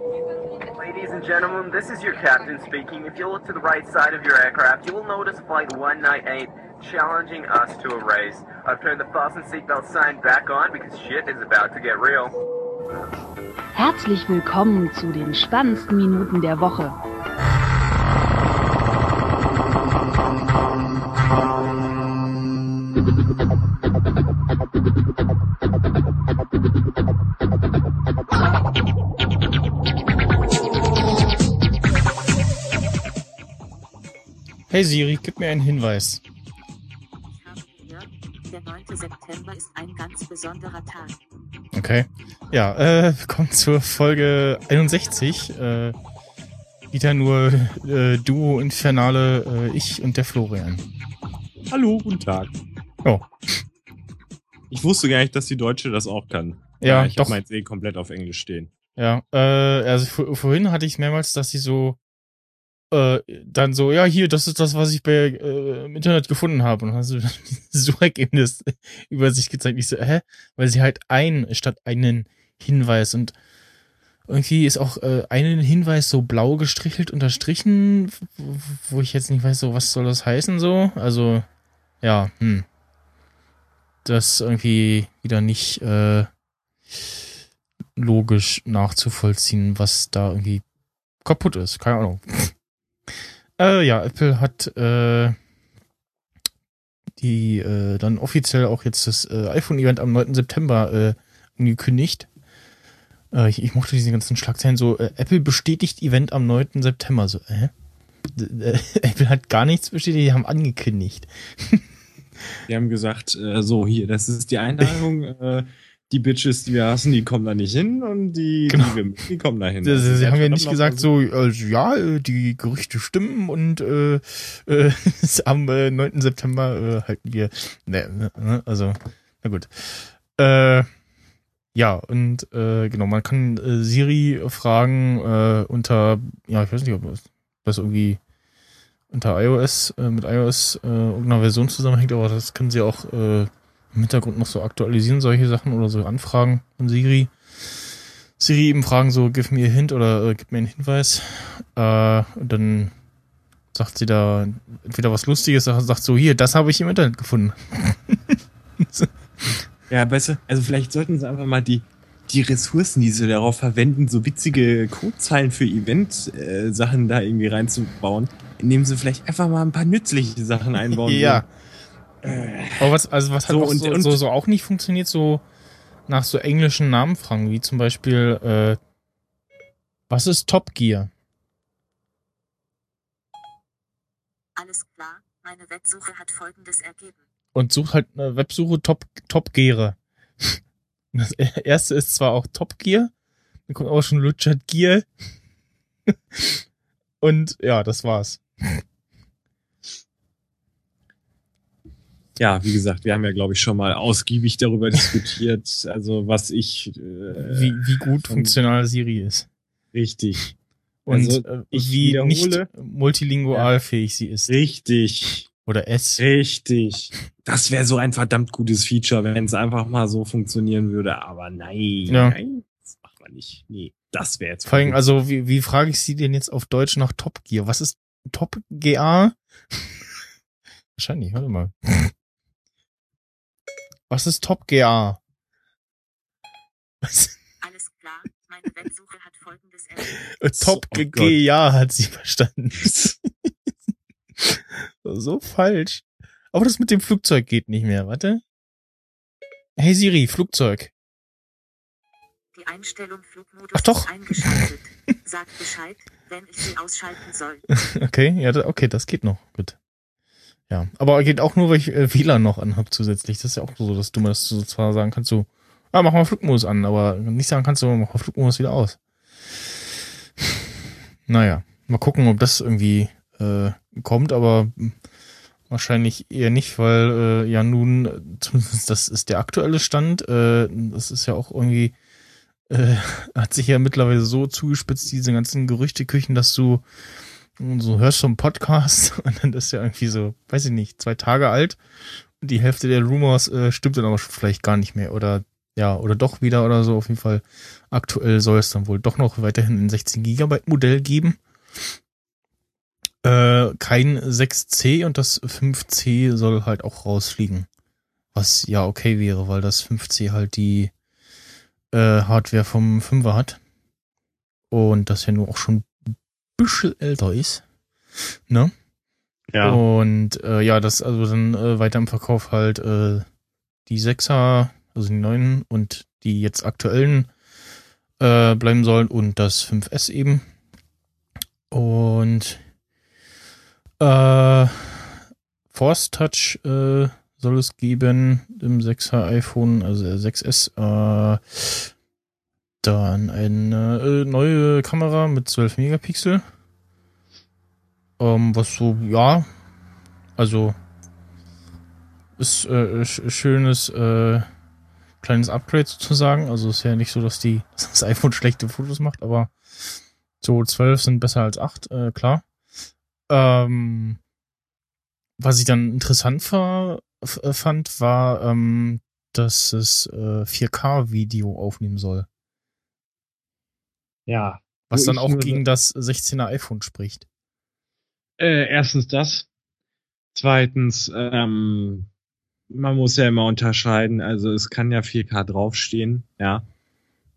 Ladies and gentlemen, this is your captain speaking. If you look to the right side of your aircraft, you will notice Flight 198 challenging us to a race. I've turned the fasten seatbelt sign back on because shit is about to get real. Herzlich willkommen zu den spannendsten Minuten der Woche. Hey Siri, gib mir einen Hinweis. Der 9. September ist ein ganz besonderer Tag. Okay. Ja, äh, kommt zur Folge 61. Äh, wieder nur äh, Duo Infernale, äh, ich und der Florian. Hallo, guten Tag. Oh. Ich wusste gar nicht, dass die Deutsche das auch kann. Ja, ich doch. habe meins eh komplett auf Englisch stehen. Ja, äh, also vor- vorhin hatte ich mehrmals, dass sie so äh, dann so, ja, hier, das ist das, was ich bei äh, im Internet gefunden habe. Und dann hast du das Suchergebnis über sich gezeigt. Ich so, hä? Weil sie halt ein statt einen Hinweis und irgendwie ist auch äh, einen Hinweis so blau gestrichelt unterstrichen, wo- ich jetzt nicht weiß, so was soll das heißen so. Also ja, hm. Das irgendwie wieder nicht äh, logisch nachzuvollziehen, was da irgendwie kaputt ist. Keine Ahnung. Äh, ja, Apple hat äh, die äh, dann offiziell auch jetzt das äh, iPhone-Event am 9. September äh, angekündigt. Äh, ich, ich mochte diese ganzen Schlagzeilen so, äh, Apple bestätigt Event am 9. September. So, äh? Äh, Apple hat gar nichts bestätigt, die haben angekündigt. Die haben gesagt, äh, so hier, das ist die Einladung. äh, die Bitches, die wir hassen, die kommen da nicht hin und die, Genau. die, die kommen da hin. Sie, Also, sie haben ja nicht gesagt so, also, ja, äh, die Gerüchte stimmen und äh, äh, am äh, 9. September äh, halten wir, ne, ne, also, na gut. Äh, ja, und äh, genau, man kann äh, Siri fragen äh, unter, ja, ich weiß nicht, ob das, das irgendwie unter iOS, äh, mit iOS äh, irgendeiner Version zusammenhängt, aber das können sie auch äh, im Hintergrund noch so aktualisieren, solche Sachen oder so anfragen von Siri. Siri eben fragen so, give me a hint oder äh, gib mir einen Hinweis. Äh, und dann sagt sie da entweder was Lustiges, sagt, sagt so, hier, das habe ich im Internet gefunden. Ja, du, also vielleicht sollten sie einfach mal die, die Ressourcen, die sie darauf verwenden, so witzige Codezeilen für Event-Sachen da irgendwie reinzubauen, indem sie vielleicht einfach mal ein paar nützliche Sachen einbauen. ja. Aber was, also was hat So, auch und- so, und- so, so auch nicht funktioniert, so nach so englischen Namen fragen, wie zum Beispiel, äh, was ist Top Gear? Alles klar, meine Websuche hat folgendes ergeben. Und sucht halt eine Websuche Top, Top Gear. Das erste ist zwar auch Top Gear, dann kommt auch schon Richard Gear. Und ja, das war's. Ja, wie gesagt, wir haben ja, glaube ich, schon mal ausgiebig darüber diskutiert, also was ich äh, Wie, wie gut funktional Siri ist. richtig, Und Also, äh, ich wie wiederhole- nicht multilingual fähig sie ist. richtig, Oder es. richtig. Das wäre so ein verdammt gutes Feature, wenn es einfach mal so funktionieren würde. Aber nein, Ja. nein, das macht man nicht. Nee, das wäre jetzt Vor allem, also, wie, wie frage ich sie denn jetzt auf Deutsch nach Top Gear? Was ist Top GA? Wahrscheinlich, warte mal. Was ist Top GA? Was? Alles klar, meine Websuche hat folgendes. Äh, Top Oh Gott. GA hat sie verstanden. so falsch. Aber das mit dem Flugzeug geht nicht mehr, warte. Hey Siri, Flugzeug. Die Einstellung Flugmodus Ach doch. ist eingeschaltet. Sag Bescheid, wenn ich sie ausschalten soll. Okay, ja, okay, das geht noch. Gut. Ja, aber geht auch nur, weil ich äh, WLAN noch anhab zusätzlich. Das ist ja auch so das Dumme, dass du zwar sagen kannst, so, ja, mach mal Flugmodus an, aber nicht sagen kannst du, mach mal Flugmodus wieder aus. Naja, mal gucken, ob das irgendwie äh, kommt, aber wahrscheinlich eher nicht, weil äh, ja nun, äh, zumindest das ist der aktuelle Stand, äh, das ist ja auch irgendwie, äh, hat sich ja mittlerweile so zugespitzt, diese ganzen Gerüchteküchen, dass du und so hörst du einen Podcast und dann ist ja irgendwie so, weiß ich nicht, zwei Tage alt und die Hälfte der Rumors äh, stimmt dann aber schon vielleicht gar nicht mehr oder ja, oder doch wieder oder so. Auf jeden Fall aktuell soll es dann wohl doch noch weiterhin ein 16 Gigabyte Modell geben. Äh, kein 6C und das 5C soll halt auch rausfliegen. Was ja okay wäre, weil das 5C halt die äh, Hardware vom 5er hat. Und das ja nur auch schon bisschen älter ist. Ne? Ja. Und äh, ja, das also dann äh, weiter im Verkauf halt äh, die 6er, also die neuen und die jetzt aktuellen äh, bleiben sollen und das 5S eben. Und äh, Force Touch äh, soll es geben im 6er iPhone, also der 6S. Äh, dann eine äh, neue Kamera mit 12 Megapixel. Ähm, was so, ja, also ist äh, sch- schönes äh, kleines Upgrade sozusagen. Also ist ja nicht so, dass die dass das iPhone schlechte Fotos macht, aber so 12 sind besser als 8, äh, klar. Ähm, was ich dann interessant äh, fand, war, ähm, dass es äh, 4K-Video aufnehmen soll. Ja. Was dann auch gegen das 16er iPhone spricht. Äh, erstens das. Zweitens, ähm, man muss ja immer unterscheiden, also es kann ja 4K draufstehen, ja.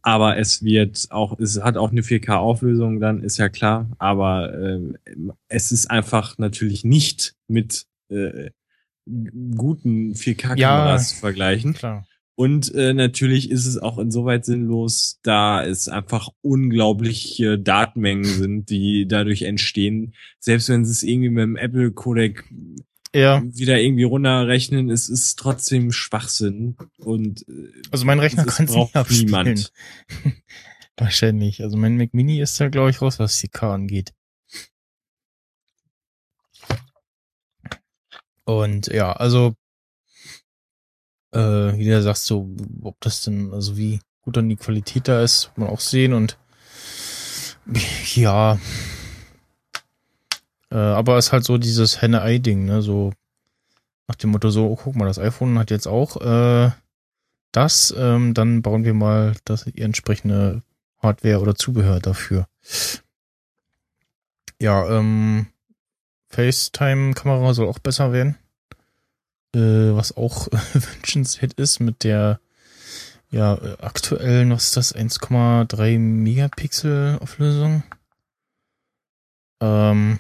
Aber es wird auch, es hat auch eine 4K-Auflösung, dann ist ja klar. Aber ähm, es ist einfach natürlich nicht mit äh, guten 4K-Kameras zu vergleichen. Klar. Und äh, natürlich ist es auch insoweit sinnlos, da es einfach unglaubliche Datenmengen sind, die dadurch entstehen. Selbst wenn sie es irgendwie mit dem Apple-Codec Ja, wieder irgendwie runterrechnen, es ist trotzdem Schwachsinn. Und äh, also mein Rechner kann es nicht abspielen. niemand. Wahrscheinlich. Also mein Mac Mini ist da, glaube ich, raus, was 4K angeht. Und ja, also äh, wie du sagst, so, ob das denn, also wie gut dann die Qualität da ist, wird man auch sehen und ja. Äh, aber es ist halt so dieses Henne-Ei-Ding, ne? So nach dem Motto so, oh, guck mal, das iPhone hat jetzt auch äh, das, ähm, dann bauen wir mal das die entsprechende Hardware oder Zubehör dafür. Ja, ähm, FaceTime-Kamera soll auch besser werden. Äh, was auch wünschenswert ist mit der ja, äh, aktuellen, was ist das, 1,3 Megapixel Auflösung. Ähm,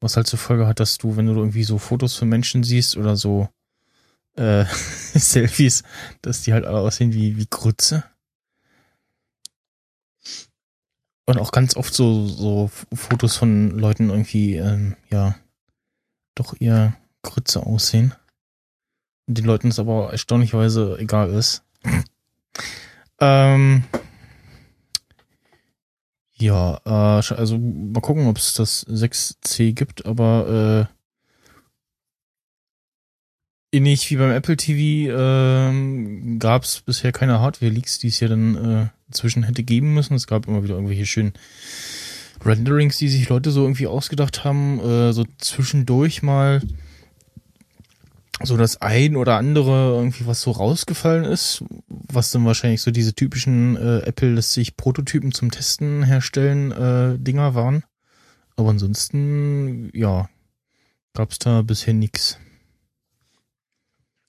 was halt zur Folge hat, dass du, wenn du irgendwie so Fotos von Menschen siehst oder so äh, Selfies, dass die halt alle aussehen wie, wie Grütze. Und auch ganz oft so, so Fotos von Leuten irgendwie, ähm, ja, doch eher Grütze aussehen. Den Leuten es aber erstaunlicherweise egal ist. ähm, ja, äh, also mal gucken, ob es das 6C gibt, aber äh, ähnlich wie beim Apple TV ähm, gab es bisher keine Hardware-Leaks, die es ja dann äh, inzwischen hätte geben müssen. Es gab immer wieder irgendwelche schönen Renderings, die sich Leute so irgendwie ausgedacht haben, äh, so zwischendurch mal so das ein oder andere irgendwie was so rausgefallen ist, was dann wahrscheinlich so diese typischen äh, Apple lässt sich Prototypen zum Testen herstellen äh, Dinger waren. Aber ansonsten, ja, gab's da bisher nix.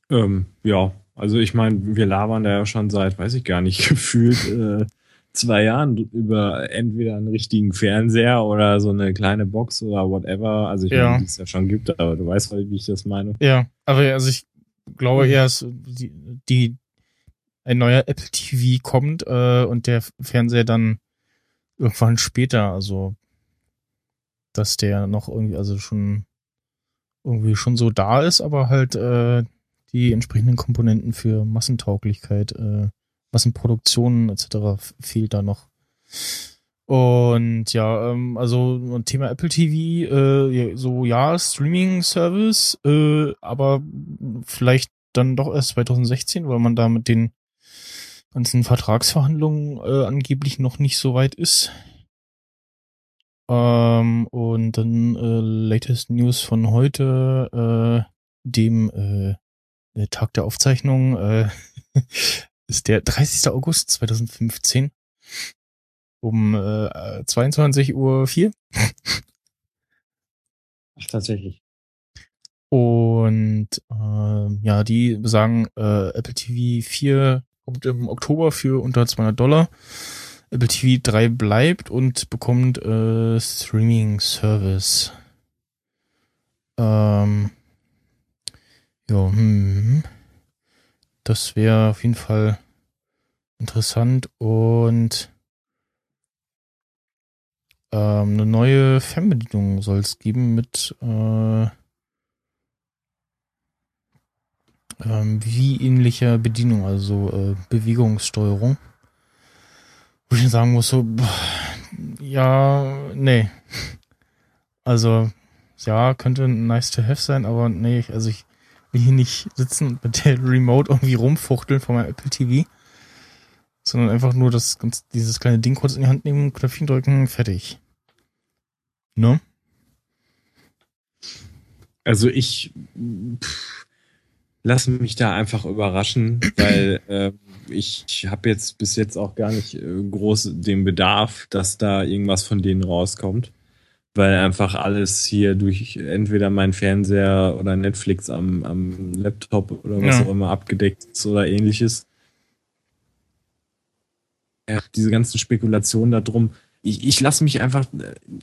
ähm, ja, also ich meine, wir labern da ja schon seit, weiß ich gar nicht, gefühlt äh, zwei Jahren über entweder einen richtigen Fernseher oder so eine kleine Box oder whatever. Also ich Ja. meine, die es ja schon gibt, aber du weißt, wie ich das meine. Ja, aber also ich glaube eher, dass die, die ein neuer Apple TV kommt äh, und der Fernseher dann irgendwann später, also dass der noch irgendwie, also schon irgendwie schon so da ist, aber halt äh, die entsprechenden Komponenten für Massentauglichkeit, äh, Massenproduktionen etc. f- fehlt da noch. Und ja, ähm, also Thema Apple TV, äh, so ja, Streaming-Service, äh, aber vielleicht dann doch erst 2016, weil man da mit den ganzen Vertragsverhandlungen äh, angeblich noch nicht so weit ist. Ähm, und dann äh, latest News von heute, äh, dem äh, Tag der Aufzeichnung äh, ist der 30. August 2015 um äh, 22 Uhr 4. Ach, tatsächlich. Und ähm, ja, die sagen, äh, Apple TV 4 kommt im Oktober für unter 200 Dollar. Apple TV 3 bleibt und bekommt äh, Streaming Service. Ähm, ja, hm. Das wäre auf jeden Fall interessant und ähm, eine neue Fernbedienung soll es geben mit äh, ähm, wie ähnlicher Bedienung, also äh, Bewegungssteuerung. Wo ich sagen muss, so, ja, nee. Also, ja, könnte nice to have sein, aber nee, also ich will hier nicht sitzen und mit der Remote irgendwie rumfuchteln von meinem Apple TV. Sondern einfach nur das ganz, dieses kleine Ding kurz in die Hand nehmen, Knöpfchen drücken, fertig. Ne? Also ich pff, lasse mich da einfach überraschen, weil äh, ich habe jetzt bis jetzt auch gar nicht äh, groß den Bedarf, dass da irgendwas von denen rauskommt. Weil einfach alles hier durch entweder mein Fernseher oder Netflix am, am Laptop oder was Ja. auch immer abgedeckt ist oder ähnliches. Ja, diese ganzen Spekulationen darum. Ich, ich lasse mich einfach,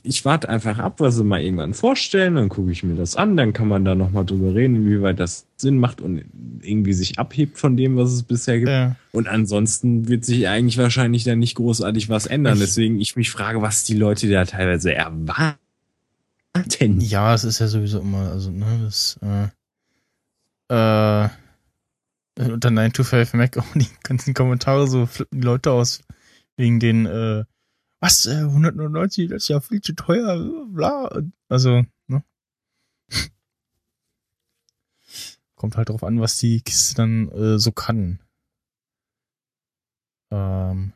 ich warte einfach ab, was sie mal irgendwann vorstellen, dann gucke ich mir das an, dann kann man da nochmal drüber reden, inwieweit das Sinn macht und irgendwie sich abhebt von dem, was es bisher gibt. Äh, Und ansonsten wird sich eigentlich wahrscheinlich dann nicht großartig was ändern. Ich- Deswegen ich mich frage, was die Leute da teilweise erwarten. Ja, es ist ja sowieso immer, also, ne, das, äh, äh, unter 9 to 5 Mac auch die ganzen Kommentare so flippen die Leute aus wegen den, äh, was, äh, 199, das ist ja viel zu teuer, bla, also, ne. Kommt halt drauf an, was die Kiste dann äh, so kann. Ähm,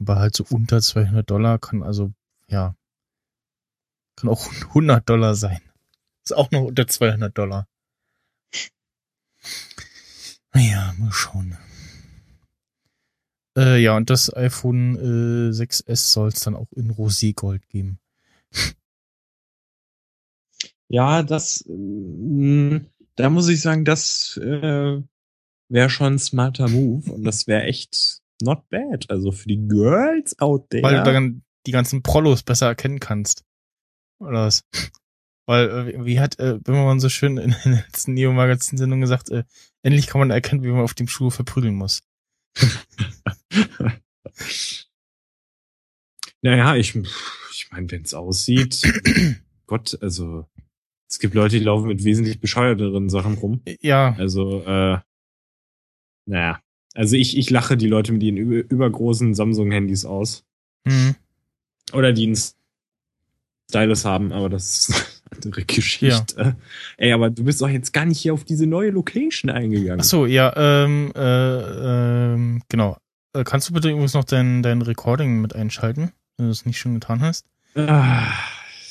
aber halt so unter 200 Dollar kann also, ja, kann auch 100 Dollar sein. Ist auch noch unter 200 Dollar. Naja, mal schauen. Äh, ja, und das iPhone äh, 6S soll es dann auch in Roségold geben. Ja, das, ähm, da muss ich sagen, das äh, wäre schon ein smarter Move und das wäre echt not bad. Also für die Girls out there. Weil du dann die ganzen Prollos besser erkennen kannst. Oder was? Weil, äh, wie hat äh, Bimmermann so schön in der letzten Neo-Magazin-Sendung gesagt, äh, endlich kann man erkennen, wie man auf dem Schuh verprügeln muss. Naja, ich, ich meine, wenn es aussieht, Gott, also es gibt Leute, die laufen mit wesentlich bescheuerteren Sachen rum. Ja, Also, äh, naja. Also ich, ich lache die Leute mit ihren über, übergroßen Samsung-Handys aus. hm. Oder die einen Stylus haben, aber das ist eine andere Geschichte. Ey, aber du bist doch jetzt gar nicht hier auf diese neue Location eingegangen. Ach so, ja, ähm, äh, ähm, genau. Äh, kannst du bitte übrigens noch dein, dein Recording mit einschalten, wenn du das nicht schon getan hast? Ah,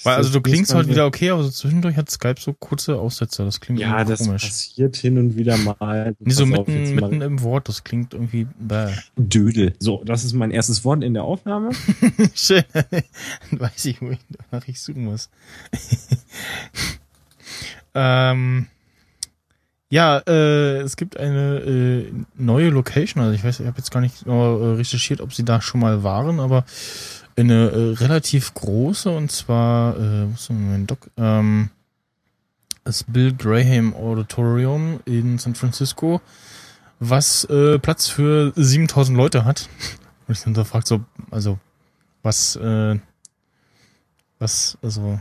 Weil, also du klingst heute so- wieder okay, aber so zwischendurch hat Skype so kurze Aussetzer. Das klingt Ja, das komisch. passiert hin und wieder mal. Nee, so Pass auf, mitten, mitten im Wort, das klingt irgendwie bäh. Dödel. So, das ist mein erstes Wort in der Aufnahme. Schön. Dann weiß ich, wo ich nach ich suchen muss. ähm, ja, äh, es gibt eine äh, neue Location. Also ich weiß, ich habe jetzt gar nicht äh, recherchiert, ob sie da schon mal waren, aber eine äh, relativ große und zwar, äh, wo ist mein Doc? Ähm, das Bill Graham Auditorium in San Francisco, was äh, Platz für 7000 Leute hat. Und ich dann so fragt so, also was, äh, was, also,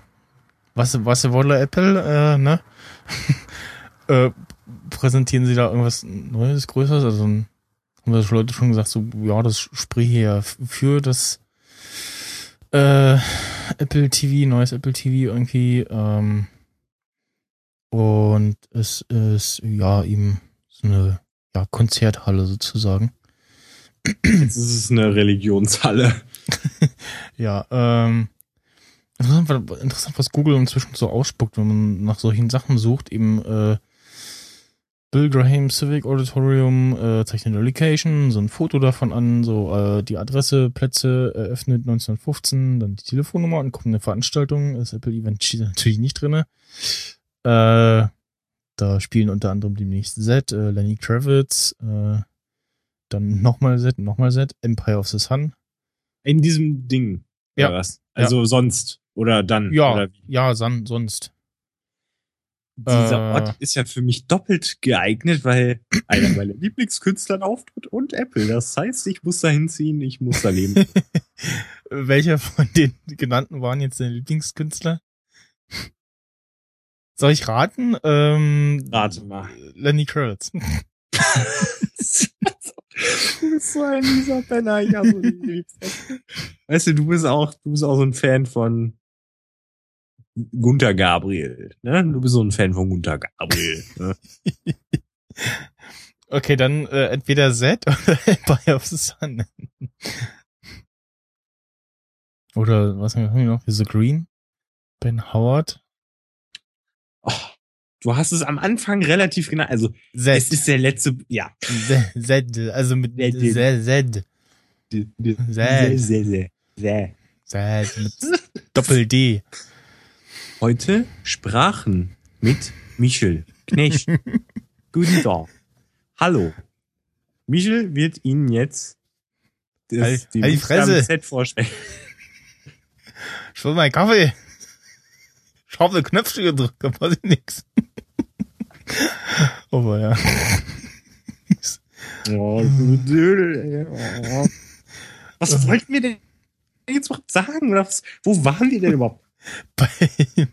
was, was wolle Apple, äh, ne? äh, präsentieren sie da irgendwas Neues, Größeres? Also, haben wir schon Leute schon gesagt, so, ja, das spreche ja für das, äh, Apple TV, neues Apple TV irgendwie, ähm, und es ist, ja, eben so eine, ja, Konzerthalle sozusagen. Jetzt ist es eine Religionshalle. Ja, ähm, interessant, interessant, was Google inzwischen so ausspuckt, wenn man nach solchen Sachen sucht, eben, äh, Bill Graham Civic Auditorium äh, zeichnet eine Location, so ein Foto davon an, so äh, die Adresse, Plätze, eröffnet 1915, dann die Telefonnummer und kommt eine Veranstaltung. Das Apple Event steht natürlich nicht drinne. Äh, da spielen unter anderem demnächst Z, äh, Lenny Kravitz, äh, dann nochmal Z, nochmal Z, Empire of the Sun. In diesem Ding. Ja. Also sonst. Oder dann. Ja, Oder ja, san, sonst. Dieser Äh. Ort ist ja für mich doppelt geeignet, weil einer meiner Lieblingskünstler auftritt und Apple. Das heißt, ich muss da hinziehen, ich muss da leben. Welcher von den genannten waren jetzt deine Lieblingskünstler? Soll ich raten? Ähm, Rate mal. Lenny Kravitz. du bist so ein mieser Penner, ich hasse dich. Weißt du, du bist auch, du bist auch so ein Fan von Gunter Gabriel. Ne? Du bist so ein Fan von Gunter Gabriel. Ne? Okay, dann äh, entweder Z oder Empire of the Sun. oder was haben wir noch? The Green? Ben Howard? Oh, du hast es am Anfang relativ genau. Also Z. es ist der letzte. Ja. Z, Z, also mit Z. Z, Z. Sehr, sehr, sehr, sehr. Z mit Doppel D. Heute Sprachen mit Michel Knecht. Guten Tag. Hallo. Michel wird Ihnen jetzt das, Halt- die halt die Fresse. Z vorstellen. Ich will meinen Kaffee. Ich habe Knöpfe gedrückt, da passiert nix. Aber ja. Oh, Dödel, ey. Oh. Was wollten wir denn jetzt überhaupt sagen? Oder was, wo waren wir denn überhaupt? bei,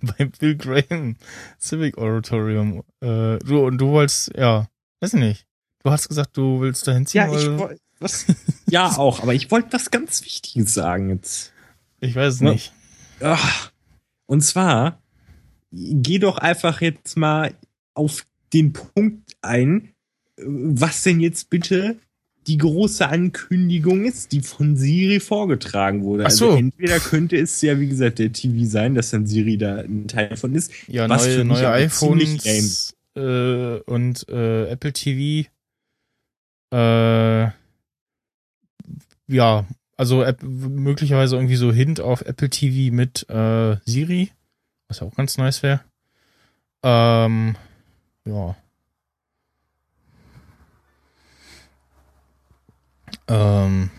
bei Bill Graham Civic Auditorium. Äh, du, und du wolltest, ja, weiß nicht. Du hast gesagt, du willst da hinziehen. Ja, ich wollte. Was? Ja, auch, aber ich wollte was ganz Wichtiges sagen jetzt. ich weiß es nicht. Ach, und zwar, geh doch einfach jetzt mal auf den Punkt ein, was denn jetzt bitte die große Ankündigung ist, die von Siri vorgetragen wurde. Ach so. Also entweder könnte es ja, wie gesagt, der TV sein, dass dann Siri da ein Teil von ist. Ja, Was neue, für neue iPhones äh, und äh, Apple TV. Äh, ja, also App, möglicherweise irgendwie so Hint auf Apple TV mit äh, Siri, was ja auch ganz nice wäre. Ähm, ja. Ähm.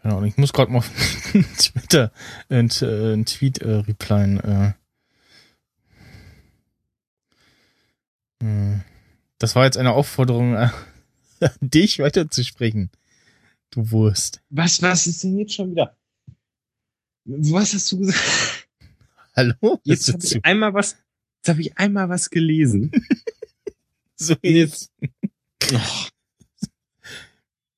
Keine Ahnung, ich muss gerade mal auf Twitter einen, äh, einen Tweet äh, replyen. Äh. Hm. Das war jetzt eine Aufforderung an dich weiterzusprechen. Du Wurst. Was, was ist denn jetzt schon wieder? Was hast du gesagt? Hallo? Jetzt habe ich einmal was, jetzt habe ich einmal was gelesen. so jetzt.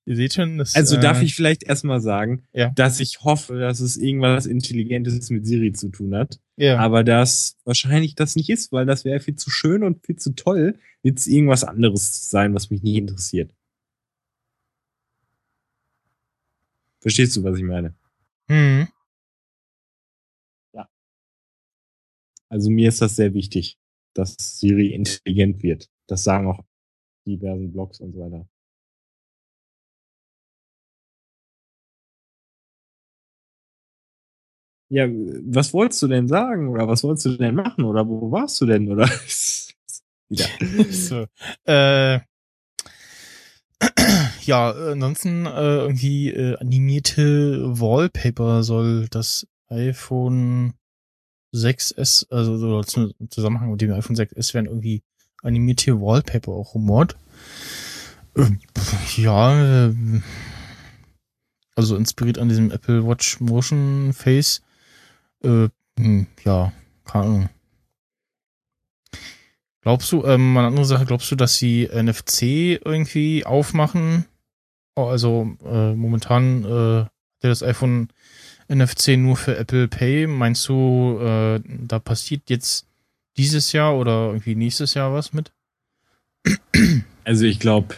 Ihr seht schon, das, Also äh, darf ich vielleicht erstmal sagen, Ja. dass ich hoffe, dass es irgendwas Intelligentes mit Siri zu tun hat. Ja. Aber dass wahrscheinlich das nicht ist, weil das wäre viel zu schön und viel zu toll, wird es irgendwas anderes sein, was mich nicht interessiert. Verstehst du, was ich meine? Hm. Also mir ist das sehr wichtig, dass Siri intelligent wird. Das sagen auch diversen Blogs und so weiter. Ja, was wolltest du denn sagen? Oder was wolltest du denn machen? Oder wo warst du denn? Oder wieder. So. Äh, ja, ansonsten äh, irgendwie äh, animierte Wallpaper soll das iPhone 6S, also so im Zusammenhang mit dem iPhone 6S werden irgendwie animierte Wallpaper auch rumort. Ähm, ja, ähm, also inspiriert an diesem Apple Watch Motion Face. Äh, hm, ja, keine Ahnung. Glaubst du, ähm, eine andere Sache, glaubst du, dass sie NFC irgendwie aufmachen? Oh, also äh, momentan äh, hat ja das iPhone NFC nur für Apple Pay. Meinst du, äh, da passiert jetzt dieses Jahr oder irgendwie nächstes Jahr was mit? Also ich glaube,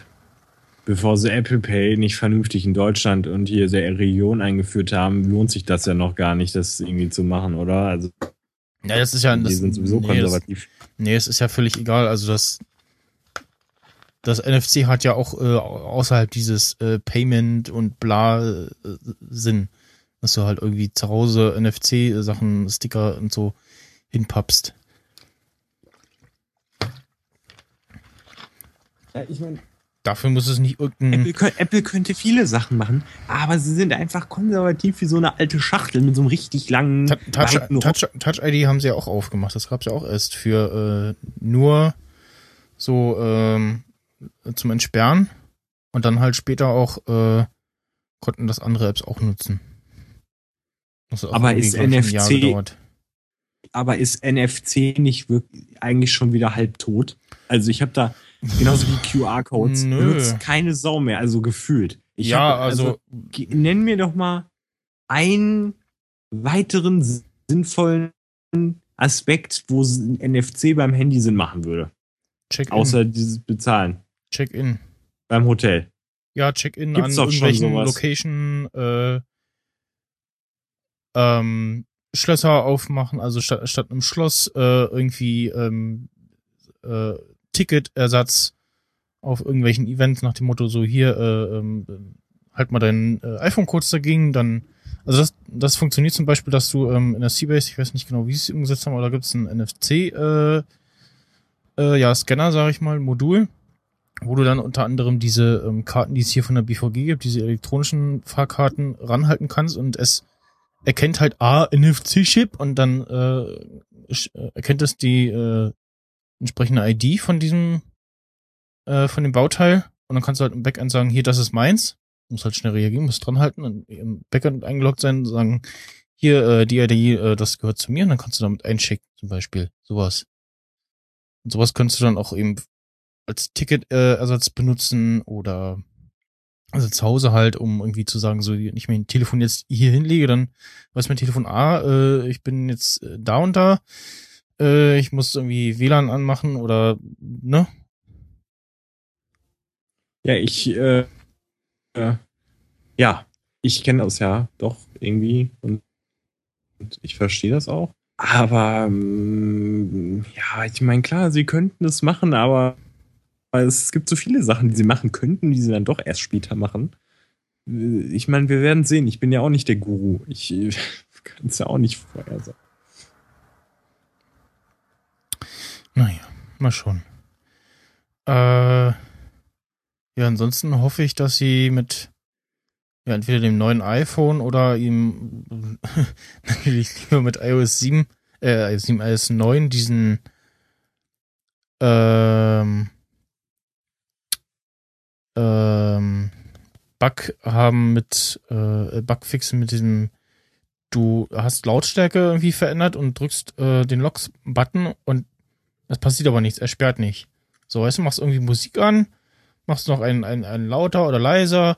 bevor sie Apple Pay nicht vernünftig in Deutschland und hier der Region eingeführt haben, lohnt sich das ja noch gar nicht, das irgendwie zu machen, oder? Also Ja, das ist ja die das, sind sowieso nee, das, konservativ. nee, es ist ja völlig egal. Also das das NFC hat ja auch äh, außerhalb dieses äh, Payment und bla äh, Sinn, dass du halt irgendwie zu Hause NFC-Sachen, Sticker und so hinpappst. Ja, ich meine, Dafür muss es nicht irgendein. Apple, Apple könnte viele Sachen machen, aber sie sind einfach konservativ wie so eine alte Schachtel mit so einem richtig langen Ta- Touch. Touch, Touch ID haben sie ja auch aufgemacht. Das gab's ja auch erst für äh, nur so ähm, zum Entsperren und dann halt später auch äh, konnten das andere Apps auch nutzen. Auch Aber ist NFC gedauert. Aber ist NFC nicht wirklich eigentlich schon wieder halb tot? Also ich habe da genauso wie QR-Codes Nö. benutzt keine Sau mehr, also gefühlt. Ich ja, hab, also, ge- nenn mir doch mal einen weiteren sinnvollen Aspekt, wo ein NFC beim Handy Sinn machen würde. Check-in. Außer dieses Bezahlen Check-in. beim Hotel. Ja, Check-in an irgendwelchen. Location äh, ähm, Schlösser aufmachen, also statt, statt einem Schloss äh, irgendwie ähm, äh, Ticketersatz auf irgendwelchen Events nach dem Motto so hier äh, ähm, halt mal dein äh, iPhone kurz dagegen, dann also das, das funktioniert zum Beispiel, dass du ähm, in der Seabase, ich weiß nicht genau, wie sie es umgesetzt haben, aber da gibt es einen NFC äh, äh, ja, Scanner, sage ich mal, Modul, wo du dann unter anderem diese ähm, Karten, die es hier von der BVG gibt, diese elektronischen Fahrkarten ranhalten kannst und es erkennt halt A, NFC-Chip und dann äh, äh, erkennt es die äh, entsprechende ID von diesem äh, von dem Bauteil und dann kannst du halt im Backend sagen, hier, das ist meins. Muss halt schnell reagieren, muss dran halten und im Backend eingeloggt sein und sagen, hier, äh, die ID, äh, das gehört zu mir und dann kannst du damit einschicken, zum Beispiel. Sowas. Und sowas könntest du dann auch eben als Ticketersatz äh, benutzen oder also zu Hause halt, um irgendwie zu sagen, so, wenn ich mein Telefon jetzt hier hinlege, dann weiß mein Telefon, ah, äh, ich bin jetzt äh, da und da, äh, ich muss irgendwie WLAN anmachen oder, ne? Ja, ich, äh, äh, ja, ich kenne das ja doch irgendwie und, und ich verstehe das auch. Aber ähm, ja, ich meine, klar, sie könnten es machen, aber es gibt so viele Sachen, die sie machen könnten, die sie dann doch erst später machen. Ich meine, wir werden sehen. Ich bin ja auch nicht der Guru. Ich kann es ja auch nicht vorher sagen. Naja, mal schon. Äh, ja, ansonsten hoffe ich, dass sie mit ja, entweder dem neuen iPhone oder ihm natürlich lieber mit iOS 7, äh, iOS 7, iOS 9 diesen ähm, ähm, Bug haben mit äh, Bugfixen mit diesem du hast Lautstärke irgendwie verändert und drückst äh, den Locks-Button und es passiert aber nichts, er sperrt nicht. So, weißt du, machst irgendwie Musik an, machst noch einen, einen, einen lauter oder leiser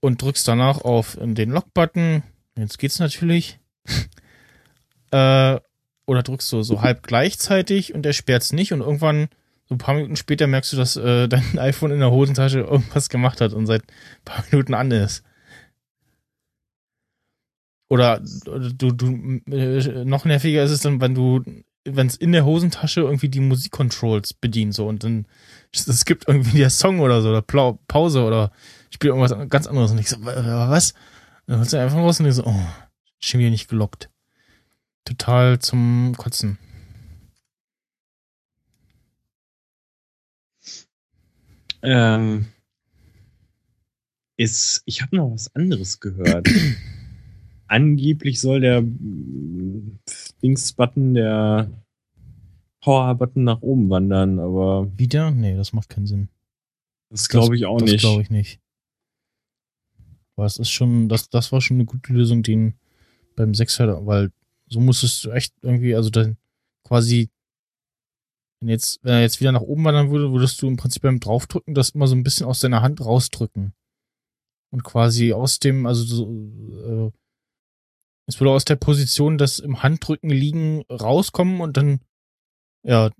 und drückst danach auf den Lock-Button. Jetzt geht's natürlich. äh, oder drückst du so halb gleichzeitig und er sperrt's nicht und irgendwann, so ein paar Minuten später, merkst du, dass äh, dein iPhone in der Hosentasche irgendwas gemacht hat und seit ein paar Minuten an ist. Oder du, du, äh, noch nerviger ist es dann, wenn du, wenn es in der Hosentasche irgendwie die Musikcontrols bedient, so und dann es gibt irgendwie der Song oder so, oder Pause oder spielt irgendwas ganz anderes und ich so, wa- was? Dann holst du einfach raus und ich so, oh, schon wieder nicht gelockt. Total zum Kotzen. Ähm, ist, ich habe noch was anderes gehört. Angeblich soll der Dings-Button, der Power-Button nach oben wandern, aber Wieder? Nee, das macht keinen Sinn. das glaube ich auch das nicht. glaube ich nicht. Aber es ist schon, das, das war schon eine gute Lösung, den beim 6er, weil so musstest du echt irgendwie, also dann quasi, wenn jetzt, wenn er jetzt wieder nach oben wandern würde, würdest du im Prinzip beim Draufdrücken das immer so ein bisschen aus deiner Hand rausdrücken. Und quasi aus dem, also so, äh, es würde aus der Position des im Handdrücken liegen rauskommen und dann, ja,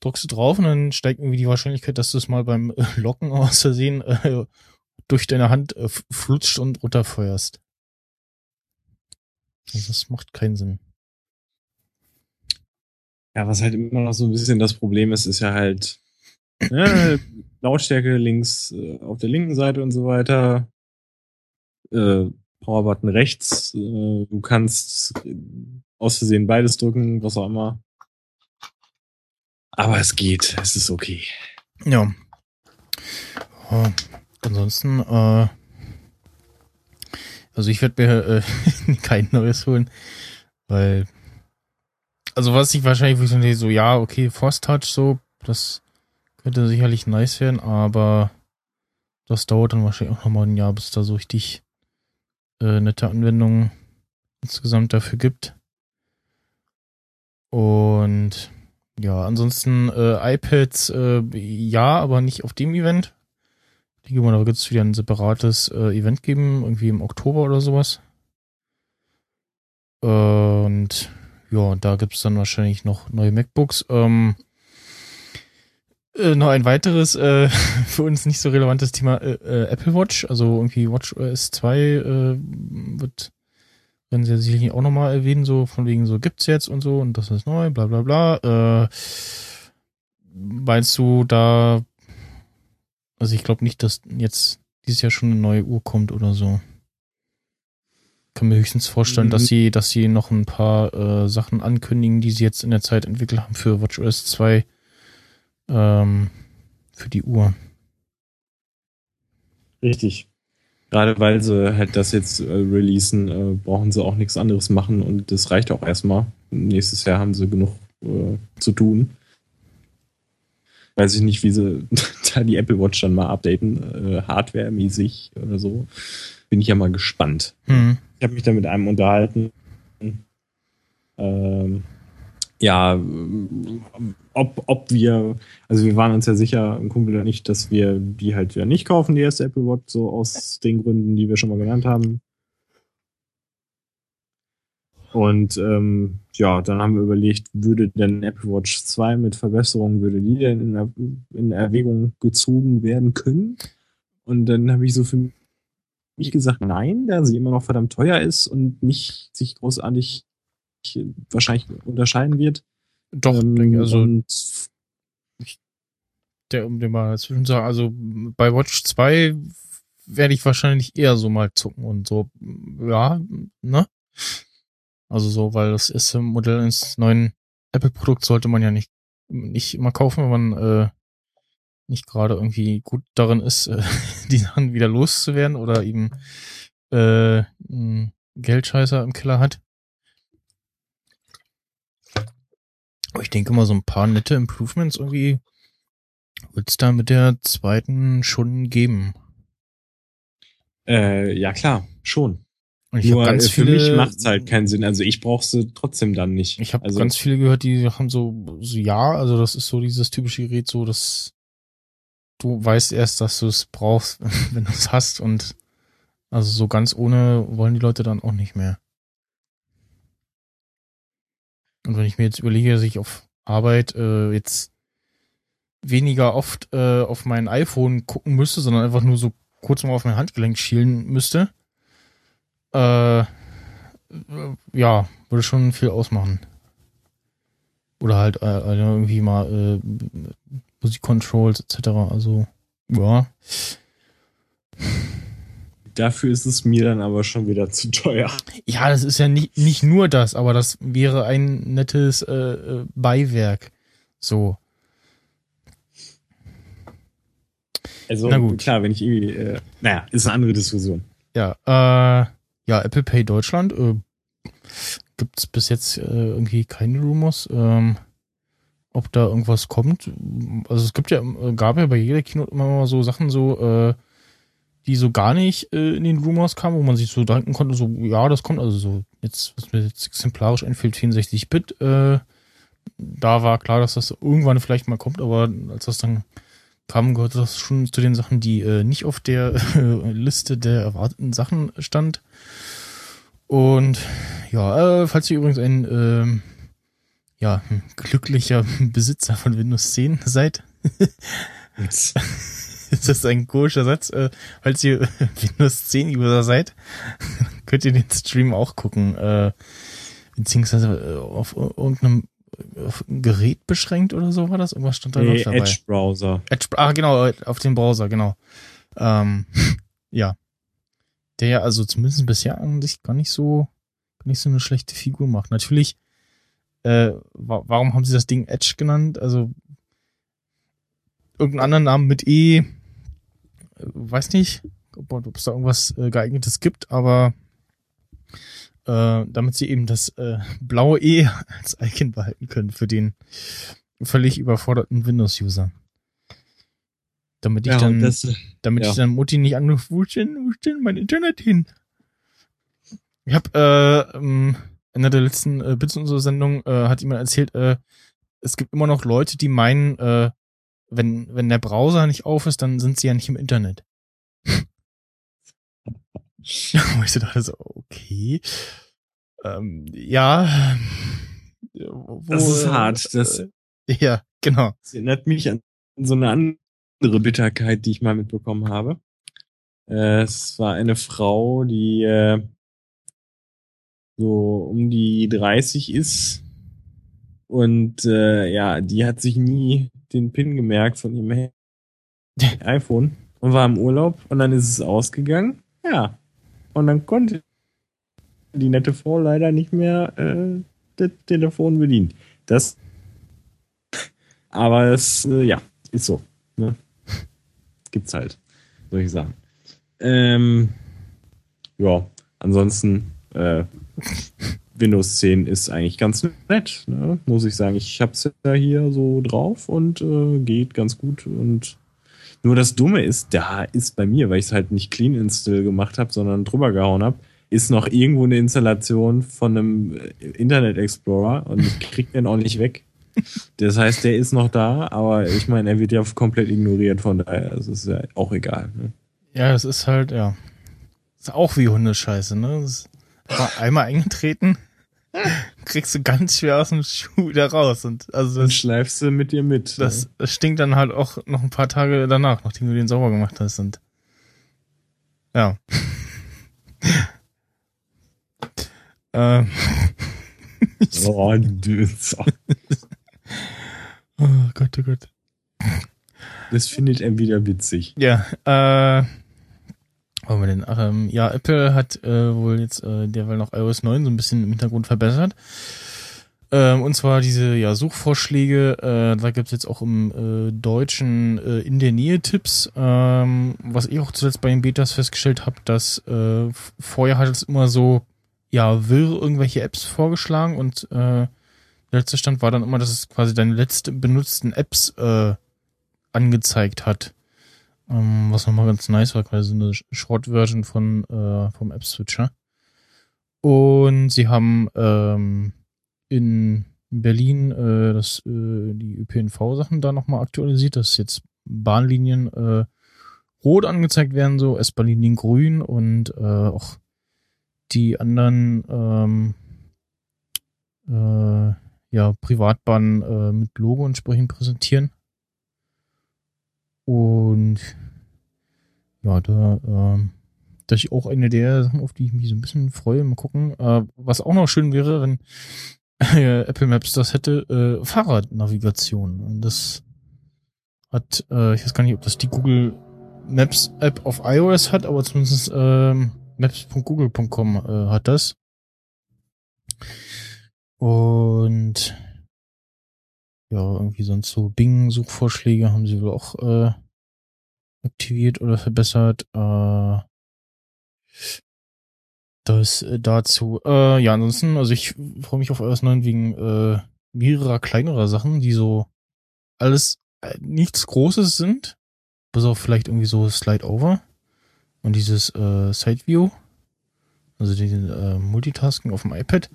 drückst du drauf und dann steigt irgendwie die Wahrscheinlichkeit, dass du es mal beim Locken aus Versehen äh, durch deine Hand äh, flutscht und runterfeuerst. Also das macht keinen Sinn. Ja, was halt immer noch so ein bisschen das Problem ist, ist ja halt ne, Lautstärke links äh, auf der linken Seite und so weiter. Äh, Powerbutton rechts. Äh, du kannst aus Versehen beides drücken, was auch immer. Aber es geht, es ist okay. Ja. Äh, ansonsten, äh, also ich werde mir äh, kein neues holen, weil, also was ich wahrscheinlich wo ich so, ja, okay, Force Touch so, das könnte sicherlich nice werden, aber das dauert dann wahrscheinlich auch nochmal ein Jahr, bis da so richtig äh, nette Anwendungen insgesamt dafür gibt. Und ja, ansonsten äh, iPads, äh, ja, aber nicht auf dem Event. Denke mal, da wird es wieder ein separates äh, Event geben, irgendwie im Oktober oder sowas. Und ja, da gibt es dann wahrscheinlich noch neue MacBooks. Ähm, äh, noch ein weiteres, äh, für uns nicht so relevantes Thema, äh, äh, Apple Watch. Also irgendwie Watch OS 2 äh, wird, werden sie ja sicherlich auch nochmal erwähnen, so von wegen so gibt's jetzt und so und das ist neu, bla bla bla. Äh, meinst du da, also ich glaube nicht, dass jetzt dieses Jahr schon eine neue Uhr kommt oder so. Kann mir höchstens vorstellen, dass Mhm. sie, dass sie noch ein paar äh, Sachen ankündigen, die sie jetzt in der Zeit entwickelt haben für WatchOS 2 ähm, für die Uhr. Richtig. Gerade weil sie halt das jetzt äh, releasen, äh, brauchen sie auch nichts anderes machen und das reicht auch erstmal. Nächstes Jahr haben sie genug äh, zu tun. Weiß ich nicht, wie sie da die Apple Watch dann mal updaten, äh, hardware-mäßig oder so. Bin ich ja mal gespannt. Hm. Ich habe mich da mit einem unterhalten. Ähm, ja, ob, ob wir, also wir waren uns ja sicher, ein Kumpel und ich, dass wir die halt ja nicht kaufen, die erste Apple Watch, so aus den Gründen, die wir schon mal genannt haben. Und ähm, ja, dann haben wir überlegt, würde denn Apple Watch 2 mit Verbesserungen, würde die denn in, Er- in Erwägung gezogen werden können? Und dann habe ich so für mich gesagt, nein, da sie immer noch verdammt teuer ist und nicht sich großartig wahrscheinlich unterscheiden wird. Doch, Ähm, denke, also und der, um den mal dazwischen zu sagen, also bei Watch 2 werde ich wahrscheinlich eher so mal zucken und so, ja, ne? Also so, weil das erste Modell eines neuen Apple-Produkts sollte man ja nicht, nicht immer kaufen, wenn man äh, nicht gerade irgendwie gut darin ist, äh, die Sachen wieder loszuwerden oder eben äh, Geldscheißer im Keller hat. Aber ich denke mal, so ein paar nette Improvements irgendwie wird es da mit der zweiten schon geben. äh, ja klar, schon. Und ich Nur habe ganz äh, für viele, mich macht es halt keinen Sinn. Also ich brauche sie trotzdem dann nicht. Ich habe also, ganz viele gehört, die haben so, so ja, also das ist so dieses typische Gerät, so dass du weißt erst, dass du es brauchst, wenn du es hast und also so ganz ohne wollen die Leute dann auch nicht mehr. Und wenn ich mir jetzt überlege, dass ich auf Arbeit äh, jetzt weniger oft äh, auf mein iPhone gucken müsste, sondern einfach nur so kurz mal auf mein Handgelenk schielen müsste, äh, ja, würde schon viel ausmachen. Oder halt äh, also irgendwie mal äh, Musikcontrols etc. Also, ja. Dafür ist es mir dann aber schon wieder zu teuer. Ja, das ist ja nicht, nicht nur das, aber das wäre ein nettes äh, äh, Beiwerk. So. Also Na gut. klar, wenn ich irgendwie, äh, naja, ist eine andere Diskussion. Ja, äh, ja, Apple Pay Deutschland äh, gibt's bis jetzt äh, irgendwie keine Rumors, ähm, ob da irgendwas kommt. Also es gibt ja, äh, gab ja bei jeder Keynote immer mal so Sachen so, äh, die so gar nicht äh, in den Rumors kamen, wo man sich so denken konnte, so, ja, das kommt, also so, jetzt, was mir jetzt exemplarisch einfällt, 64-Bit, äh, da war klar, dass das irgendwann vielleicht mal kommt, aber als das dann kam, gehörte das schon zu den Sachen, die äh, nicht auf der äh, Liste der erwarteten Sachen stand. Und ja, äh, falls ihr übrigens ein ähm, ja, ein glücklicher Besitzer von Windows 10 seid, ist das ein komischer Satz. Äh, falls ihr Windows 10 User seid, könnt ihr den Stream auch gucken. Äh, beziehungsweise äh, auf irgendeinem auf ein Gerät beschränkt oder so war das? Irgendwas stand da Nee, noch dabei. Edge-Browser. Edge, ah, genau, auf den Browser, genau. Ähm, ja. Der ja also zumindest bisher an sich gar nicht so, gar nicht so eine schlechte Figur macht. Natürlich, äh, wa warum haben sie das Ding Edge genannt? Also, irgendeinen anderen Namen mit E, äh, weiß nicht, ob ob es da irgendwas äh, geeignetes gibt, aber äh, damit sie eben das äh, blaue E als Icon behalten können für den völlig überforderten Windows-User. Damit ich Ja, dann, das, damit ja. ich dann Mutti nicht anrufe, wo ist denn, wo ist denn mein Internet hin? Ich habe äh, ähm, in der letzten äh, Bits unserer Sendung äh, hat jemand erzählt, äh, es gibt immer noch Leute, die meinen, äh, wenn wenn der Browser nicht auf ist, dann sind sie ja nicht im Internet. Wo ich so dachte, so, okay. Ähm, ja. Wo, Das ist hart, das- äh, ja, genau. das erinnert mich an so eine andere Bitterkeit, die ich mal mitbekommen habe. Äh, es war eine Frau, die äh, so um die 30 ist und äh, ja, die hat sich nie den PIN gemerkt von ihrem iPhone und war im Urlaub und dann ist es ausgegangen. Ja. Und dann konnte die nette Frau leider nicht mehr äh, das Telefon bedienen. Das aber es, äh, ja, ist so. Ne? Gibt's halt, soll ich sagen. Ähm, ja, ansonsten, äh, Windows 10 ist eigentlich ganz nett, ne? muss ich sagen. Ich hab's ja hier so drauf und äh, geht ganz gut. Und nur das Dumme ist, da ist bei mir, weil ich es halt nicht Clean Install gemacht habe, sondern drüber gehauen habe, ist noch irgendwo eine Installation von einem äh, Internet Explorer und ich krieg den auch nicht weg. Das heißt, der ist noch da, aber ich meine, er wird ja komplett ignoriert, von daher ist es ja auch egal. Ne? Ja, es ist halt, ja. Ist auch wie Hundescheiße, ne? Das ist einmal eingetreten, kriegst du ganz schwer aus dem Schuh wieder raus. Und also das, schleifst du mit dir mit. das, das stinkt dann halt auch noch ein paar Tage danach, nachdem du den sauber gemacht hast. Und ja. ähm. Oh. Oh Gott, oh Gott. das findet er wieder witzig. Ja, äh, haben wir denn? Ach, ähm, ja, Apple hat äh, wohl jetzt äh, derweil noch iOS 9 so ein bisschen im Hintergrund verbessert. Ähm, und zwar diese ja, Suchvorschläge, äh, da gibt's jetzt auch im äh, Deutschen äh, in der Nähe Tipps, ähm, was ich auch zuletzt bei den Betas festgestellt habe, dass äh, vorher hat es immer so ja wirr irgendwelche Apps vorgeschlagen und äh, der letzte Stand war dann immer, dass es quasi deine letzten benutzten Apps äh, angezeigt hat. Ähm, was nochmal ganz nice war, quasi eine Short-Version von äh, vom App-Switcher. Und sie haben ähm, in Berlin äh, das, äh, die ÖPNV-Sachen da nochmal aktualisiert, dass jetzt Bahnlinien äh, rot angezeigt werden, so S-Bahnlinien grün und äh, auch die anderen ähm, äh, ja, Privatbahnen äh, mit Logo entsprechend präsentieren. Und ja, da, ähm, das ist auch eine der Sachen, auf die ich mich so ein bisschen freue. Mal gucken. Äh, was auch noch schön wäre, wenn äh, Apple Maps das hätte, äh, Fahrradnavigation. Und das hat, äh, ich weiß gar nicht, ob das die Google Maps App auf iOS hat, aber zumindest ähm, maps.google.com äh, hat das. Und ja, irgendwie sonst so Bing-Suchvorschläge haben sie wohl auch äh, aktiviert oder verbessert. Äh, das äh, dazu. Äh, ja, ansonsten, also ich freue mich auf iOS 9 wegen äh, mehrerer kleinerer Sachen, die so alles äh, nichts Großes sind. Bis auf vielleicht irgendwie so Slide Over und dieses äh, Side View. Also den äh, Multitasking auf dem iPad.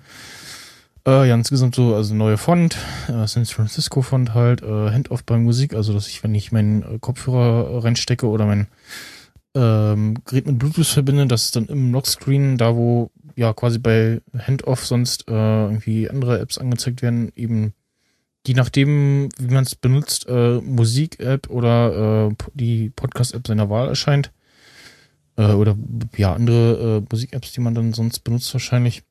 Äh, ja, insgesamt so, also neue Font, äh, San Francisco Font halt, äh, Handoff bei Musik, also dass ich, wenn ich meinen äh, Kopfhörer äh, reinstecke oder mein ähm, Gerät mit Bluetooth verbinde, dass es dann im Lockscreen, da wo ja quasi bei Handoff sonst äh, irgendwie andere Apps angezeigt werden, eben je nachdem, wie man es benutzt, äh, Musik-App oder äh, die Podcast-App seiner Wahl erscheint. Äh, oder ja, andere äh, Musik-Apps, die man dann sonst benutzt wahrscheinlich.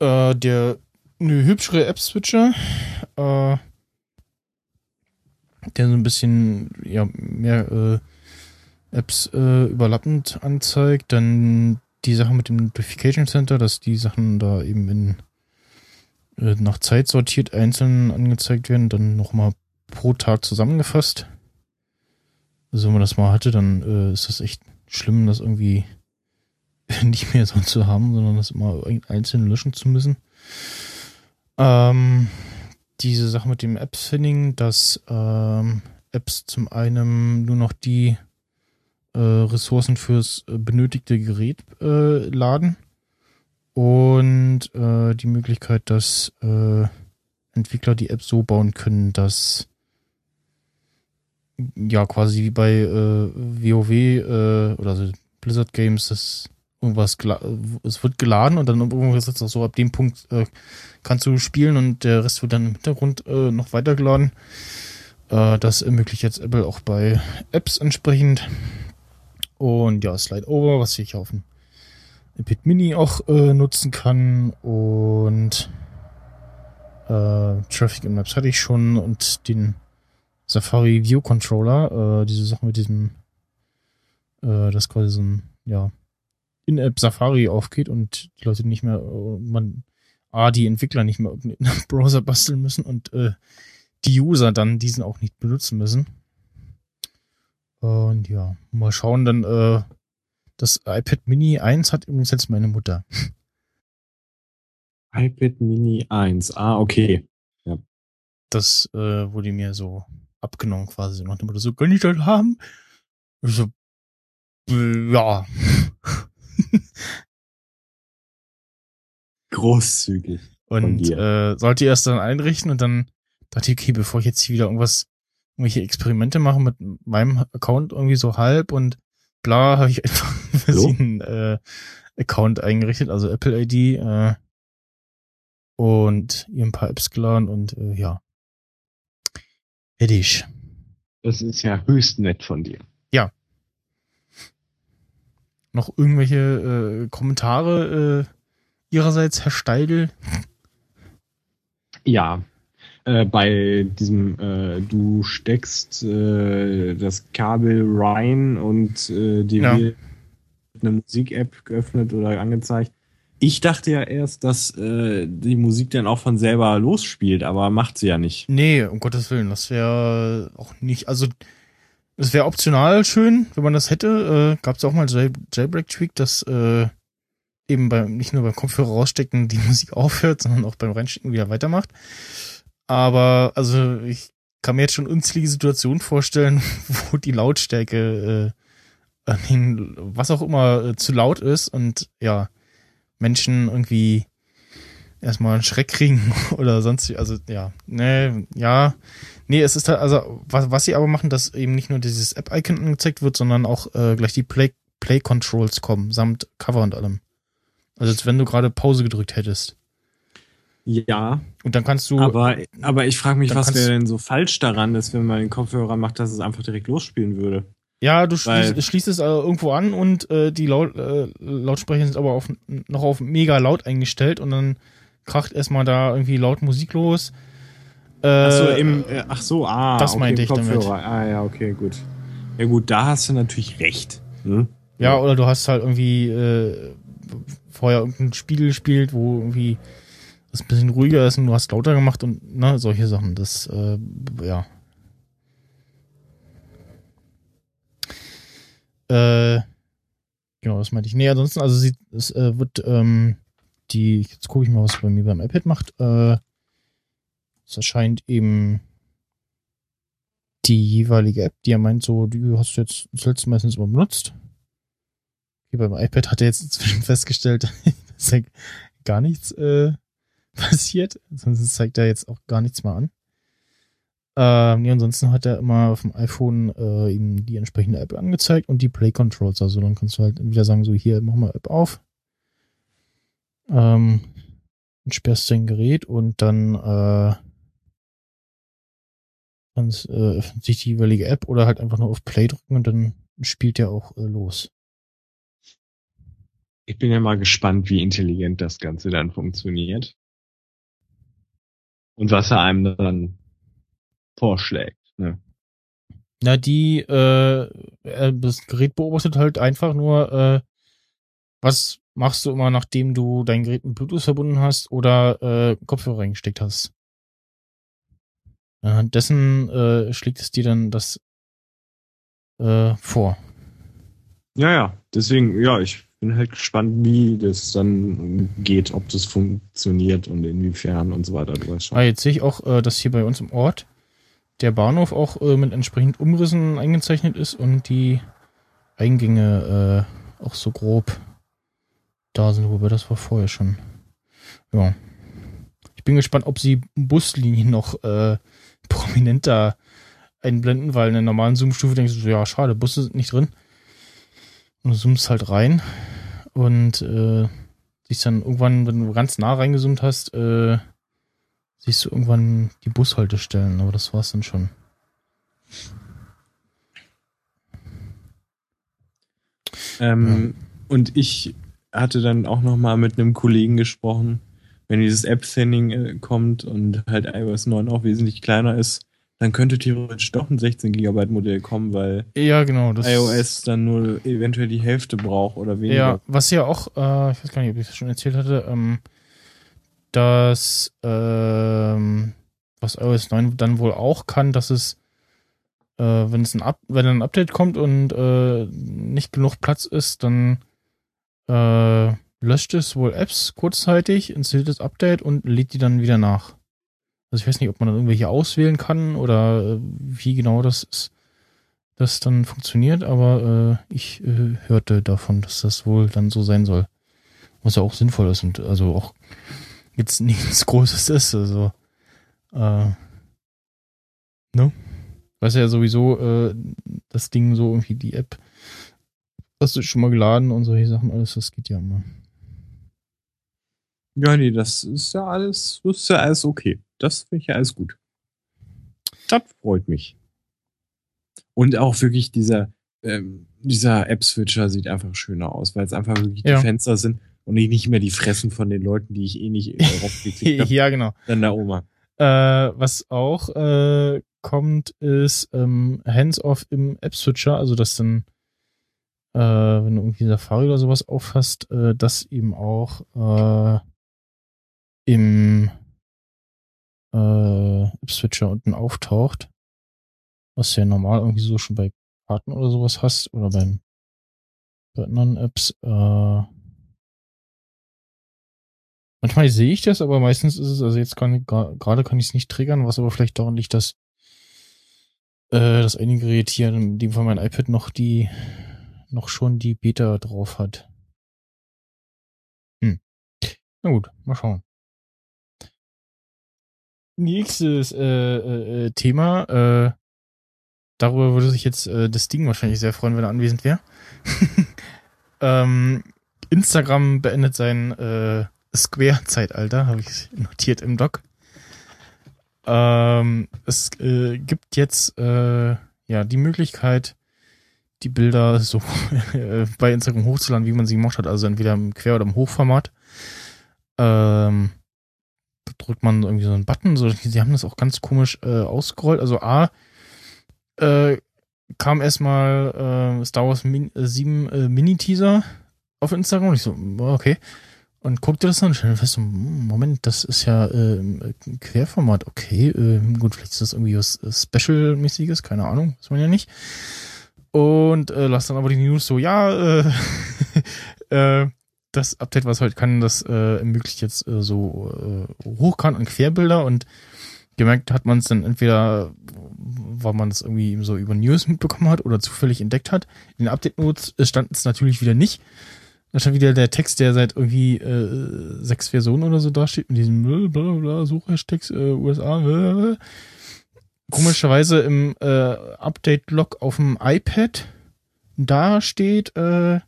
Äh, der eine hübschere App-Switcher, äh, der so ein bisschen ja, mehr äh, Apps äh, überlappend anzeigt. Dann die Sache mit dem Notification Center, dass die Sachen da eben in äh, nach Zeit sortiert einzeln angezeigt werden, dann nochmal pro Tag zusammengefasst. Also wenn man das mal hatte, dann äh, ist das echt schlimm, das irgendwie nicht mehr so zu haben, sondern das immer einzeln löschen zu müssen. Ähm, diese Sache mit dem App-Thinning, dass ähm, Apps zum einen nur noch die äh, Ressourcen fürs äh, benötigte Gerät äh, laden und äh, die Möglichkeit, dass äh, Entwickler die App so bauen können, dass ja quasi wie bei äh, WoW oder also Blizzard Games, das irgendwas es wird geladen und dann irgendwas ist auch so ab dem Punkt äh, kannst du spielen und der Rest wird dann im Hintergrund äh, noch weitergeladen. Äh, das ermöglicht jetzt Apple auch bei Apps entsprechend. Und ja, Slide Over, was ich auf dem iPad Mini auch äh, nutzen kann und äh, Traffic and Maps hatte ich schon und den Safari View Controller, äh, diese Sache mit diesem, äh, das quasi so ein, ja, In-App Safari aufgeht und die Leute nicht mehr, äh, man, A, die Entwickler nicht mehr in einem Browser basteln müssen und äh, die User dann diesen auch nicht benutzen müssen. Und ja, mal schauen, dann, äh, das iPad Mini 1 hat übrigens jetzt meine Mutter. iPad Mini 1. Ah, okay. Das äh, wurde mir so abgenommen quasi. Nach dem Motto, so, kann ich das haben? Ich so, ja. Großzügig. Und äh, sollte erst dann einrichten und dann dachte ich, okay, bevor ich jetzt hier wieder irgendwas, irgendwelche Experimente mache mit meinem Account irgendwie so halb und bla, habe ich einfach So? einen äh, Account eingerichtet, also Apple ID äh, und ihr ein paar Apps geladen und äh, ja. Fertig. Das ist ja höchst nett von dir. Noch irgendwelche äh, Kommentare äh, ihrerseits, Herr Steidel? Ja, äh, bei diesem, äh, du steckst äh, das Kabel rein und äh, dir Ja. wird eine Musik-App geöffnet oder angezeigt. Ich dachte ja erst, dass äh, die Musik dann auch von selber losspielt, aber macht sie ja nicht. Nee, um Gottes Willen, das wäre auch nicht, also es wäre optional schön, wenn man das hätte. Äh, Gab es auch mal Jail Jailbreak-Tweak, dass äh, eben beim, nicht nur beim Kopfhörer rausstecken die Musik aufhört, sondern auch beim Reinstecken wieder weitermacht. Aber also ich kann mir jetzt schon unzählige Situationen vorstellen, wo die Lautstärke äh, was auch immer äh, zu laut ist und ja, Menschen irgendwie erstmal einen Schreck kriegen oder sonst, also ja, nee, ja, nee, es ist halt, also was, was sie aber machen, dass eben nicht nur dieses App-Icon angezeigt wird, sondern auch äh, gleich die Play, Play Controls kommen, samt Cover und allem. Also als wenn du gerade Pause gedrückt hättest. Ja, Und dann kannst du, aber, aber ich frage mich, was wäre denn so falsch daran, dass wenn man den Kopfhörer macht, dass es einfach direkt losspielen würde? ja, du schließt, schließt es äh, irgendwo an und äh, die Laut, äh, Lautsprecher sind aber auf, noch auf mega laut eingestellt und dann kracht erstmal da irgendwie laut Musik los. Äh, Ach so, im, äh, ach so, ah, das okay, meinte ich damit. Kopfhörer. Ah ja, okay, gut. Ja gut, da hast du natürlich recht. Ne? Ja, oder du hast halt irgendwie äh, vorher irgendein Spiel gespielt, wo irgendwie das ein bisschen ruhiger ist und du hast lauter gemacht und ne, solche Sachen. Das, äh, ja. Äh, genau, das meinte ich. Nee, ansonsten, also sie, es äh, wird ähm, die, jetzt gucke ich mal, was bei mir beim iPad macht. Äh, es erscheint eben die jeweilige App, die er meint, so, die hast du jetzt das letzte meistens immer benutzt. Okay, beim iPad hat er jetzt inzwischen festgestellt, dass ja gar nichts äh, passiert. Sonst zeigt er jetzt auch gar nichts mehr an. Ähm, nee, ansonsten hat er immer auf dem iPhone äh, ihm die entsprechende App angezeigt und die Play Controls. Also dann kannst du halt entweder sagen, so hier, mach mal App auf. Ähm, und sperrst dein Gerät und dann äh, dann äh, öffnet sich die jeweilige App oder halt einfach nur auf Play drücken und dann spielt der auch äh, los. Ich bin ja mal gespannt, wie intelligent das Ganze dann funktioniert. und was er einem dann vorschlägt. Ne? Na, die, äh, das Gerät beobachtet halt einfach nur, äh, was machst du immer, nachdem du dein Gerät mit Bluetooth verbunden hast oder äh, Kopfhörer reingesteckt hast. Anhand dessen äh, schlägt es dir dann das äh, vor. Ja, ja. Deswegen, ja, ich bin halt gespannt, wie das dann geht, ob das funktioniert und inwiefern und so weiter. Du weißt schon. Ah, jetzt sehe ich auch, äh, dass hier bei uns im Ort der Bahnhof auch äh, mit entsprechend Umrissen eingezeichnet ist und die Eingänge äh, auch so grob da sind, wobei das war vorher schon. Ja. Ich bin gespannt, ob sie Buslinien noch äh, prominenter einblenden, weil in der normalen Zoom-Stufe denkst du, so, ja, schade, Busse sind nicht drin. Und du zoomst halt rein und äh, siehst dann irgendwann, wenn du ganz nah reingezoomt hast, äh, siehst du irgendwann die Bushaltestellen, aber das war's dann schon. Ähm, Und ich hatte dann auch noch mal mit einem Kollegen gesprochen, wenn dieses App-Thinning äh, kommt und halt iOS 9 auch wesentlich kleiner ist, dann könnte theoretisch doch ein 16 GB Modell kommen, weil Ja, genau. Das iOS dann nur eventuell die Hälfte braucht oder weniger. Ja, was ja auch, äh, ich weiß gar nicht, ob ich das schon erzählt hatte, ähm, dass ähm, was iOS 9 dann wohl auch kann, dass es, äh, wenn es ein Up wenn ein Update kommt und äh, nicht genug Platz ist, dann äh, löscht es wohl Apps kurzzeitig, installiert das Update und lädt die dann wieder nach. Also ich weiß nicht, ob man dann irgendwelche auswählen kann oder äh, wie genau das ist, das dann funktioniert, aber äh, ich äh, hörte davon, dass das wohl dann so sein soll. Was ja auch sinnvoll ist und also auch jetzt nichts Großes ist. Also, äh, ne? Weiß ja sowieso, äh, das Ding so irgendwie die App, hast du schon mal geladen und solche Sachen, alles, das geht ja immer. Ja, nee, das ist ja alles, das ist ja alles okay. Das finde ich ja alles gut. Das freut mich. Und auch wirklich dieser, ähm, dieser App-Switcher sieht einfach schöner aus, weil es einfach wirklich Ja. die Fenster sind und nicht mehr die Fressen von den Leuten, die ich eh nicht äh, raufgeklickt habe. ja, genau. Dann da Oma. Äh, was auch äh, kommt, ist ähm, Hands-off im App-Switcher, also dass dann, äh, wenn du irgendwie Safari oder sowas aufhast, äh, das eben auch äh, im äh, App-Switcher unten auftaucht. Was ja normal irgendwie so schon bei Karten oder sowas hast oder beim bei anderen Apps. Äh, Manchmal sehe ich das, aber meistens ist es, also jetzt kann gerade kann ich es nicht triggern, was aber vielleicht daran liegt, dass äh, das eine Gerät hier, in dem Fall mein iPad, noch die, noch schon die Beta drauf hat. Hm. Na gut, mal schauen. Nächstes äh, äh, äh, Thema, äh, darüber würde sich jetzt äh, das Ding wahrscheinlich sehr freuen, wenn er anwesend wäre. ähm, Instagram beendet sein äh, Square-Zeitalter, habe ich notiert im Doc. Ähm, es äh, gibt jetzt äh, ja die Möglichkeit, die Bilder so äh, bei Instagram hochzuladen, wie man sie gemacht hat, also entweder im Quer- oder im Hochformat. Ähm, drückt man irgendwie so einen Button, so, sie haben das auch ganz komisch äh, ausgerollt. Also A, äh, kam erstmal äh, Star Wars Min äh, 7 äh, Mini-Teaser auf Instagram und ich so, okay. Und guckte das dann und stellte fest, so, hm, Moment, das ist ja äh, Querformat, okay. Äh, gut, vielleicht ist das irgendwie was äh, Special-mäßiges, keine Ahnung, weiß man ja nicht. Und äh, las dann aber die News so, ja, äh, äh, das Update, was heute kann, das äh, ermöglicht jetzt äh, so äh, Hochkant- und Querbilder und gemerkt hat man es dann entweder, weil man es irgendwie so über News mitbekommen hat oder zufällig entdeckt hat. In den Update-Notes stand es natürlich wieder nicht. Da stand wieder der Text, der seit irgendwie äh, sechs Versionen oder so dasteht, mit diesem blablabla, Suchhashtags äh, USA. Äh. Komischerweise im äh, Update-Log auf dem iPad, da steht, äh,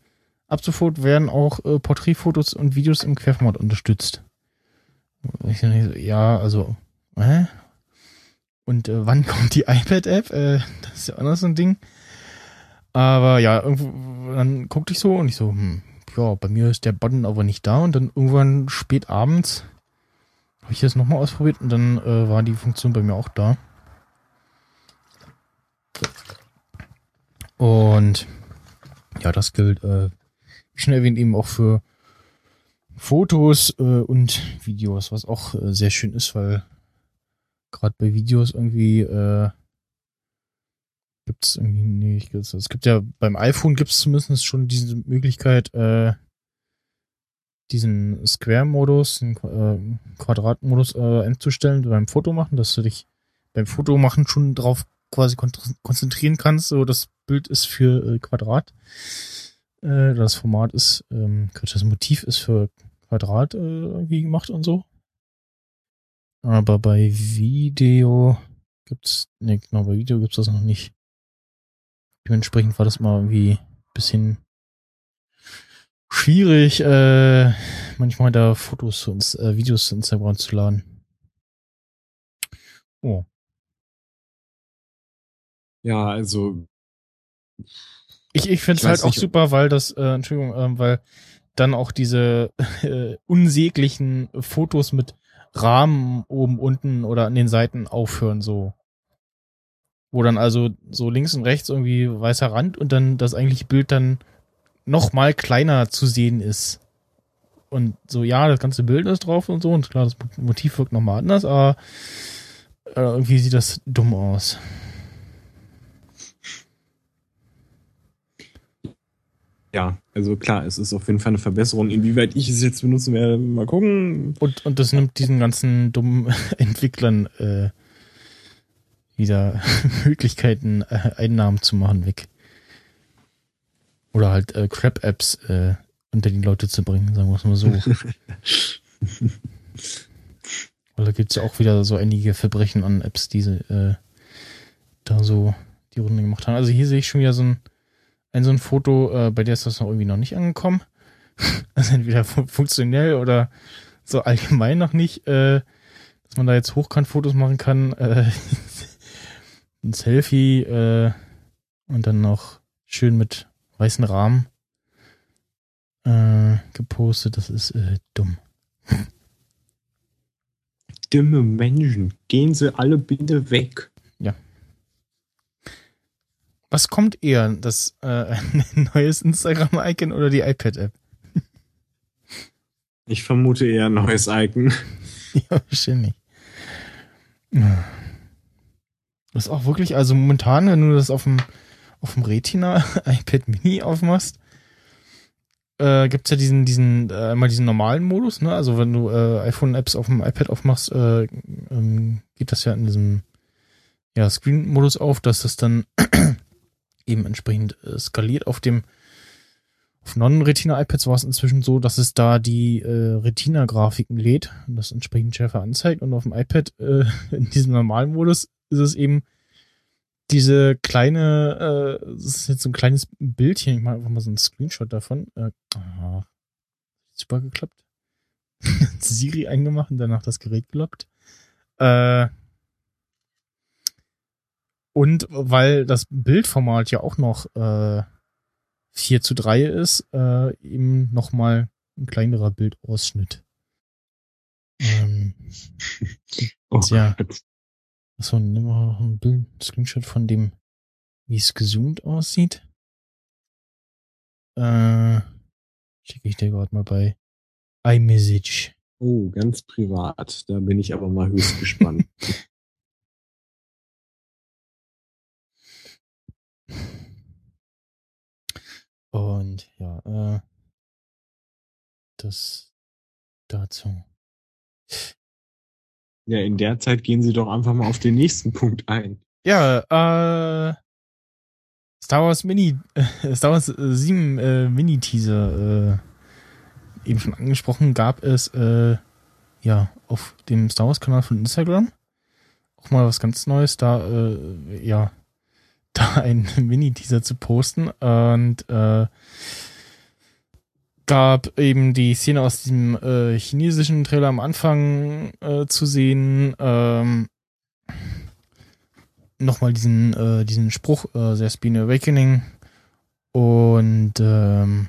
ab sofort werden auch äh, Porträtfotos und Videos im Querformat unterstützt. Ich Ja, also, hä? Und äh, wann kommt die iPad-App? Äh, das ist ja auch noch so ein Ding. Aber ja, irgendwo, dann guckte ich so und ich so, hm, ja, bei mir ist der Button aber nicht da und dann irgendwann spät abends habe ich jetzt nochmal ausprobiert und dann äh, war die Funktion bei mir auch da. Und ja, das gilt, äh, wie schon erwähnt, eben auch für Fotos äh, und Videos, was auch äh, sehr schön ist, weil gerade bei Videos irgendwie äh, gibt es irgendwie nicht. Es gibt ja beim iPhone gibt es zumindest schon diese Möglichkeit, äh, diesen Square-Modus, den äh, Quadrat-Modus äh, einzustellen beim Fotomachen, dass du dich beim Fotomachen schon drauf quasi kon konzentrieren kannst. So, das Bild ist für äh, Quadrat. Äh, das Format ist, ähm, das Motiv ist für Quadrat äh, irgendwie gemacht und so. Aber bei Video gibt's, ne, genau, bei Video gibt's das noch nicht. Dementsprechend war das mal irgendwie bisschen schwierig, äh, manchmal da Fotos zu uns, äh, Videos zu Instagram zu laden. Oh. Ja, also. Ich, ich finde es halt auch nicht, super, weil das, äh, Entschuldigung, ähm, weil dann auch diese äh, unsäglichen Fotos mit Rahmen oben, unten oder an den Seiten aufhören, so. Wo dann also so links und rechts irgendwie weißer Rand und dann das eigentliche Bild dann noch mal kleiner zu sehen ist. Und so, ja, das ganze Bild ist drauf und so. Und klar, das Motiv wirkt nochmal anders, aber äh, irgendwie sieht das dumm aus. Ja, also klar, es ist auf jeden Fall eine Verbesserung. Inwieweit ich es jetzt benutzen werde, mal gucken. Und, und das nimmt diesen ganzen dummen Entwicklern äh, wieder Möglichkeiten, äh, Einnahmen zu machen, weg. Oder halt äh, Crap-Apps äh, unter die Leute zu bringen, sagen wir es mal so. Weil da gibt es ja auch wieder so einige Verbrechen an Apps, die sie äh, da so die Runde gemacht haben. Also hier sehe ich schon wieder so ein, ein so ein Foto, äh, bei der ist das noch irgendwie noch nicht angekommen. also entweder funktionell oder so allgemein noch nicht, äh, dass man da jetzt Hochkant-Fotos machen kann. Äh, ein Selfie äh, und dann noch schön mit weißen Rahmen äh, gepostet. Das ist äh, dumm. Dumme Menschen, gehen sie alle bitte weg. Was kommt eher, das äh, neues Instagram-Icon oder die iPad-App? Ich vermute eher ein neues Icon. ja, wahrscheinlich. Das ist auch wirklich, also momentan, wenn du das auf dem auf dem Retina iPad Mini aufmachst, äh, gibt's ja diesen, diesen, äh, einmal diesen normalen Modus, ne? Also wenn du äh, iPhone-Apps auf dem iPad aufmachst, äh, ähm, geht das ja in diesem ja, Screen-Modus auf, dass das dann eben entsprechend äh, skaliert. Auf dem auf Non-Retina-iPads war es inzwischen so, dass es da die äh, Retina-Grafiken lädt und das entsprechend schärfer anzeigt. Und auf dem iPad äh, in diesem normalen Modus ist es eben diese kleine, äh, das ist jetzt so ein kleines Bildchen, ich mache einfach mal so einen Screenshot davon. Äh, oh, super geklappt. Siri eingemacht und danach das Gerät gelockt. Äh, und weil das Bildformat ja auch noch äh, 4 zu 3 ist, äh, eben nochmal ein kleinerer Bildausschnitt. Ähm, oh ja. Achso, nimm mal noch ein Bild, Screenshot von dem, wie es gezoomt aussieht. Äh, schicke ich dir gerade mal bei iMessage. Oh, ganz privat. Da bin ich aber mal höchst gespannt. Und ja, äh, das dazu. Ja, in der Zeit gehen Sie doch einfach mal auf den nächsten Punkt ein. Ja, äh, Star Wars Mini, äh, Star Wars 7 äh, Mini-Teaser, äh, eben schon angesprochen, gab es, äh, ja, auf dem Star Wars-Kanal von Instagram. Auch mal was ganz Neues, da, äh, ja, da ein Mini-Teaser zu posten und, äh, gab eben die Szene aus diesem äh, chinesischen Trailer am Anfang äh, zu sehen. Ähm, Nochmal diesen, äh, diesen Spruch, äh, There's been awakening. Und ähm,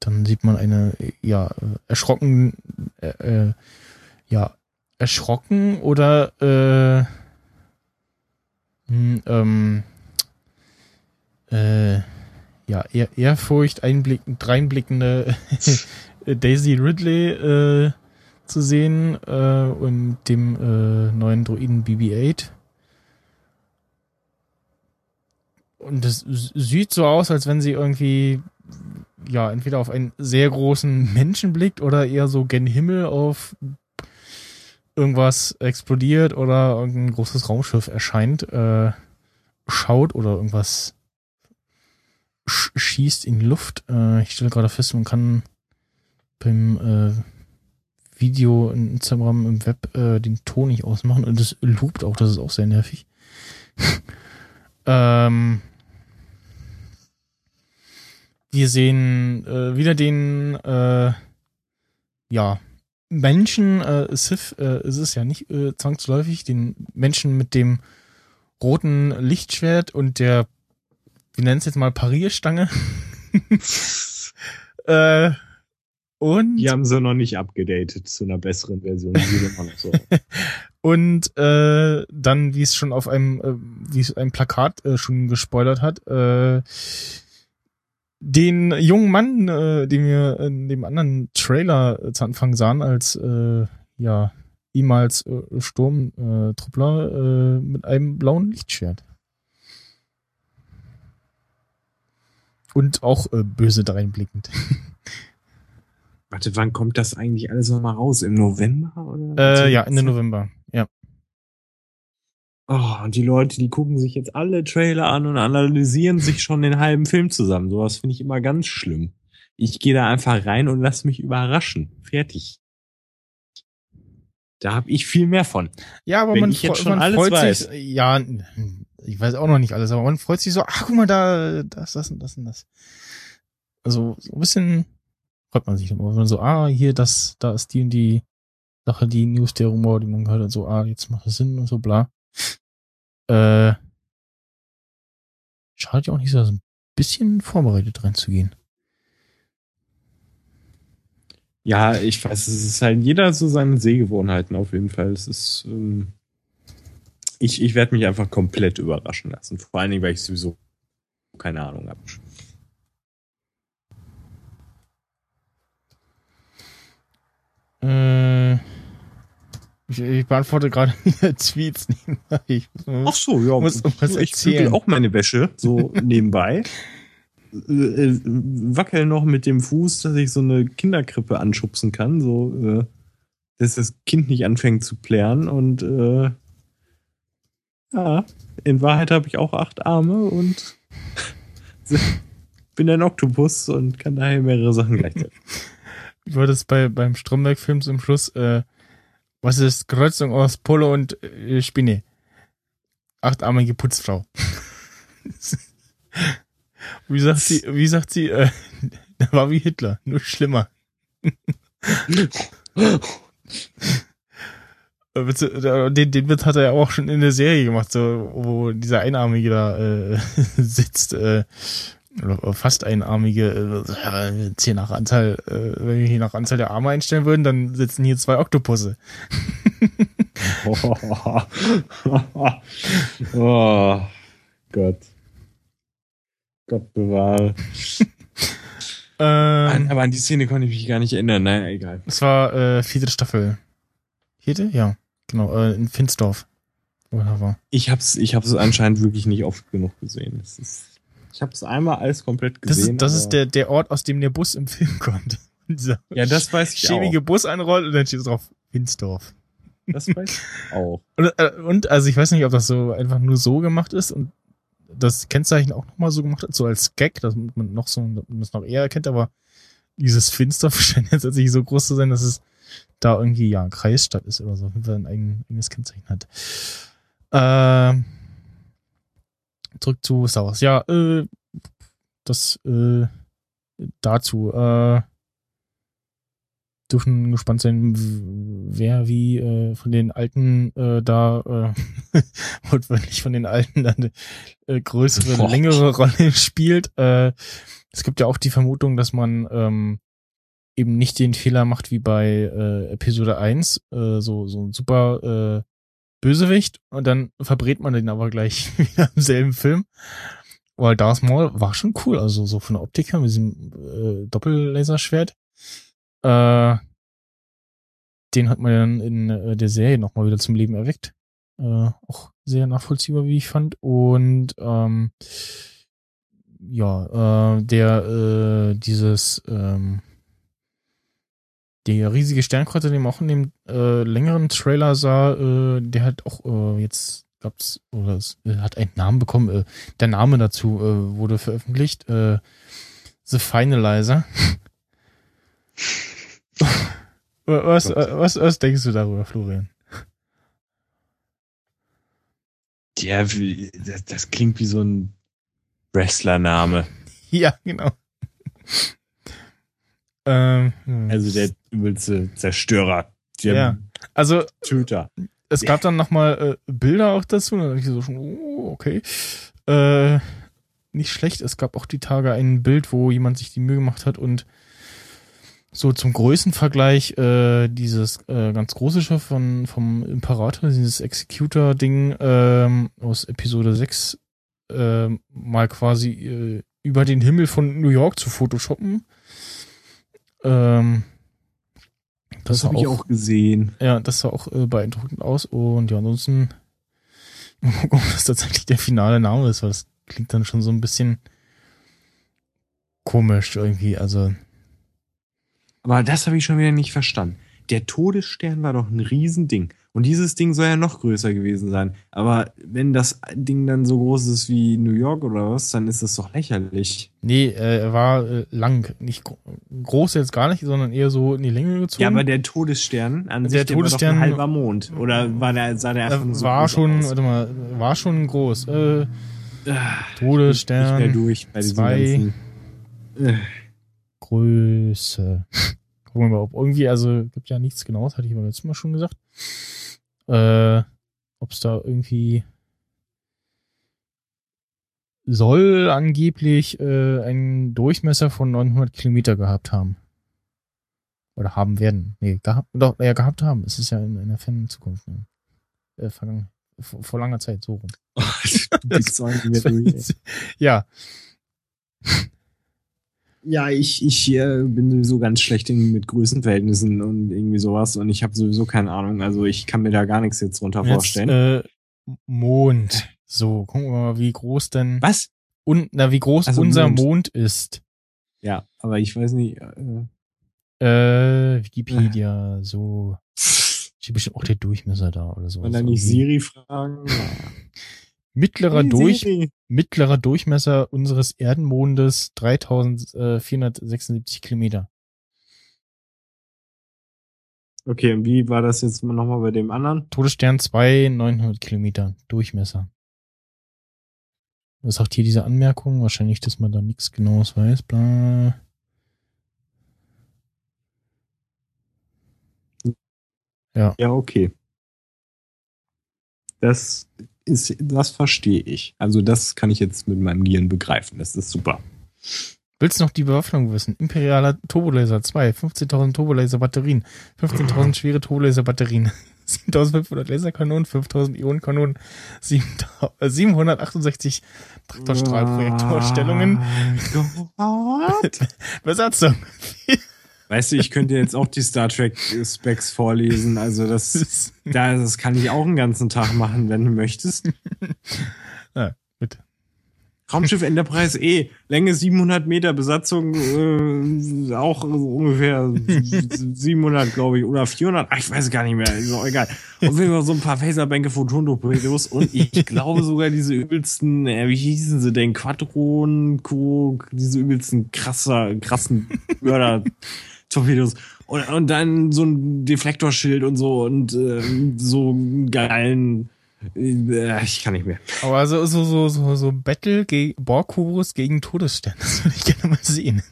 dann sieht man eine, ja, erschrocken, äh, äh, ja, erschrocken oder äh, hm, ähm, äh, ja, eher Ehrfurcht einblickend, reinblickende Daisy Ridley äh, zu sehen äh, und dem äh, neuen Droiden BB-8. Und es sieht so aus, als wenn sie irgendwie ja entweder auf einen sehr großen Menschen blickt oder eher so gen Himmel auf irgendwas explodiert oder irgendein großes Raumschiff erscheint, äh, schaut oder irgendwas sch schießt in die Luft. Äh, ich stelle gerade fest, man kann beim äh, Video in Instagram im Web äh, den Ton nicht ausmachen und es loopt auch, das ist auch sehr nervig. ähm, wir sehen äh, wieder den äh, ja Menschen, äh, Sith äh, ist es ja nicht äh, zwangsläufig, den Menschen mit dem roten Lichtschwert und der, wir nennen es jetzt mal Parierstange. äh, und Die haben sie noch nicht abgedatet zu einer besseren Version. So. Und äh, dann, wie es schon auf einem, äh, wie es ein Plakat äh, schon gespoilert hat, äh, den jungen Mann, äh, den wir in dem anderen Trailer äh, zu Anfang sahen, als äh, ja ehemals äh, Sturmtruppler äh, äh, mit einem blauen Lichtschwert. Und auch äh, böse dreinblickend. Warte, wann kommt das eigentlich alles nochmal raus? Im November? Oder? äh, ja, Ende November. Ja. Oh, und die Leute, die gucken sich jetzt alle Trailer an und analysieren sich schon den halben Film zusammen. Sowas finde ich immer ganz schlimm. Ich gehe da einfach rein und lass mich überraschen. Fertig. Da habe ich viel mehr von. Ja, aber Wenn man, ich jetzt schon man alles freut weiß. sich. Ja, ich weiß auch noch nicht alles, aber man freut sich so, ach guck mal da, das, das und das und das. Also so ein bisschen freut man sich immer, wenn man so, ah, hier, das, da ist die und die Sache, die News, der Rumor, die man gehört hat, so, ah, jetzt macht das Sinn und so, bla. Äh, schadet ja auch nicht so ein bisschen vorbereitet reinzugehen. Ja, ich weiß, es ist halt jeder so seine Sehgewohnheiten auf jeden Fall. Es ist, ähm, ich, ich werde mich einfach komplett überraschen lassen. Vor allen Dingen, weil ich sowieso keine Ahnung habe. Äh, ich, ich beantworte gerade Tweets nebenbei. Ich muss, Ach so, ja. Muss ich erzählen. bügel auch meine Wäsche so nebenbei. Äh, äh, wackel noch mit dem Fuß, dass ich so eine Kinderkrippe anschubsen kann, so äh, dass das Kind nicht anfängt zu plären und äh, ja, in Wahrheit habe ich auch acht Arme und bin ein Oktopus und kann daher mehrere Sachen gleichzeitig. Wie war das bei, beim Stromberg-Film zum Schluss? Äh, was ist Kreuzung aus Polo und äh, Spinne? Achtarmige Putzfrau. wie sagt sie, wie sagt sie, äh, der war wie Hitler, nur schlimmer. Äh, Witz- äh, Den, den Witz hat er ja auch schon in der Serie gemacht, so, wo dieser Einarmige da äh, sitzt, äh, oder fast einarmige, äh, jetzt hier nach Anzahl, äh, wenn wir hier nach Anzahl der Arme einstellen würden, dann sitzen hier zwei Oktopusse. oh Gott. Gott bewahre. Ähm, Aber an die Szene konnte ich mich gar nicht erinnern. Naja, egal. es war äh, vierte Staffel. Vierte? Ja, genau, äh, in Finsdorf. Wunderbar. Ich hab's, ich hab's anscheinend wirklich nicht oft genug gesehen. Das ist, ich hab's einmal alles komplett Das gesehen. ist, das ist der, der Ort, aus dem der Bus im Film kommt. Ja, das weiß ich schäbige auch. Bus anrollt und dann steht drauf Finsdorf. Das weiß ich auch. Und, äh, und also ich weiß nicht, ob das so einfach nur so gemacht ist und das Kennzeichen auch nochmal so gemacht hat, so als Gag, dass man noch so das noch eher erkennt, aber dieses Finster scheint jetzt tatsächlich so groß zu sein, dass es da irgendwie ja Kreisstadt ist oder so, auf jeden Fall ein eigen- eigenes Kennzeichen hat. Ähm, zurück zu Star Wars. Ja, äh, das äh, dazu. Äh, dürfen gespannt sein, wer wie äh, von den Alten äh, da äh, wortwörtlich von den Alten dann eine äh, größere, längere Rolle spielt. Äh, es gibt ja auch die Vermutung, dass man ähm, eben nicht den Fehler macht wie bei äh, Episode 1, äh, so, so ein super äh, Bösewicht und dann verbrät man den aber gleich wieder im selben Film. Weil Darth Maul war schon cool, also so von der Optik her mit diesem äh, Doppellaserschwert. Äh, den hat man dann in äh, der Serie nochmal wieder zum Leben erweckt. Äh, auch sehr nachvollziehbar, wie ich fand. Und ähm, ja, äh, der äh, dieses ähm, der riesige Sternkreuzer, den man auch in dem äh, längeren Trailer sah, äh, der hat auch äh, jetzt gab's oder es äh, hat einen Namen bekommen. Äh, der Name dazu äh, wurde veröffentlicht. The Finalizer. was, was, was denkst du darüber, Florian? Ja, das, das klingt wie so ein Wrestlername. Ja, genau. Ähm, hm. Also der übelste Zerstörer. Der Ja. also Töter. es gab dann nochmal äh, Bilder auch dazu. Und dann ich so schon, oh, okay. Äh, nicht schlecht. Es gab auch die Tage ein Bild, wo jemand sich die Mühe gemacht hat und so zum Größenvergleich äh, dieses äh, ganz große Schiff von, vom Imperator, dieses Executor-Ding ähm, aus Episode 6 äh, mal quasi äh, über den Himmel von New York zu photoshoppen. Ähm, Das, sah habe ich auch gesehen. ja, das sah auch äh, beeindruckend aus. Und ja, ansonsten mal gucken, ob das tatsächlich der finale Name ist, weil das klingt dann schon so ein bisschen komisch irgendwie. Also, Aber das habe ich schon wieder nicht verstanden. Der Todesstern war doch ein Riesending. Und dieses Ding soll ja noch größer gewesen sein. Aber wenn das Ding dann so groß ist wie New York oder was, dann ist das doch lächerlich. nee, äh, er war äh, lang. Nicht gro groß jetzt gar nicht, sondern eher so in die Länge gezogen. Ja, aber der Todesstern an Der sich, der Todesstern- war doch ein halber Mond. Oder war der, sah der einfach äh, so war schon, aus? warte mal, war schon groß. Äh, Ah, nicht mehr Todesstern, durch bei zwei. ganzen. Größe. Gucken wir mal, ob irgendwie, also gibt ja nichts genaues, hatte ich aber letztes Mal schon gesagt. Äh, ob es da irgendwie soll angeblich äh, einen Durchmesser von 900 Kilometer gehabt haben. Oder haben werden. Nee, gehabt, doch, ja, gehabt haben. Es ist ja in, in der fernen Zukunft. Ne? Äh, vergangen, vor, vor langer Zeit, so rum. du bist durch, ey. ja, Ja, ich, ich äh, bin sowieso ganz schlecht in, mit Größenverhältnissen und irgendwie sowas und ich habe sowieso keine Ahnung. Also ich kann mir da gar nichts jetzt drunter jetzt, vorstellen. äh, Mond. So, gucken wir mal, wie groß denn Was? und na, wie groß Also unser Mond. Mond ist. Ja, aber ich weiß nicht. Äh, Äh, Wikipedia, so. Steht bestimmt auch der Durchmesser da oder so. man da nicht Siri fragen? Mittlerer, Hey, Durch, Siri. mittlerer Durchmesser unseres Erdenmondes 3476 Kilometer. Okay, und wie war das jetzt nochmal bei dem anderen? Todesstern 2, 900 Kilometer Durchmesser. Was sagt hier diese Anmerkung? Wahrscheinlich, dass man da nichts genaues weiß. Bla. Ja, okay. Das ist, das verstehe ich. Also das kann ich jetzt mit meinem Gehirn begreifen. Das ist super. Willst du noch die Bewaffnung wissen? Imperialer Turbolaser 2, 15.000 Turbolaser Batterien, 15.000 schwere Turbolaser Batterien, 7.500 Laserkanonen, 5.000 Ionenkanonen, 768 Traktorstrahlprojektorstellungen, Gott. Besatzung. Weißt du, ich könnte jetzt auch die Star Trek Specs vorlesen. Also das, da- das kann ich auch einen ganzen Tag machen, wenn du möchtest. Ja, bitte. Raumschiff Enterprise E, Länge 700 Meter, Besatzung äh, auch ungefähr 700, glaube ich, oder 400. Ach, ich weiß gar nicht mehr, ist auch egal. Auf jeden Fall so ein paar Phaserbänke, Photon-Torpedos und ich glaube sogar diese übelsten, äh, wie hießen sie denn, Quadron, Co, diese übelsten krasser, krassen Mörder-Torpedos. Und, und dann so ein Deflektorschild und so und äh, so einen geilen, äh, ich kann nicht mehr. Aber so, so, so, so, so Battle gegen Borg-Kubus gegen Todesstern, das würde ich gerne mal sehen.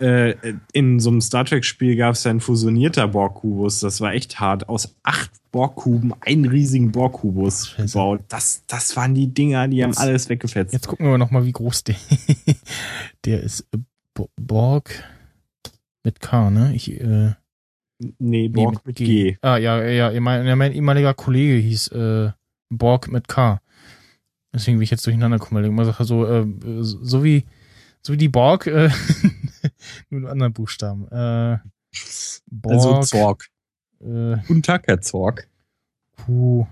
äh, in so einem Star Trek-Spiel gab es ein fusionierter Borg-Kubus. Das war echt hart. Aus acht Borg-Kuben einen riesigen Borg-Kubus gebaut. Das, das waren die Dinger, die haben Jetzt- alles weggefetzt. Jetzt gucken wir noch mal, wie groß der, der ist. Bo- Borg. Mit K, ne? Ich, äh, Nee, nee, Borg mit G. Ah, ja, ja, ja, mein, mein ehemaliger Kollege hieß äh, Borg mit K. Deswegen bin ich jetzt durcheinander gekommen, weil ich immer sage, so, äh, so wie, so wie die Borg, äh, nur mit anderen Buchstaben. Äh, Borg, Also Zorg. äh, Guten Tag, Herr Zorg. Q,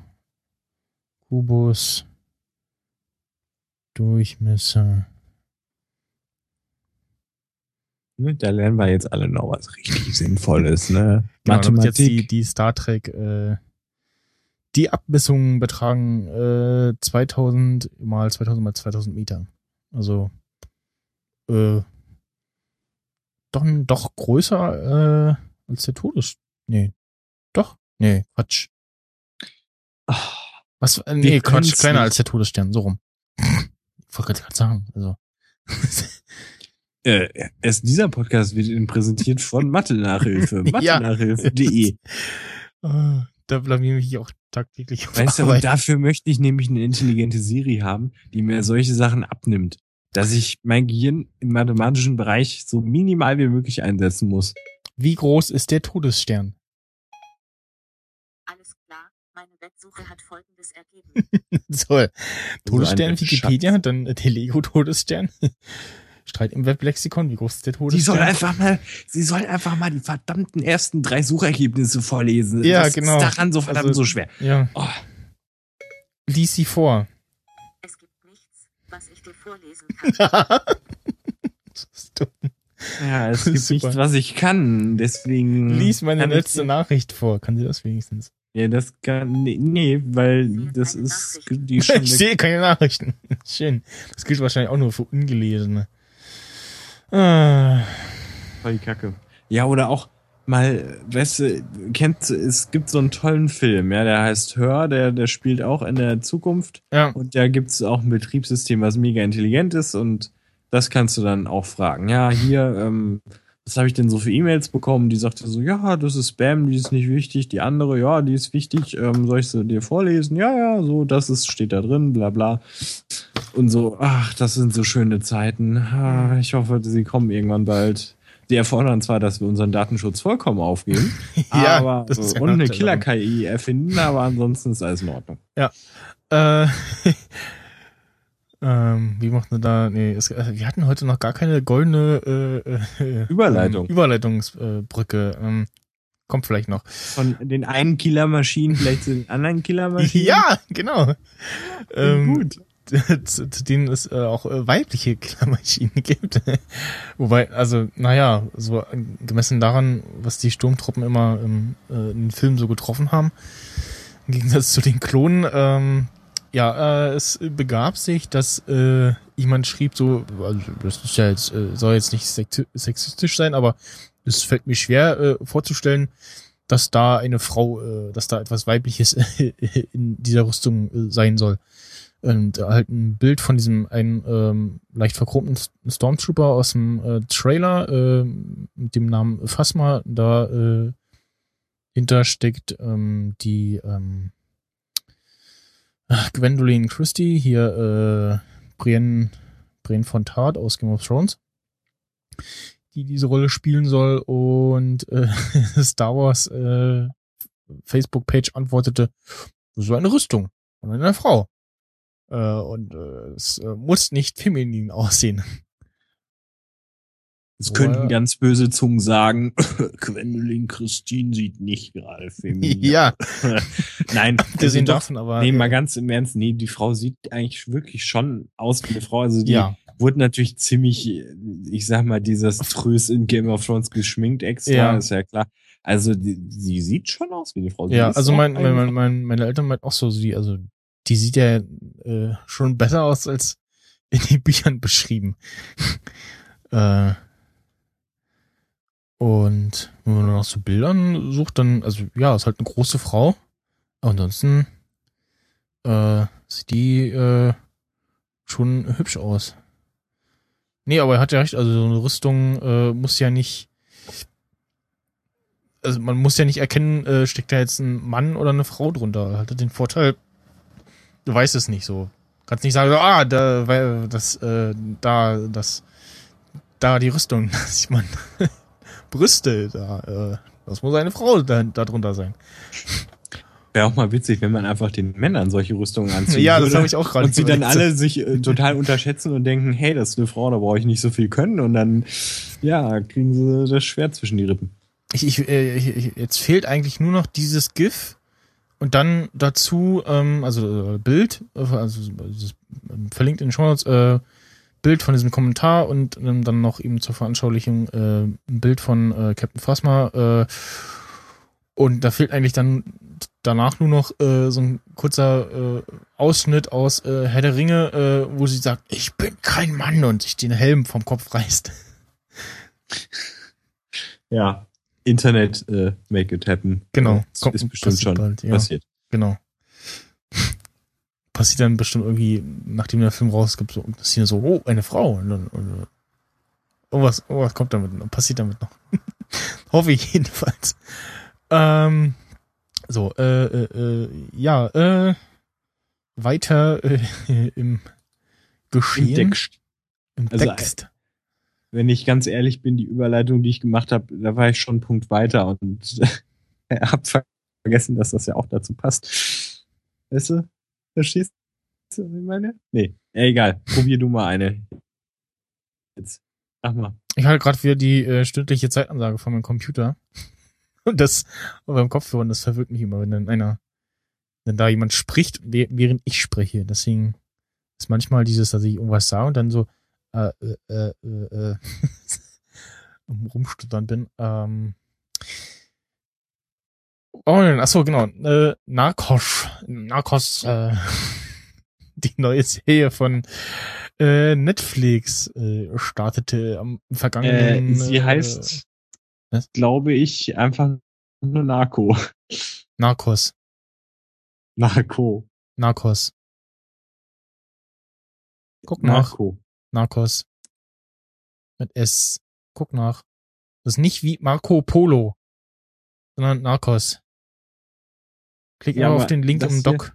Kubus, Durchmesser. Ne, Da lernen wir jetzt alle noch was richtig Sinnvolles, ne? Genau, damit jetzt die, Mathematik. die Star Trek, äh, die Abmessungen betragen äh, 2000 mal 2000 mal 2000 Meter. Also äh, doch, doch größer äh, als der Todes... Nee, doch? Nee, Quatsch. Ah, Was? Äh, nee, Quatsch, kleiner nicht. als der Todesstern, so rum. Ich wollte gerade sagen, also. Äh, erst dieser Podcast wird Ihnen präsentiert von Mathe-Nachhilfe. Ja. Mathe-Nachhilfe.de. Ah, da blamier ich mich auch tagtäglich auf Weißt du, dafür möchte ich nämlich eine intelligente Siri haben, die mir solche Sachen abnimmt. Dass ich mein Gehirn im mathematischen Bereich so minimal wie möglich einsetzen muss. Wie groß ist der Todesstern? Alles klar, meine Websuche hat folgendes ergeben. Toll. Todesstern ein Wikipedia, Schatz. dann der Lego-Todesstern. Streit im Weblexikon, wie groß ist der Sie soll Todesstern? einfach mal, sie soll einfach mal die verdammten ersten drei Suchergebnisse vorlesen. Ja, Was genau. ist daran so verdammt Also- so schwer? ja, Oh, lies sie vor. Es gibt nichts, was ich dir vorlesen kann. Das ist dumm. ja, es gibt Super. nichts, was ich kann. Deswegen. Lies meine letzte Nachricht vor. Kann sie das wenigstens? Ja, das kann, nee, nee weil das ist, die Ich sehe keine Nachrichten. Schön. Das gilt wahrscheinlich auch nur für Ungelesene. Ah, voll die Kacke. Ja, oder auch mal, weißt du, kennt, es gibt so einen tollen Film, ja, der heißt Hör, der, der spielt auch in der Zukunft ja. und da gibt's auch ein Betriebssystem, was mega intelligent ist und das kannst du dann auch fragen. Ja, hier, ähm, was habe ich denn so für E-Mails bekommen? Die sagte so, ja, das ist Spam, die ist nicht wichtig. Die andere, ja, die ist wichtig. Ähm, soll ich sie dir vorlesen? Ja, ja, so, das ist, steht da drin, bla bla. Und so, ach, das sind so schöne Zeiten. Ah, ich hoffe, sie kommen irgendwann bald. Die erfordern zwar, dass wir unseren Datenschutz vollkommen aufgeben, Ja, aber das ist ja und eine. Killer-KI erfinden, aber ansonsten ist alles in Ordnung. Äh, ähm, wie macht man da? Nee, es, äh, wir hatten heute noch gar keine goldene äh, äh, Überleitung. Ähm, Überleitungsbrücke. Ähm, kommt vielleicht noch. Von den einen Killermaschinen vielleicht zu den anderen Killermaschinen. Ja, genau. Ähm, gut. zu, zu denen es äh, auch äh, weibliche Killermaschinen gibt. Wobei, also, naja, so äh, gemessen daran, was die Sturmtruppen immer im, äh, in den Filmen so getroffen haben, im Gegensatz zu den Klonen, ähm, ja, äh, es begab sich, dass äh, jemand schrieb so, also das ist ja jetzt, äh, soll jetzt nicht sexi- sexistisch sein, aber es fällt mir schwer äh, vorzustellen, dass da eine Frau, äh, dass da etwas Weibliches in dieser Rüstung äh, sein soll. Und halt ein Bild von diesem einen ähm, leicht verchromten Stormtrooper aus dem äh, Trailer äh, mit dem Namen Phasma. Da äh, hinter steckt ähm, die ähm, ach, Gwendolyn Christie, hier äh, Brienne, Brienne von Tart aus Game of Thrones, die diese Rolle spielen soll. Und äh, Star Wars äh, Facebook-Page antwortete, so eine Rüstung von einer Frau. Äh, und äh, es äh, muss nicht feminin aussehen. Es könnten ganz böse Zungen sagen, Gwendolyn Christine sieht nicht gerade feminin. ja, Nein, abgesehen also doch, davon, aber. Nee, äh, mal ganz im Ernst, nee, die Frau sieht eigentlich wirklich schon aus wie eine Frau. Also die ja, wurde natürlich ziemlich, ich sag mal, dieses Trös in Game of Thrones geschminkt extra, Ja. ist ja klar. Also die, sie sieht schon aus wie eine Frau. Sie ja, also mein, mein, mein, mein, meine Eltern meinten auch so, sie, also die sieht ja äh, schon besser aus als in den Büchern beschrieben. äh, und wenn man nach so Bildern sucht, dann, also ja, ist halt eine große Frau. Ansonsten äh, sieht die äh, schon hübsch aus. Nee, aber er hat ja recht, also so eine Rüstung äh, muss ja nicht. Also man muss ja nicht erkennen, äh, steckt da jetzt ein Mann oder eine Frau drunter. Er hatte den Vorteil, du weißt es nicht so. Kannst nicht sagen, ah, da, weil das, äh, da, das, da die Rüstung, das sieht man. Brüste. Da, äh, das muss eine Frau da, da drunter sein. Wäre auch mal witzig, wenn man einfach den Männern solche Rüstungen anzieht. Ja, das habe ich auch gerade Und sie dann alle sich äh, total unterschätzen und denken, hey, das ist eine Frau, da brauche ich nicht so viel können. Und dann, ja, kriegen sie das Schwert zwischen die Rippen. Ich, ich, äh, ich, jetzt fehlt eigentlich nur noch dieses GIF und dann dazu, ähm, also äh, Bild, also dieses, ähm, verlinkt in den Show Notes, äh, Bild von diesem Kommentar und ähm, dann noch eben zur Veranschaulichung äh, ein Bild von äh, Captain Phasma. Äh, und da fehlt eigentlich dann danach nur noch äh, so ein kurzer äh, Ausschnitt aus äh, Herr der Ringe, äh, wo sie sagt, ich bin kein Mann und sich den Helm vom Kopf reißt. Ja. Internet, äh, make it happen. Genau. Das Kommt- ist bestimmt schon bald, ja. passiert. Genau. Passiert dann bestimmt irgendwie, nachdem der Film rausgibt, so, passiert so, oh, eine Frau. Und und, oh, was, oh, was kommt damit noch? Passiert damit noch? Hoffe ich jedenfalls. Ähm, so, äh, äh, äh, ja, äh, weiter äh, im Geschehen. Im Deck, Im Also, Text. wenn ich ganz ehrlich bin, die Überleitung, die ich gemacht habe, da war ich schon einen Punkt weiter und habe vergessen, dass das ja auch dazu passt. Weißt du? Verstehst du, was ich meine? Nee, egal. Probier du mal eine. Jetzt. Sag mal. Ich hatte gerade wieder die äh, stündliche Zeitansage von meinem Computer. Und das und beim Kopfhörer, und das verwirrt mich immer, wenn dann einer, wenn da jemand spricht, wäh- während ich spreche. Deswegen ist manchmal dieses, dass ich irgendwas sage und dann so äh, äh, äh, äh, äh, am rumstuttern bin. Ähm, oh, ach so, genau. Äh, Narcos. Narcos, äh, die neue Serie von äh, Netflix äh, startete am vergangenen. Äh, sie äh, heißt, was? glaube ich, einfach nur Narco. Narcos. Narco. Narcos. Guck nach. Narco. Narcos. Mit S. Guck nach. Das ist nicht wie Marco Polo, sondern Narcos. Klick Ja, auf den Link im Doc.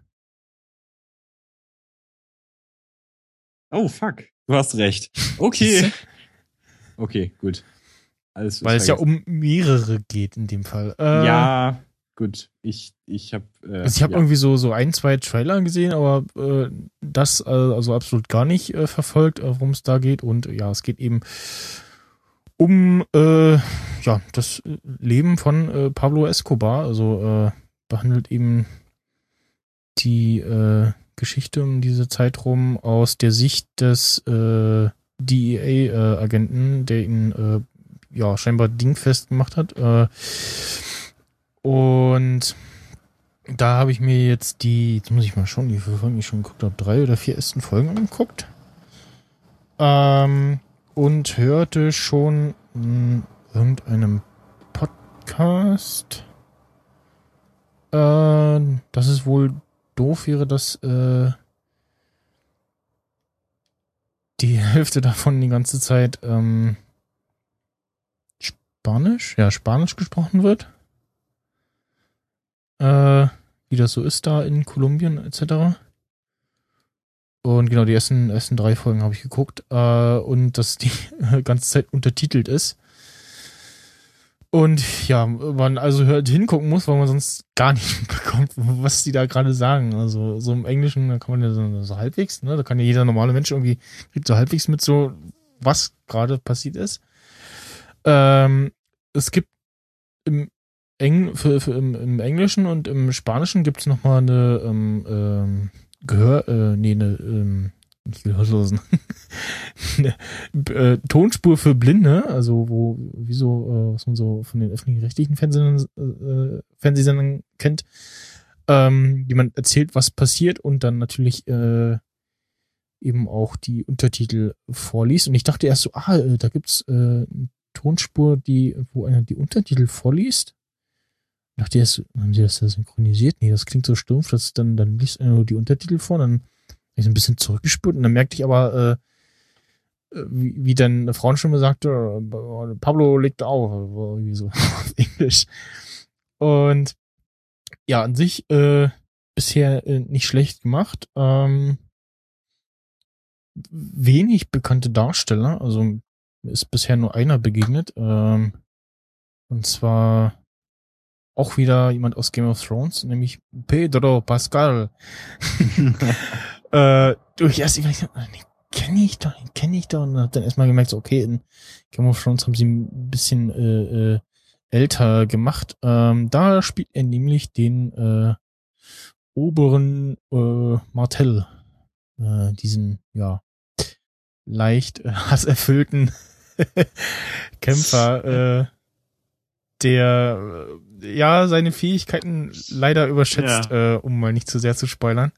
Oh, fuck. Du hast recht. Okay. Okay, gut. Alles Weil es ja um mehrere geht in dem Fall. Äh, Ja, gut. Ich, ich habe. Äh, Also ich habe ja. irgendwie so so ein, zwei Trailer gesehen, aber äh, das äh, also absolut gar nicht äh, verfolgt, äh, worum es da geht. Und ja, es geht eben um ja das Leben von Pablo Escobar. Also äh, behandelt eben die äh, Geschichte um diese Zeit rum aus der Sicht des äh, DEA-Agenten, der ihn äh, ja scheinbar dingfest gemacht hat. Äh, und da habe ich mir jetzt die, jetzt muss ich mal schauen, wie viele Folgen ich schon geguckt habe, drei oder vier ersten Folgen angeguckt. Ähm, und hörte schon in irgendeinem Podcast, äh, dass es wohl doof wäre, dass äh, die Hälfte davon die ganze Zeit ähm, Spanisch, ja, Spanisch gesprochen wird äh, wie das so ist da in Kolumbien etc. Und genau, die ersten, ersten drei Folgen habe ich geguckt äh, und dass die ganze Zeit untertitelt ist. Und ja, man also hört hingucken muss, weil man sonst gar nicht mitbekommt, was die da gerade sagen. Also so im Englischen, da kann man ja so, so halbwegs, ne? Da kann ja jeder normale Mensch irgendwie kriegt so halbwegs mit so, was gerade passiert ist. Ähm, es gibt im Eng, für, für im, im Englischen und im Spanischen gibt es nochmal eine ähm, ähm, Gehör, äh, nee, eine, ähm, eine äh, Tonspur für Blinde, also wo, wie so, äh, was man so von den öffentlich-rechtlichen Fernsehsendern, äh, Fernsehsendern kennt, ähm, jemand erzählt, was passiert und dann natürlich äh, eben auch die Untertitel vorliest. Und ich dachte erst so, ah, äh, da gibt's äh, eine Tonspur, die, wo einer die Untertitel vorliest. Dachte erst, haben sie das da synchronisiert? Nee, das klingt so stumpf, dass dann, dann liest einer nur die Untertitel vor, dann ich so ein bisschen zurückgespurt und dann merkte ich aber, äh, wie, wie dann eine Frauenstimme sagte, äh, Pablo legt auf, oder irgendwie so auf Englisch. Und ja, an sich äh, bisher äh, nicht schlecht gemacht. Ähm, wenig bekannte Darsteller, also mir ist bisher nur einer begegnet. Ähm, Und zwar auch wieder jemand aus Game of Thrones, nämlich Pedro Pascal. äh, durch erst überlegt, nee, kenne ich doch, kenne ich doch. Und hab dann erstmal gemerkt, so, okay, in Game of Thrones haben sie ein bisschen äh, äh, älter gemacht. Ähm, da spielt er nämlich den äh, oberen äh, Martell, äh, diesen, ja, leicht äh, hasserfüllten Kämpfer, äh, der äh, ja seine Fähigkeiten leider überschätzt, äh, um mal nicht zu sehr zu spoilern.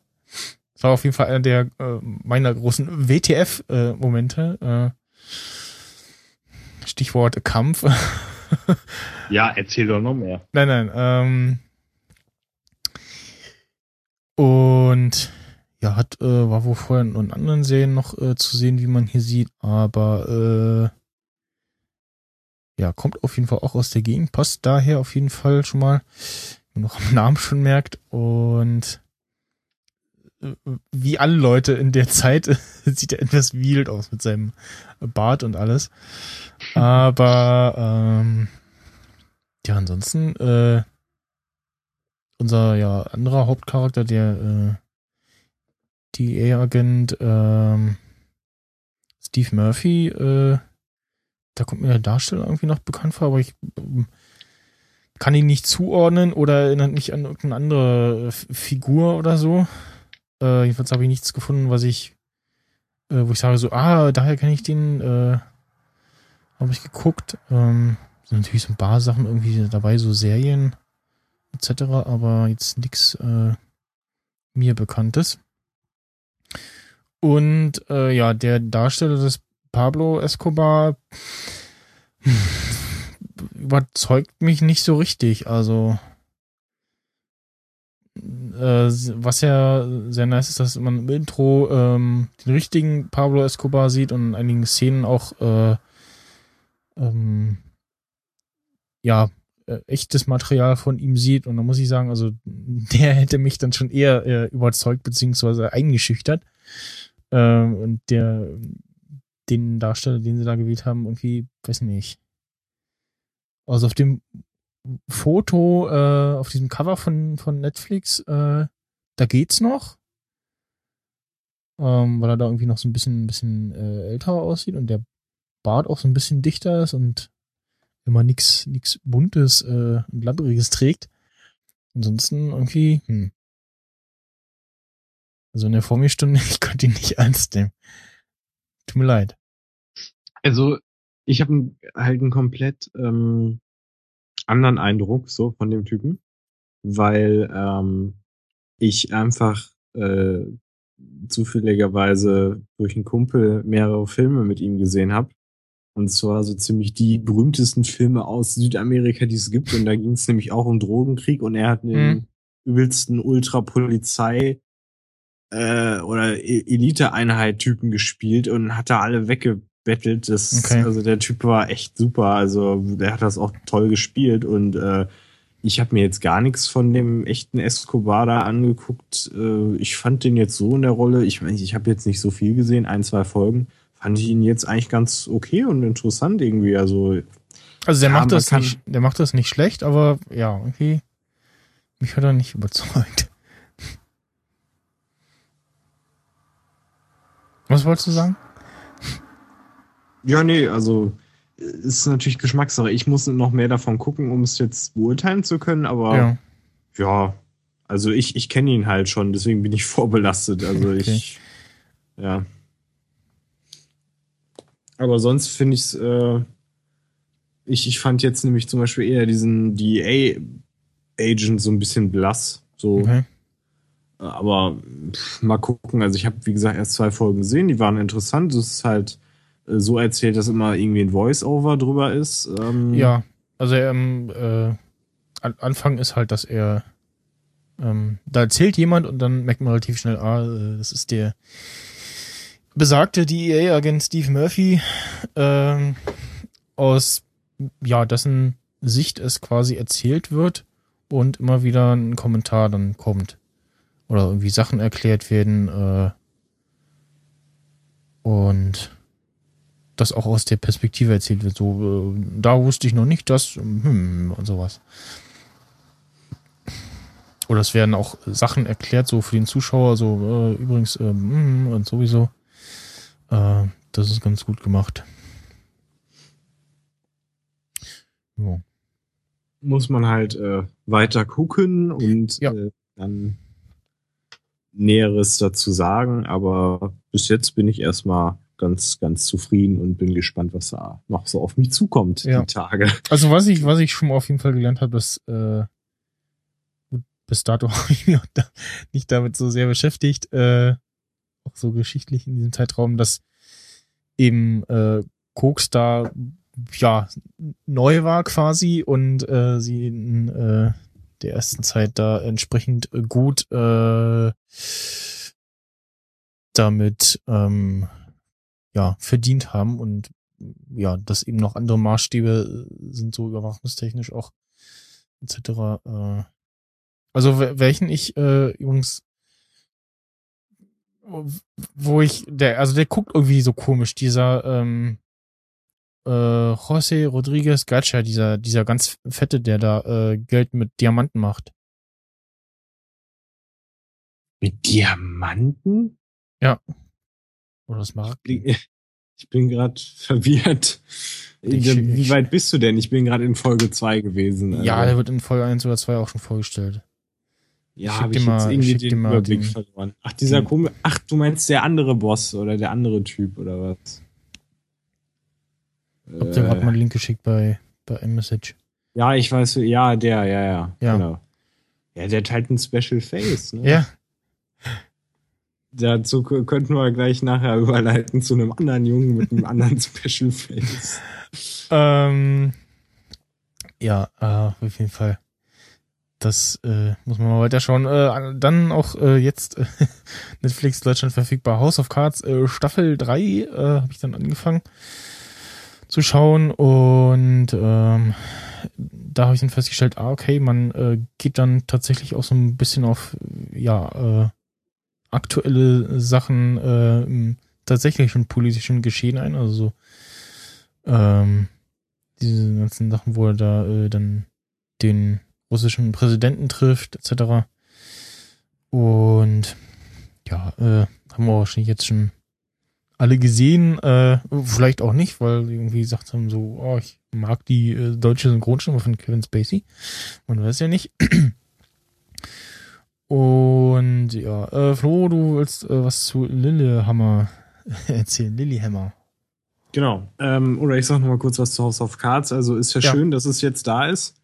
Das war auf jeden Fall einer der äh, meiner großen WTF-Momente. Äh, Stichwort Kampf. Ja, erzähl doch noch mehr. Nein, nein. Ähm, und ja, hat äh, war wohl vorher in anderen Serien noch äh, zu sehen, wie man hier sieht, aber äh, ja, kommt auf jeden Fall auch aus der Gegend, passt daher auf jeden Fall schon mal, wenn man noch am Namen schon merkt und äh, wie alle Leute in der Zeit sieht er etwas wild aus mit seinem Bart und alles. Aber ähm, ja, ansonsten äh, unser ja anderer Hauptcharakter, der äh, DEA-Agent ähm, Steve Murphy, äh, da kommt mir der Darsteller irgendwie noch bekannt vor, aber ich ähm, kann ihn nicht zuordnen oder erinnert mich an irgendeine andere Figur oder so. Äh, jedenfalls habe ich nichts gefunden, was ich, äh, wo ich sage so, ah, daher kenne ich den, äh, habe ich geguckt. Ähm, sind natürlich so ein paar Sachen irgendwie dabei, so Serien etc., aber jetzt nix äh, mir Bekanntes. Und äh, ja, der Darsteller des Pablo Escobar hm, überzeugt mich nicht so richtig. Also äh, was ja sehr nice ist, dass man im Intro ähm, den richtigen Pablo Escobar sieht und in einigen Szenen auch äh, ähm, ja äh, echtes Material von ihm sieht und da muss ich sagen, also der hätte mich dann schon eher äh, überzeugt beziehungsweise eingeschüchtert ähm, und der den Darsteller, den sie da gewählt haben, irgendwie, weiß nicht. Also auf dem Foto, äh, auf diesem Cover von, von Netflix, äh, da geht's noch. Ähm, weil er da irgendwie noch so ein bisschen, ein bisschen äh, älter aussieht und der Bart auch so ein bisschen dichter ist und immer nix, nix Buntes äh, und Labberiges trägt. Ansonsten irgendwie, hm. Also in der Vormirstunde, ich konnte ihn nicht ernst nehmen. Tut mir leid. Also, ich habe halt einen komplett ähm, anderen Eindruck so von dem Typen, weil ähm, ich einfach äh, zufälligerweise durch einen Kumpel mehrere Filme mit ihm gesehen habe. Und zwar so ziemlich die berühmtesten Filme aus Südamerika, die es gibt. Und da ging es nämlich auch um Drogenkrieg und er hat den Mhm. übelsten Ultrapolizei äh, oder E- Elite-Einheit-Typen gespielt und hat da alle weggebettelt. Das, Okay. Also der Typ war echt super. Also der hat das auch toll gespielt und äh, ich habe mir jetzt gar nichts von dem echten Escobar da angeguckt. Äh, ich fand den jetzt so in der Rolle. Ich meine, ich habe jetzt nicht so viel gesehen, ein, zwei Folgen. Fand ich ihn jetzt eigentlich ganz okay und interessant irgendwie. Also Also der Ja, macht das nicht, der macht das nicht schlecht, aber ja, irgendwie mich hat er nicht überzeugt. Was wolltest du sagen? Ja, nee, also äh, ist natürlich Geschmackssache. Ich muss noch mehr davon gucken, um es jetzt beurteilen zu können, aber ja, Ja. also ich, ich kenne ihn halt schon, deswegen bin ich vorbelastet. Also Okay. ich, ja. Aber sonst finde ich's, äh, ich, ich fand jetzt nämlich zum Beispiel eher diesen DA-Agent so ein bisschen blass. So, Okay. aber pff, mal gucken. Also ich habe, wie gesagt, erst zwei Folgen gesehen, die waren interessant. Es ist halt so erzählt, dass immer irgendwie ein Voice-Over drüber ist. Ähm, Ja, also ähm, äh, an- Anfang ist halt, dass er ähm, da erzählt jemand und dann merkt man relativ schnell, ah, äh, das ist der besagte DEA-Agent Steve Murphy, ähm, aus ja, dessen Sicht es quasi erzählt wird und immer wieder ein Kommentar dann kommt. Oder irgendwie Sachen erklärt werden, äh, und das auch aus der Perspektive erzählt wird. So, äh, da wusste ich noch nicht, dass, hm, und sowas. Oder es werden auch Sachen erklärt, so für den Zuschauer, so äh, übrigens ähm, und sowieso. Äh, das ist ganz gut gemacht. Ja. Muss man halt äh, weiter gucken und Ja. äh, dann Näheres dazu sagen. Aber bis jetzt bin ich erstmal ganz, ganz zufrieden und bin gespannt, was da noch so auf mich zukommt, Ja. die Tage. Also was ich, was ich schon mal auf jeden Fall gelernt habe, dass äh, gut, bis dato habe ich mich da, nicht damit so sehr beschäftigt, äh, auch so geschichtlich in diesem Zeitraum, dass eben äh, Koks da ja neu war quasi und äh, sie in äh, der ersten Zeit da entsprechend gut äh, damit ähm, ja verdient haben und ja, dass eben noch andere Maßstäbe äh, sind, so überwachungstechnisch auch, etc. Äh, also wel- welchen ich äh, übrigens, wo ich, der, also der guckt irgendwie so komisch, dieser ähm, äh, José Rodriguez Gacha, dieser, dieser ganz fette, der da äh, Geld mit Diamanten macht. Mit Diamanten? Oder Mark. Ich bin gerade verwirrt. Ich Wie ich- weit bist du denn? Ich bin gerade in Folge 2 gewesen. also- Ja, der wird in Folge 1 oder 2 auch schon vorgestellt. ja habe ich mal- jetzt irgendwie den Überblick den- verloren. Ach, dieser komische. Ach, du meinst der andere Boss oder der andere Typ oder was? Ich hab dir gerade mal einen Link geschickt bei, bei iMessage. ja, ich weiß, ja, der, ja, ja. Ja. Genau. Ja, der hat halt ein Special Face. Ne? Ja, Dazu könnten wir gleich nachher überleiten zu einem anderen Jungen mit einem anderen Special Face. Ähm, ja, äh, auf jeden Fall. Das äh, muss man mal weiterschauen. Äh, dann auch äh, jetzt äh, Netflix Deutschland verfügbar. House of Cards äh, Staffel 3 äh, habe ich dann angefangen zu schauen und ähm, da habe ich dann festgestellt, ah, okay, man äh, geht dann tatsächlich auch so ein bisschen auf ja äh, aktuelle Sachen äh, im tatsächlichen politischen Geschehen ein, also so ähm, diese ganzen Sachen, wo er da äh, dann den russischen Präsidenten trifft, etc. Und ja, äh, haben wir wahrscheinlich jetzt schon alle gesehen, äh, vielleicht auch nicht, weil irgendwie gesagt haben, so, oh, ich mag die äh, deutsche Synchronstimme von Kevin Spacey. Man weiß ja nicht. Und ja, äh, Flo, du willst äh, was zu Lillehammer erzählen. Lilyhammer. Genau. Ähm, oder ich sag noch mal kurz was zu House of Cards. Also ist ja, Ja. schön, dass es jetzt da ist.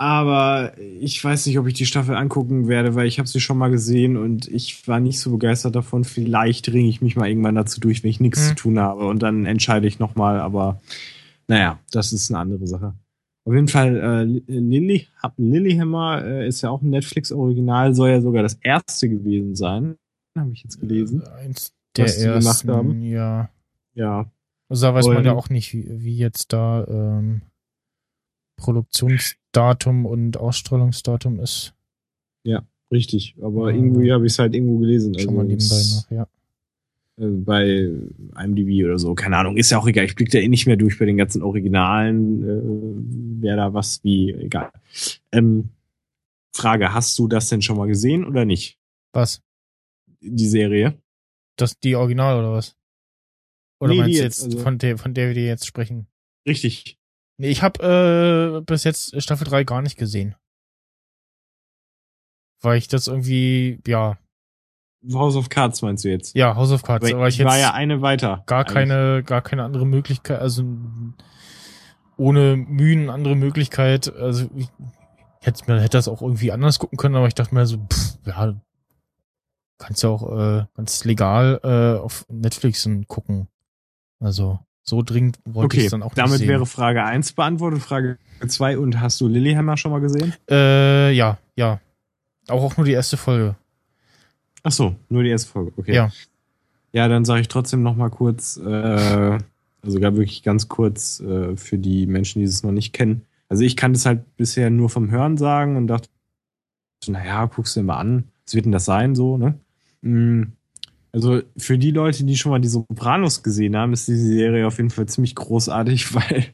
Aber ich weiß nicht, ob ich die Staffel angucken werde, weil ich habe sie schon mal gesehen und ich war nicht so begeistert davon. Vielleicht ringe ich mich mal irgendwann dazu durch, wenn ich nichts Hm. zu tun habe und dann entscheide ich noch mal. Aber naja, das ist eine andere Sache. Auf jeden Fall, äh, Lily, Lilyhammer äh, ist ja auch ein Netflix-Original, soll ja sogar das erste gewesen sein. Habe ich jetzt gelesen. Äh, Eins der Was sie gemacht ersten, haben. ja. Ja, Also da weiß man Und- ja auch nicht, wie, wie jetzt da ähm, Produktionsdatum und Ausstrahlungsdatum ist. richtig. Aber Ja. irgendwie habe ich es halt irgendwo gelesen. Schau mal nebenbei noch, ja. Äh, bei IMDb oder so. Keine Ahnung, ist ja auch egal. Ich blick da eh nicht mehr durch bei den ganzen Originalen, äh, wer da was wie, egal. Ähm, Frage, hast du das denn schon mal gesehen oder nicht? Was? Die Serie? Das die Original oder was? Oder Nee, meinst du jetzt, also- von, der, von der wir jetzt sprechen? Richtig. Nee, ich habe äh, bis jetzt Staffel 3 gar nicht gesehen. Weil ich das irgendwie, ja, House of Cards meinst du jetzt? ja, House of Cards, Aber aber ich ich war ja eine weiter. gar eigentlich. keine, gar keine andere Möglichkeit, also ohne Mühen andere Möglichkeit, also ich hätte, man hätte das auch irgendwie anders gucken können, aber ich dachte mir so, pff, ja, kannst ja auch äh, ganz legal äh, auf Netflix gucken. Also so dringend wollte ich Okay, es dann auch nicht damit sehen. wäre Frage 1 beantwortet. Frage 2, und hast du Lilyhammer schon mal gesehen? äh, ja, ja. Auch, auch nur die erste Folge. Ach so, nur die erste Folge. Okay. Ja. Ja, dann sage ich trotzdem noch mal kurz, äh, also gar wirklich ganz kurz äh, für die Menschen, die es noch nicht kennen. Also ich kannte es halt bisher nur vom Hören sagen und dachte, naja, guckst du dir mal an, was wird denn das sein so, ne? Mm, Also für die Leute, die schon mal die Sopranos gesehen haben, ist diese Serie auf jeden Fall ziemlich großartig, weil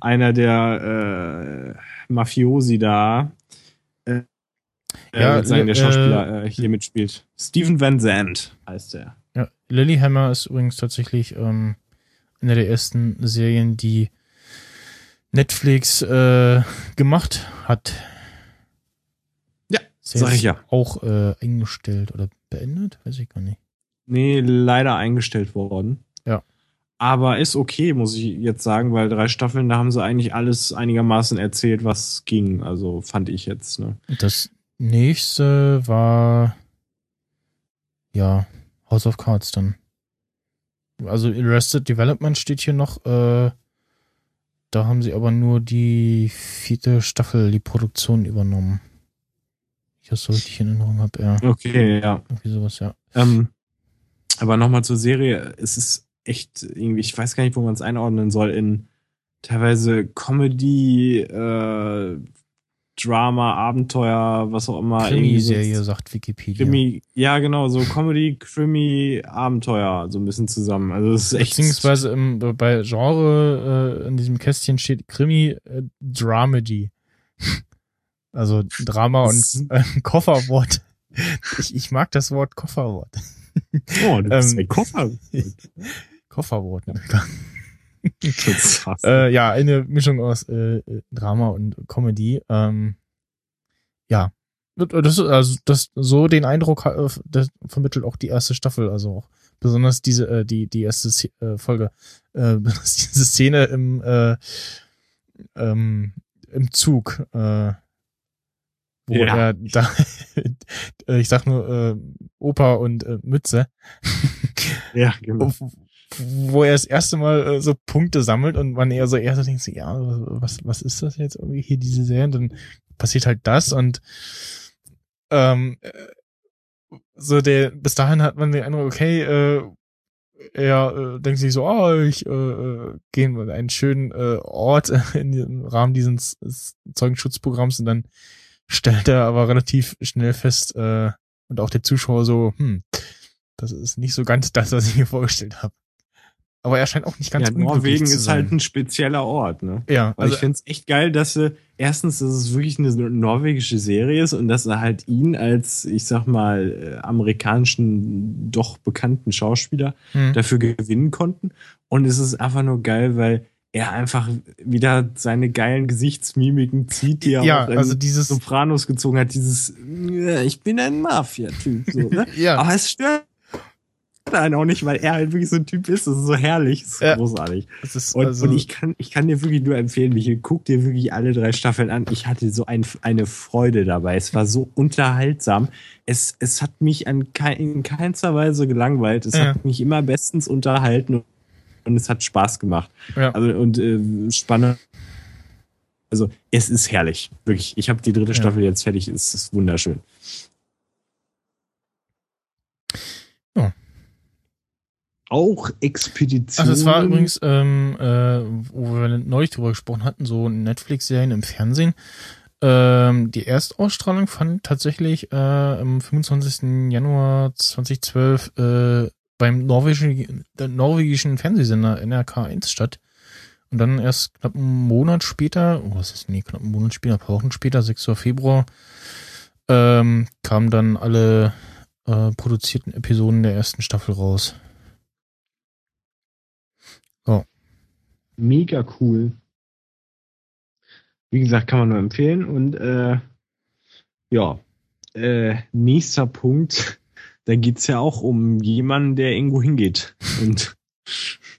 einer der äh, Mafiosi da, äh, Ja, äh, sein, der äh, Schauspieler äh, hier mitspielt. Steven Van Zandt heißt er. Ja, Lilyhammer ist übrigens tatsächlich ähm, eine der ersten Serien, die Netflix äh, gemacht hat. Ja, sag ich ja. Auch äh, eingestellt oder beendet? Weiß ich gar nicht. Nee, leider eingestellt worden. Ja. Aber ist okay, muss ich jetzt sagen, weil drei Staffeln, da haben sie eigentlich alles einigermaßen erzählt, was ging. Also fand ich jetzt. Ne? Das nächste war ja House of Cards dann. Also Arrested Development steht hier noch. Äh, da haben sie aber nur die vierte Staffel, die Produktion übernommen. Ich das so richtig in Erinnerung habe, ja. Okay, ja. Irgendwie sowas, ja. Ähm, aber nochmal zur Serie. Es ist echt irgendwie, ich weiß gar nicht, wo man es einordnen soll, in teilweise Comedy, äh, Drama, Abenteuer, was auch immer. irgendwie so- Krimiserie, sagt Wikipedia. Krimi, ja, genau, so Comedy, Krimi, Abenteuer, so ein bisschen zusammen. Also es ist echt. Beziehungsweise im, bei Genre äh, in diesem Kästchen steht Krimi äh, Dramedy. Also Drama und äh, Kofferwort. Ich, ich mag das Wort Kofferwort. Oh, das ist Ähm, ein Koffer. Kofferwort. Ne? Äh, ja, eine Mischung aus äh, Drama und Comedy. Ähm, ja. Das, also, das, so den Eindruck äh, das vermittelt auch die erste Staffel, also auch besonders diese, äh, die, die erste Sz- äh, Folge, äh, diese Szene im, äh, ähm, im Zug, äh, wo Ja. er da, äh, ich sag nur, äh, Opa und äh, Mütze, ja, genau. wo, wo er das erste Mal äh, so Punkte sammelt und man eher so eher so denkt, ja, was, was ist das jetzt irgendwie hier, diese Serie? Und dann passiert halt das und ähm, äh, so der, bis dahin hat man den Eindruck, okay, äh, er äh, denkt sich so, oh, ich äh, äh, gehe in einen schönen äh, Ort dem Rahmen dieses Zeugenschutzprogramms und dann stellt er aber relativ schnell fest äh, und auch der Zuschauer so, hm, das ist nicht so ganz das, was ich mir vorgestellt habe. Aber er scheint auch nicht ganz ja, Norwegen ist halt ein spezieller Ort, ne? ja, Also also ich finde es echt geil, dass sie erstens, dass es wirklich eine norwegische Serie ist und dass sie halt ihn als, ich sag mal, äh, amerikanischen, doch bekannten Schauspieler hm, dafür gewinnen konnten. Und es ist einfach nur geil, weil er einfach wieder seine geilen Gesichtsmimiken zieht, die er ja, auch in also dieses, Sopranos gezogen hat. Dieses, "Ja, ich bin ein Mafia-Typ. So, ne? ja, Aber es stört einen auch nicht, weil er halt wirklich so ein Typ ist. Das ist so herrlich, das ist Ja. großartig. es ist Und, also, und ich kann, ich kann dir wirklich nur empfehlen, Michael, guck dir wirklich alle drei Staffeln an. Ich hatte so ein, eine Freude dabei. Es war so unterhaltsam. Es, es hat mich an kein, in keinster Weise gelangweilt. Es Ja. hat mich immer bestens unterhalten und es hat Spaß gemacht. Ja. Also, und äh, spannend. Also es ist herrlich. Wirklich. Ich habe die dritte. Staffel jetzt fertig. Es ist wunderschön. Auch Expedition. Also es war übrigens, ähm, äh, wo wir neulich drüber gesprochen hatten, so Netflix-Serien im Fernsehen. Ähm, die Erstausstrahlung fand tatsächlich äh, am 25. Januar 2012 äh, beim norwegischen, norwegischen Fernsehsender NRK1 statt. Und dann erst knapp einen Monat später, oh, was ist denn, nee, knapp einen Monat später, ein paar Wochen später, 6. Februar, ähm, kamen dann alle äh, produzierten Episoden der ersten Staffel raus. Mega cool. Wie gesagt, kann man nur empfehlen. Und äh, ja, äh, nächster Punkt, da geht's ja auch um jemanden, der irgendwo hingeht und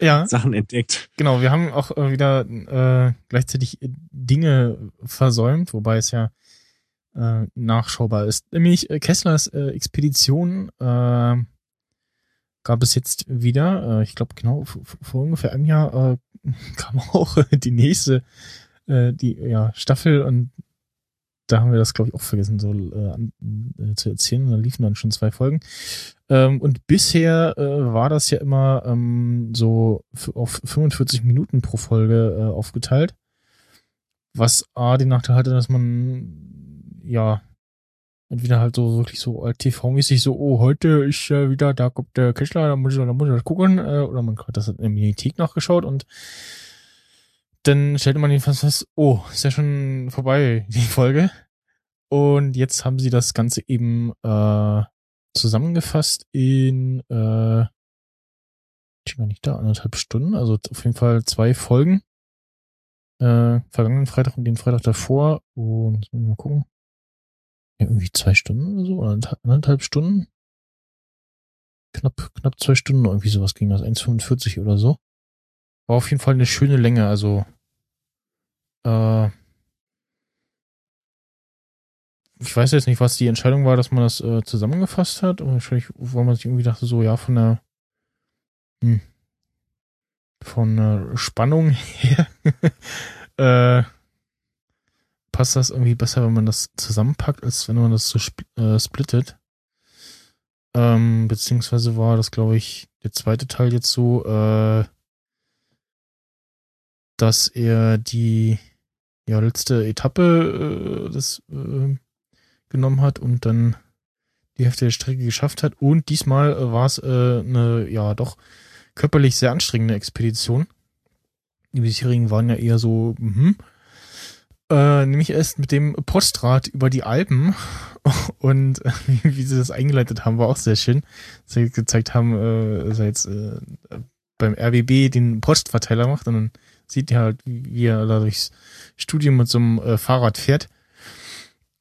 Ja. Sachen entdeckt. Genau, wir haben auch äh, wieder äh, gleichzeitig äh, Dinge versäumt, wobei es ja äh, nachschaubar ist. Nämlich äh, Kesslers äh, Expedition äh, gab es jetzt wieder. Äh, ich glaube, genau v- v- vor ungefähr einem Jahr äh, kam auch äh, die nächste äh, die ja, Staffel und da haben wir das, glaube ich, auch vergessen, so äh, an, äh, zu erzählen. Da liefen dann schon zwei Folgen. Ähm, und bisher äh, war das ja immer ähm, so auf 45 Minuten pro Folge äh, aufgeteilt. Was A den Nachteil hatte, dass man ja Entweder halt so wirklich so TV-mäßig so, oh, heute ist äh, wieder, da kommt der Kessler, da muss ich, da muss ich gucken. Äh, oder man hat das in der Mediathek nachgeschaut und dann stellte man jedenfalls fest, oh, ist ja schon vorbei, die Folge. Und jetzt haben sie das Ganze eben äh, zusammengefasst in, äh, ich war nicht da, anderthalb Stunden, also auf jeden Fall zwei Folgen. Äh, vergangenen Freitag und den Freitag davor. Und jetzt muss ich mal gucken. Irgendwie zwei Stunden oder so, oder anderthalb Stunden. Knapp, knapp zwei Stunden, irgendwie sowas ging das, 1,45 oder so. War auf jeden Fall eine schöne Länge, also äh, ich weiß jetzt nicht, was die Entscheidung war, dass man das äh, zusammengefasst hat. Und wahrscheinlich, weil man sich irgendwie dachte, so, ja, von der hm, von der Spannung her äh, passt das irgendwie besser, wenn man das zusammenpackt, als wenn man das so äh, splittet. Ähm, beziehungsweise war das, glaube ich, der zweite Teil jetzt so, äh, dass er die ja, letzte Etappe äh, das äh, genommen hat und dann die Hälfte der Strecke geschafft hat. Und diesmal äh, war es äh, eine, ja, doch körperlich sehr anstrengende Expedition. Die bisherigen waren ja eher so, mhm. Äh, nämlich erst mit dem Postrad über die Alpen und äh, wie sie das eingeleitet haben, war auch sehr schön. Sie gezeigt haben, äh, dass er jetzt äh, beim RBB den Postverteiler macht und dann sieht er halt, wie er da durchs Studium mit so einem äh, Fahrrad fährt.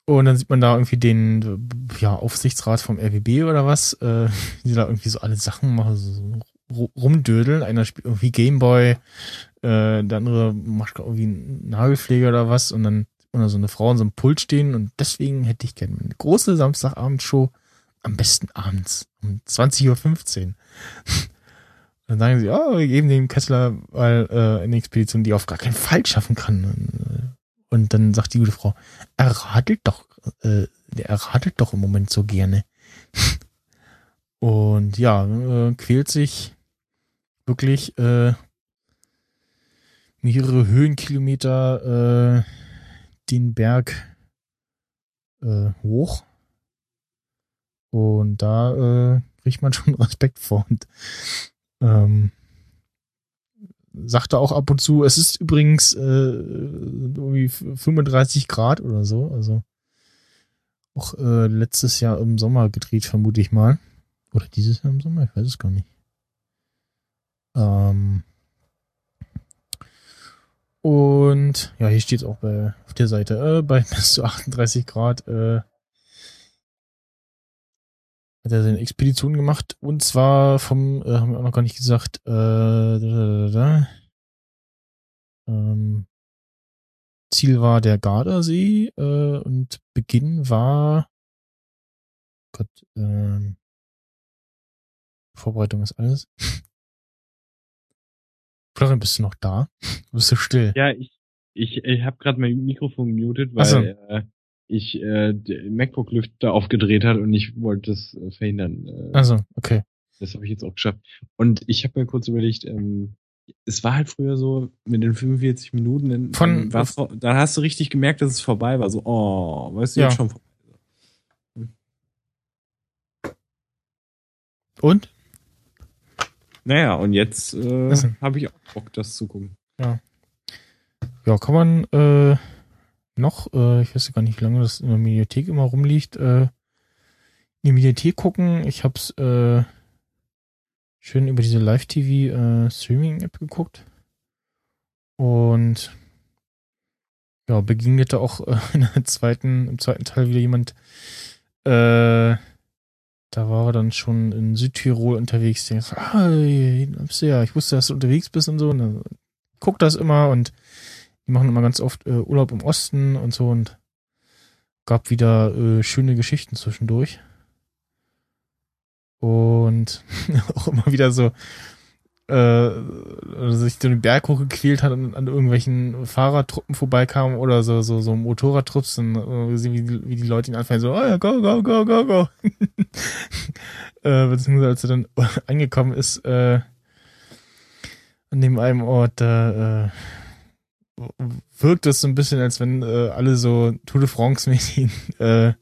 Und dann sieht man da irgendwie den ja, Aufsichtsrat vom RWB oder was, äh, die da irgendwie so alle Sachen machen, so rumdödeln. Einer spielt irgendwie Gameboy, äh, der andere macht irgendwie einen Nagelpfleger oder was und dann oder so eine Frau in so einem Pult stehen und deswegen hätte ich gerne eine große Samstagabendshow, am besten abends um 20.15 Uhr. Dann sagen sie, oh, wir geben dem Kessler mal äh, eine Expedition, die auf gar keinen Fall schaffen kann. Und dann sagt die gute Frau, er radelt doch, äh, er radelt doch im Moment so gerne. Und ja, äh, quält sich wirklich äh, mehrere Höhenkilometer äh, den Berg äh, hoch. Und da äh, kriegt man schon Respekt vor. Und ähm, sagte auch ab und zu, es ist übrigens äh, irgendwie 35 Grad oder so. Also auch äh, letztes Jahr im Sommer gedreht, vermute ich mal. Oder dieses Jahr im Sommer, ich weiß es gar nicht. Ähm und ja, hier steht es auch bei, auf der Seite, äh, bei bis zu 38 Grad äh, hat er seine Expedition gemacht und zwar vom, äh, haben wir auch noch gar nicht gesagt, äh, da, da, da, ähm, Ziel war der Gardasee äh, und Beginn war Gott, ähm, Vorbereitung ist alles. Florian, bist du noch da? Du bist so still. Ja, ich, ich, ich habe gerade mein Mikrofon gemutet, weil so. äh, ich äh, den MacBook-Lüfter aufgedreht hat und ich wollte das äh, verhindern. Äh, Also, okay. Das habe ich jetzt auch geschafft. Und ich habe mir kurz überlegt, ähm, es war halt früher so mit den 45 Minuten, dann, Von- dann, vor- dann hast du richtig gemerkt, dass es vorbei war. So, oh, weißt du, Ja. jetzt schon vorbei. Und? Naja, und jetzt äh, habe ich auch Bock, das zu gucken. Ja, kann man äh, noch, äh, ich weiß ja gar nicht, wie lange das in der Mediathek immer rumliegt, äh, in die Mediathek gucken. Ich hab's äh, schön über diese Live-TV äh, geguckt. Und ja, begegnete auch äh, in der zweiten, im zweiten Teil wieder jemand, äh, da war er dann schon in Südtirol unterwegs. Der so, ah, ja, ich wusste, dass du unterwegs bist und so. Und dann guck das immer und die machen immer ganz oft äh, Urlaub im Osten und so und gab wieder äh, schöne Geschichten zwischendurch. Und auch immer wieder so, äh, sich so den Berg hochgequält hat und an irgendwelchen Fahrradtruppen vorbeikam oder so, so, so Motorradtrupps und äh, gesehen, wie, die- wie die Leute ihn anfangen, so, oh ja, go, go, go, go, go. äh, beziehungsweise als er dann angekommen ist, äh, an dem einen Ort, da äh, wirkt es so ein bisschen, als wenn äh, alle so Tour de France-mäßig äh,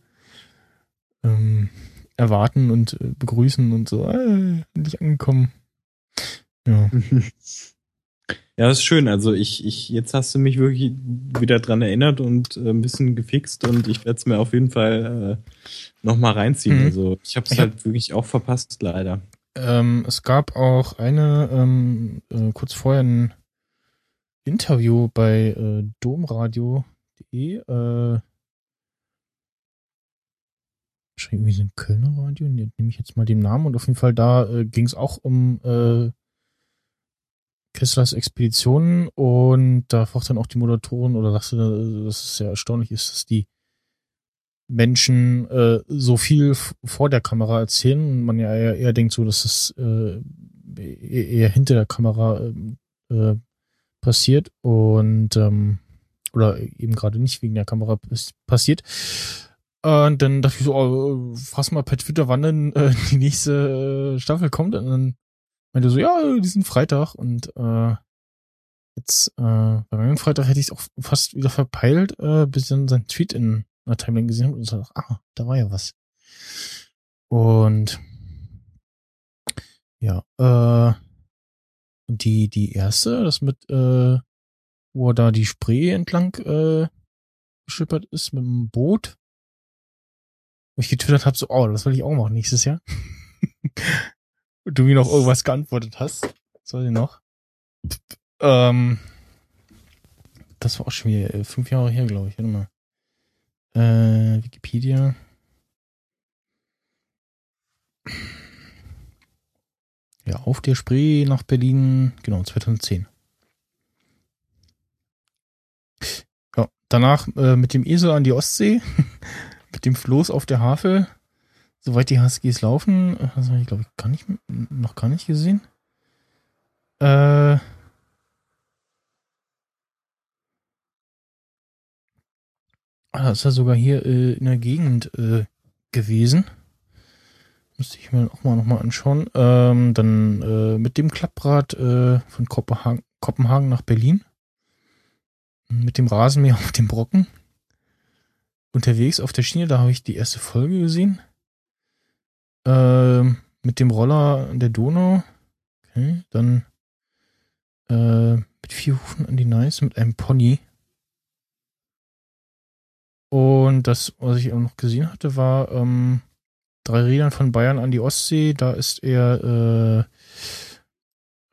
ähm, erwarten und äh, begrüßen und so, äh, endlich angekommen. Ja. Ja, das ist schön. Also ich, ich, jetzt hast du mich wirklich wieder dran erinnert und äh, ein bisschen gefixt und ich werde es mir auf jeden Fall äh, nochmal reinziehen. Mhm. Also ich habe es halt wirklich auch verpasst, leider. Ähm, es gab auch eine, ähm, äh, kurz vorher ein Interview bei äh, domradio.de. Äh, irgendwie so ein Kölner Radio. Ne, Nehme ich jetzt mal den Namen und auf jeden Fall da äh, ging es auch um äh, Kesslers Expeditionen und da fragt dann auch die Moderatorin oder sagte, äh, dass es sehr erstaunlich ist, dass die Menschen äh, so viel vor der Kamera erzählen und man ja eher, eher denkt so, dass es äh, eher eher hinter der Kamera ähm, äh, passiert und ähm, oder eben gerade nicht wegen der Kamera pass- passiert. Und dann dachte ich so, oh, fass mal per Twitter, wann denn äh, die nächste äh, Staffel kommt. Und dann meinte so, ja, diesen Freitag. Und äh, jetzt, äh, beim Freitag hätte ich es auch fast wieder verpeilt, äh, bis ich dann seinen Tweet in einer Timeline gesehen habe und so, ah, da war ja was. Und ja, äh, und die, die erste, das mit, äh, wo er da die Spree entlang äh, geschippert ist mit dem Boot. Wo ich getwittert habe, so, oh, das will ich auch machen nächstes Jahr. Du mir noch irgendwas geantwortet hast. Was war denn noch? Ähm, das war auch schon wieder äh, fünf Jahre her, glaube ich. Warte mal. Äh, Wikipedia. Ja, auf der Spree nach Berlin, genau, 2010. Ja, danach äh, mit dem Esel an die Ostsee, mit dem Floß auf der Havel, soweit die Huskies laufen, äh, das habe ich glaube ich gar nicht, noch gar nicht gesehen. Äh, ah, das ist ja sogar hier äh, in der Gegend äh, gewesen. Müsste ich mir auch mal nochmal anschauen. Ähm, dann äh, mit dem Klapprad äh, von Kopenhagen, Kopenhagen nach Berlin. Mit dem Rasenmäher auf dem Brocken. Unterwegs auf der Schiene, da habe ich die erste Folge gesehen. Ähm, mit dem Roller an der Donau. Okay, dann äh, mit vier Hufen an die Neiße, mit einem Pony. Und das, was ich auch noch gesehen hatte, war ähm, drei Rädern von Bayern an die Ostsee. Da ist er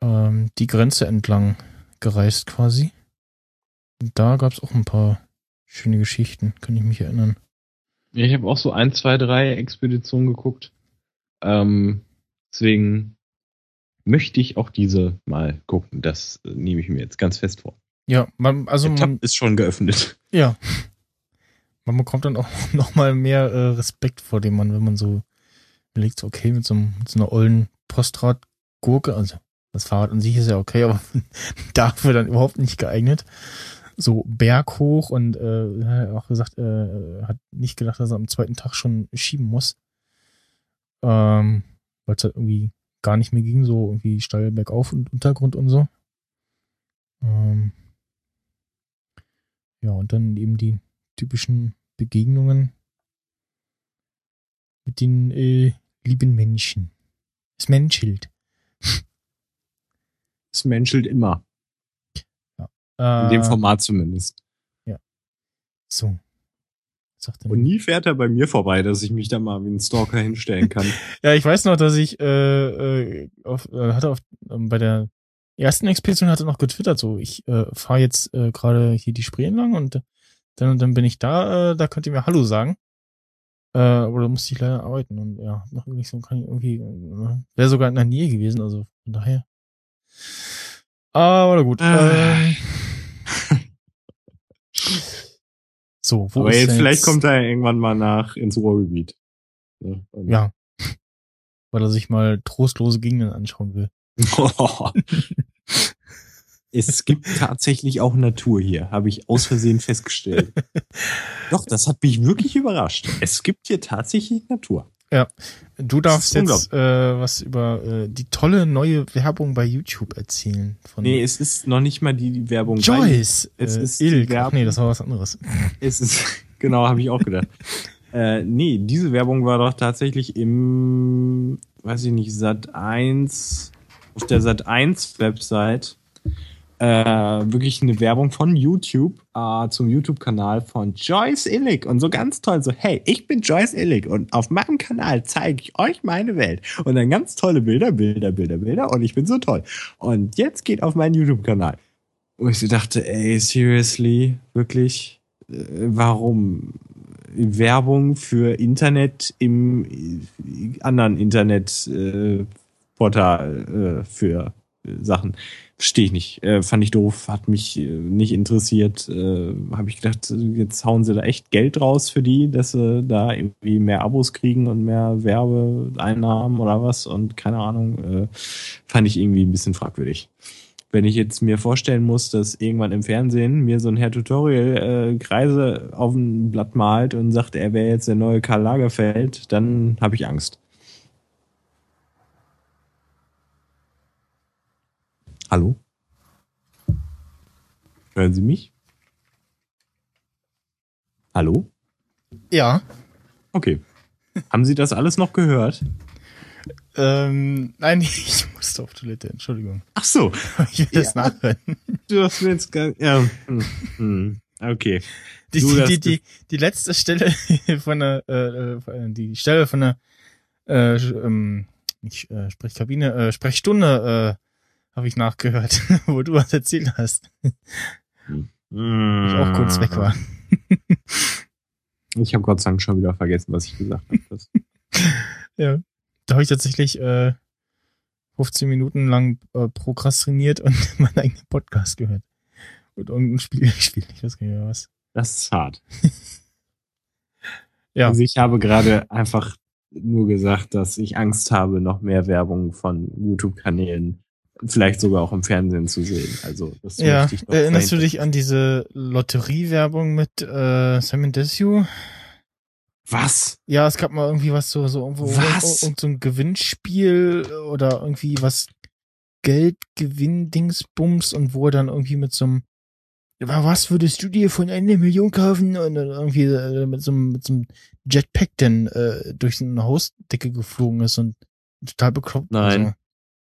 äh, ähm, die Grenze entlang gereist quasi. Da gab es auch ein paar schöne Geschichten, kann ich mich erinnern. Ich habe auch so ein, zwei, drei Expeditionen geguckt. Ähm, deswegen möchte ich auch diese mal gucken. Das äh, nehme ich mir jetzt ganz fest vor. Ja, man, also Der Tab man, ist schon geöffnet. ja, man bekommt dann auch noch mal mehr äh, Respekt vor dem Mann, wenn man so überlegt, okay, mit so, mit so einer ollen Postradgurke, also das Fahrrad an sich ist ja okay, aber dafür dann überhaupt nicht geeignet. So berghoch und äh, hat auch gesagt, äh, hat nicht gedacht, dass er am zweiten Tag schon schieben muss. Ähm, weil es halt irgendwie gar nicht mehr ging, so irgendwie steil bergauf und Untergrund und so. Ähm, ja, und dann eben die typischen Begegnungen mit den äh, lieben Menschen. Es menschelt. Es menschelt immer. Äh, In dem Format zumindest. So. Und nie fährt er bei mir vorbei, dass ich mich da mal wie ein Stalker hinstellen kann. Ja, ich weiß noch, dass ich äh, äh, auf, äh, hatte auf, ähm, bei der ersten Expedition hatte noch getwittert, so ich äh, fahre jetzt äh, gerade hier die Spree entlang und äh, dann und dann bin ich da, äh, da könnt ihr mir Hallo sagen. Äh, aber da musste ich leider arbeiten und ja, noch irgendwie so kann ich irgendwie, äh, wäre sogar in der Nähe gewesen, also von daher. Aber gut. Ah. Ähm, so, wo Aber ist jetzt vielleicht kommt er irgendwann mal nach ins Ruhrgebiet. Ne? Ja. Weil er sich mal trostlose Gegenden anschauen will. es gibt tatsächlich auch Natur hier, habe ich aus Versehen festgestellt. Doch, das hat mich wirklich überrascht. Es gibt hier tatsächlich Natur. Du darfst jetzt äh, was über äh, die tolle neue Werbung bei YouTube erzählen. Von Nee, es ist noch nicht mal die, Werbung. bei- Joyce. es äh, ist Ilk. Ach nee, das war was anderes. Es ist, genau, habe ich auch gedacht. Äh, nee, diese Werbung war doch tatsächlich im, weiß ich nicht, Sat 1, auf der Sat 1 Website. Äh, wirklich eine Werbung von YouTube äh, zum YouTube-Kanal von Joyce Illig. Und so ganz toll so hey ich bin Joyce Illig und auf meinem Kanal zeige ich euch meine Welt. Und dann ganz tolle Bilder Bilder Bilder Bilder und ich bin so toll. Und jetzt geht auf meinen YouTube-Kanal. Und ich dachte ey seriously? Wirklich? Äh, warum? Werbung für Internet im äh, anderen Internetportal äh, äh, für Sachen. Verstehe ich nicht. Äh, fand ich doof, hat mich äh, nicht interessiert. Äh, Habe ich gedacht, jetzt hauen sie da echt Geld raus für die, dass sie da irgendwie mehr Abos kriegen und mehr Werbeeinnahmen oder was und keine Ahnung. Äh, fand ich irgendwie ein bisschen fragwürdig wenn ich jetzt mir vorstellen muss, dass irgendwann im Fernsehen mir so ein Herr Tutorial äh, Kreise auf ein Blatt malt und sagt, er wäre jetzt der neue Karl Lagerfeld, dann habe ich Angst. Hallo? Hören Sie mich? Hallo? Ja. Okay. Haben Sie das alles noch gehört? Ähm, nein, ich musste auf Toilette, Entschuldigung. Ach so. Ich will das Ja. nachhören. Du hast mir jetzt gar, ja. hm, hm, Okay. Die, Du, die, das- die, die, letzte Stelle von der, äh, äh, die Stelle von der, äh, ähm, nicht äh, Sprechkabine, äh, Sprechstunde, äh, habe ich nachgehört, wo du was erzählt hast. Ich auch kurz weg war. Ich habe Gott sei Dank schon wieder vergessen, was ich gesagt habe. Ja. Da habe ich tatsächlich äh, 15 Minuten lang äh, prokrastiniert und meinen eigenen Podcast gehört. Und irgendein Spiel gespielt. Ich weiß gar nicht mehr was. Das ist hart. Ja. Also ich habe gerade einfach nur gesagt, dass ich Angst habe, noch mehr Werbung von YouTube-Kanälen, vielleicht sogar auch im Fernsehen zu sehen. Also das Ja, erinnerst du dahinter- dich an diese Lotteriewerbung mit äh, Simon Desue? Was? Ja, es gab mal irgendwie was so, so irgendwo, Was? irgend so ein Gewinnspiel oder irgendwie was Geldgewinn-Dingsbums und wo er dann irgendwie mit so einem "Ja, was würdest du dir von einer Million kaufen? Und dann irgendwie äh, mit so einem, mit so einem Jetpack dann äh, durch eine Hausdecke geflogen ist und total bekloppt. Nein.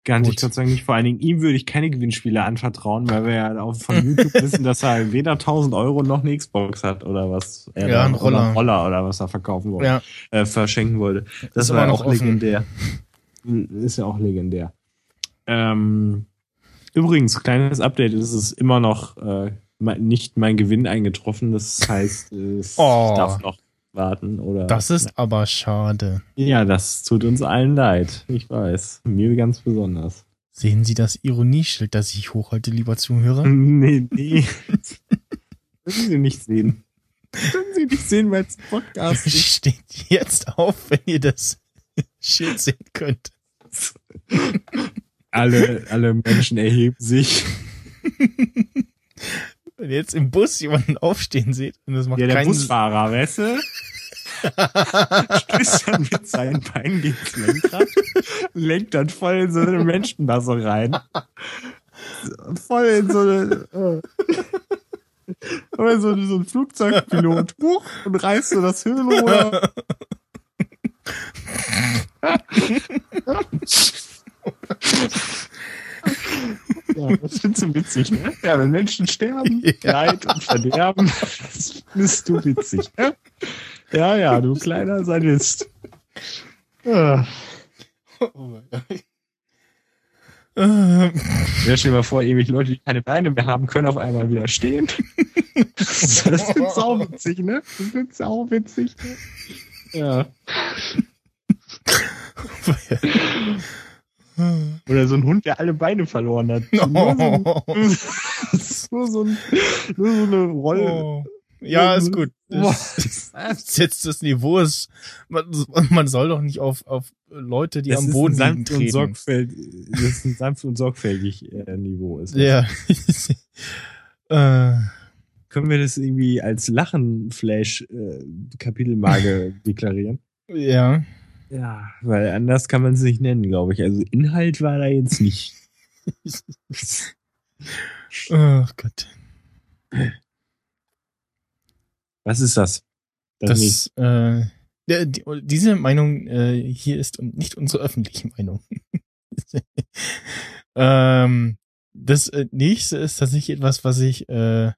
Kann Gut. ich Gott sagen nicht. Vor allen Dingen ihm würde ich keine Gewinnspiele anvertrauen, weil wir ja auch von YouTube wissen, dass er weder 1000 Euro noch eine Xbox hat oder was. Er Ja, ein oder Roller. einen Roller oder was er verkaufen wollte, ja, äh, verschenken wollte. Das Ist war auch offen. legendär. Ist ja auch legendär. Ähm, übrigens, kleines Update, es ist immer noch äh, nicht mein Gewinn eingetroffen. Das heißt, es Oh. ich darf noch warten. Oder das ist aber schade. Ja, das tut uns allen leid. Ich weiß. Mir ganz besonders. Sehen Sie das Ironieschild, das ich hochhalte, lieber Zuhörer? Nee, nee. Können Sie nicht sehen. Können Sie nicht sehen, weil es ein Podcast ist. Steht jetzt auf, wenn ihr das Schild sehen könnt. Alle, alle Menschen erheben sich. Wenn ihr jetzt im Bus jemanden aufstehen seht und das macht Ja, der Busfahrer, weißt du? Stößt dann mit seinen Beinen gegen das Lenkrad, lenkt dann voll in so eine Menschenmasse rein. Voll in so eine. Äh, oder so, so ein Flugzeugpilot. Huch, und reißt so das Höhenruder. Ja, das findest du witzig, ne? Ja, wenn Menschen sterben, Ja. Leid und Verderben, das findest du witzig, ne? Ja, ja, du kleiner Sadist. Ja. Ähm, Ja, stell dir mal vor, ewig Leute, die keine Beine mehr haben, können auf einmal wieder stehen. Das ist sau witzig, ne? Das ist sau witzig. Ne? Ja. Oder so ein Hund, der alle Beine verloren hat. Nur so, ein- nur so, ein, nur so eine Rolle. Oh. Ja, ist gut. Das ist jetzt das Niveau ist, man, man soll doch nicht auf, auf Leute, die Das am Boden liegen, sanft und treten. sorgfältig, das ist ein sanft und sorgfältig äh, Niveau. Ist. Ja. äh, Können wir das irgendwie als Lachen-Flash-Kapitelmarke deklarieren? ja. Ja, weil anders kann man es nicht nennen, glaube ich. Also Inhalt war da jetzt nicht. Oh Gott. Was ist das? Das, Das, äh, der, die, diese Meinung äh, hier ist nicht unsere öffentliche Meinung. ähm, das äh, nächste ist tatsächlich etwas, was ich äh,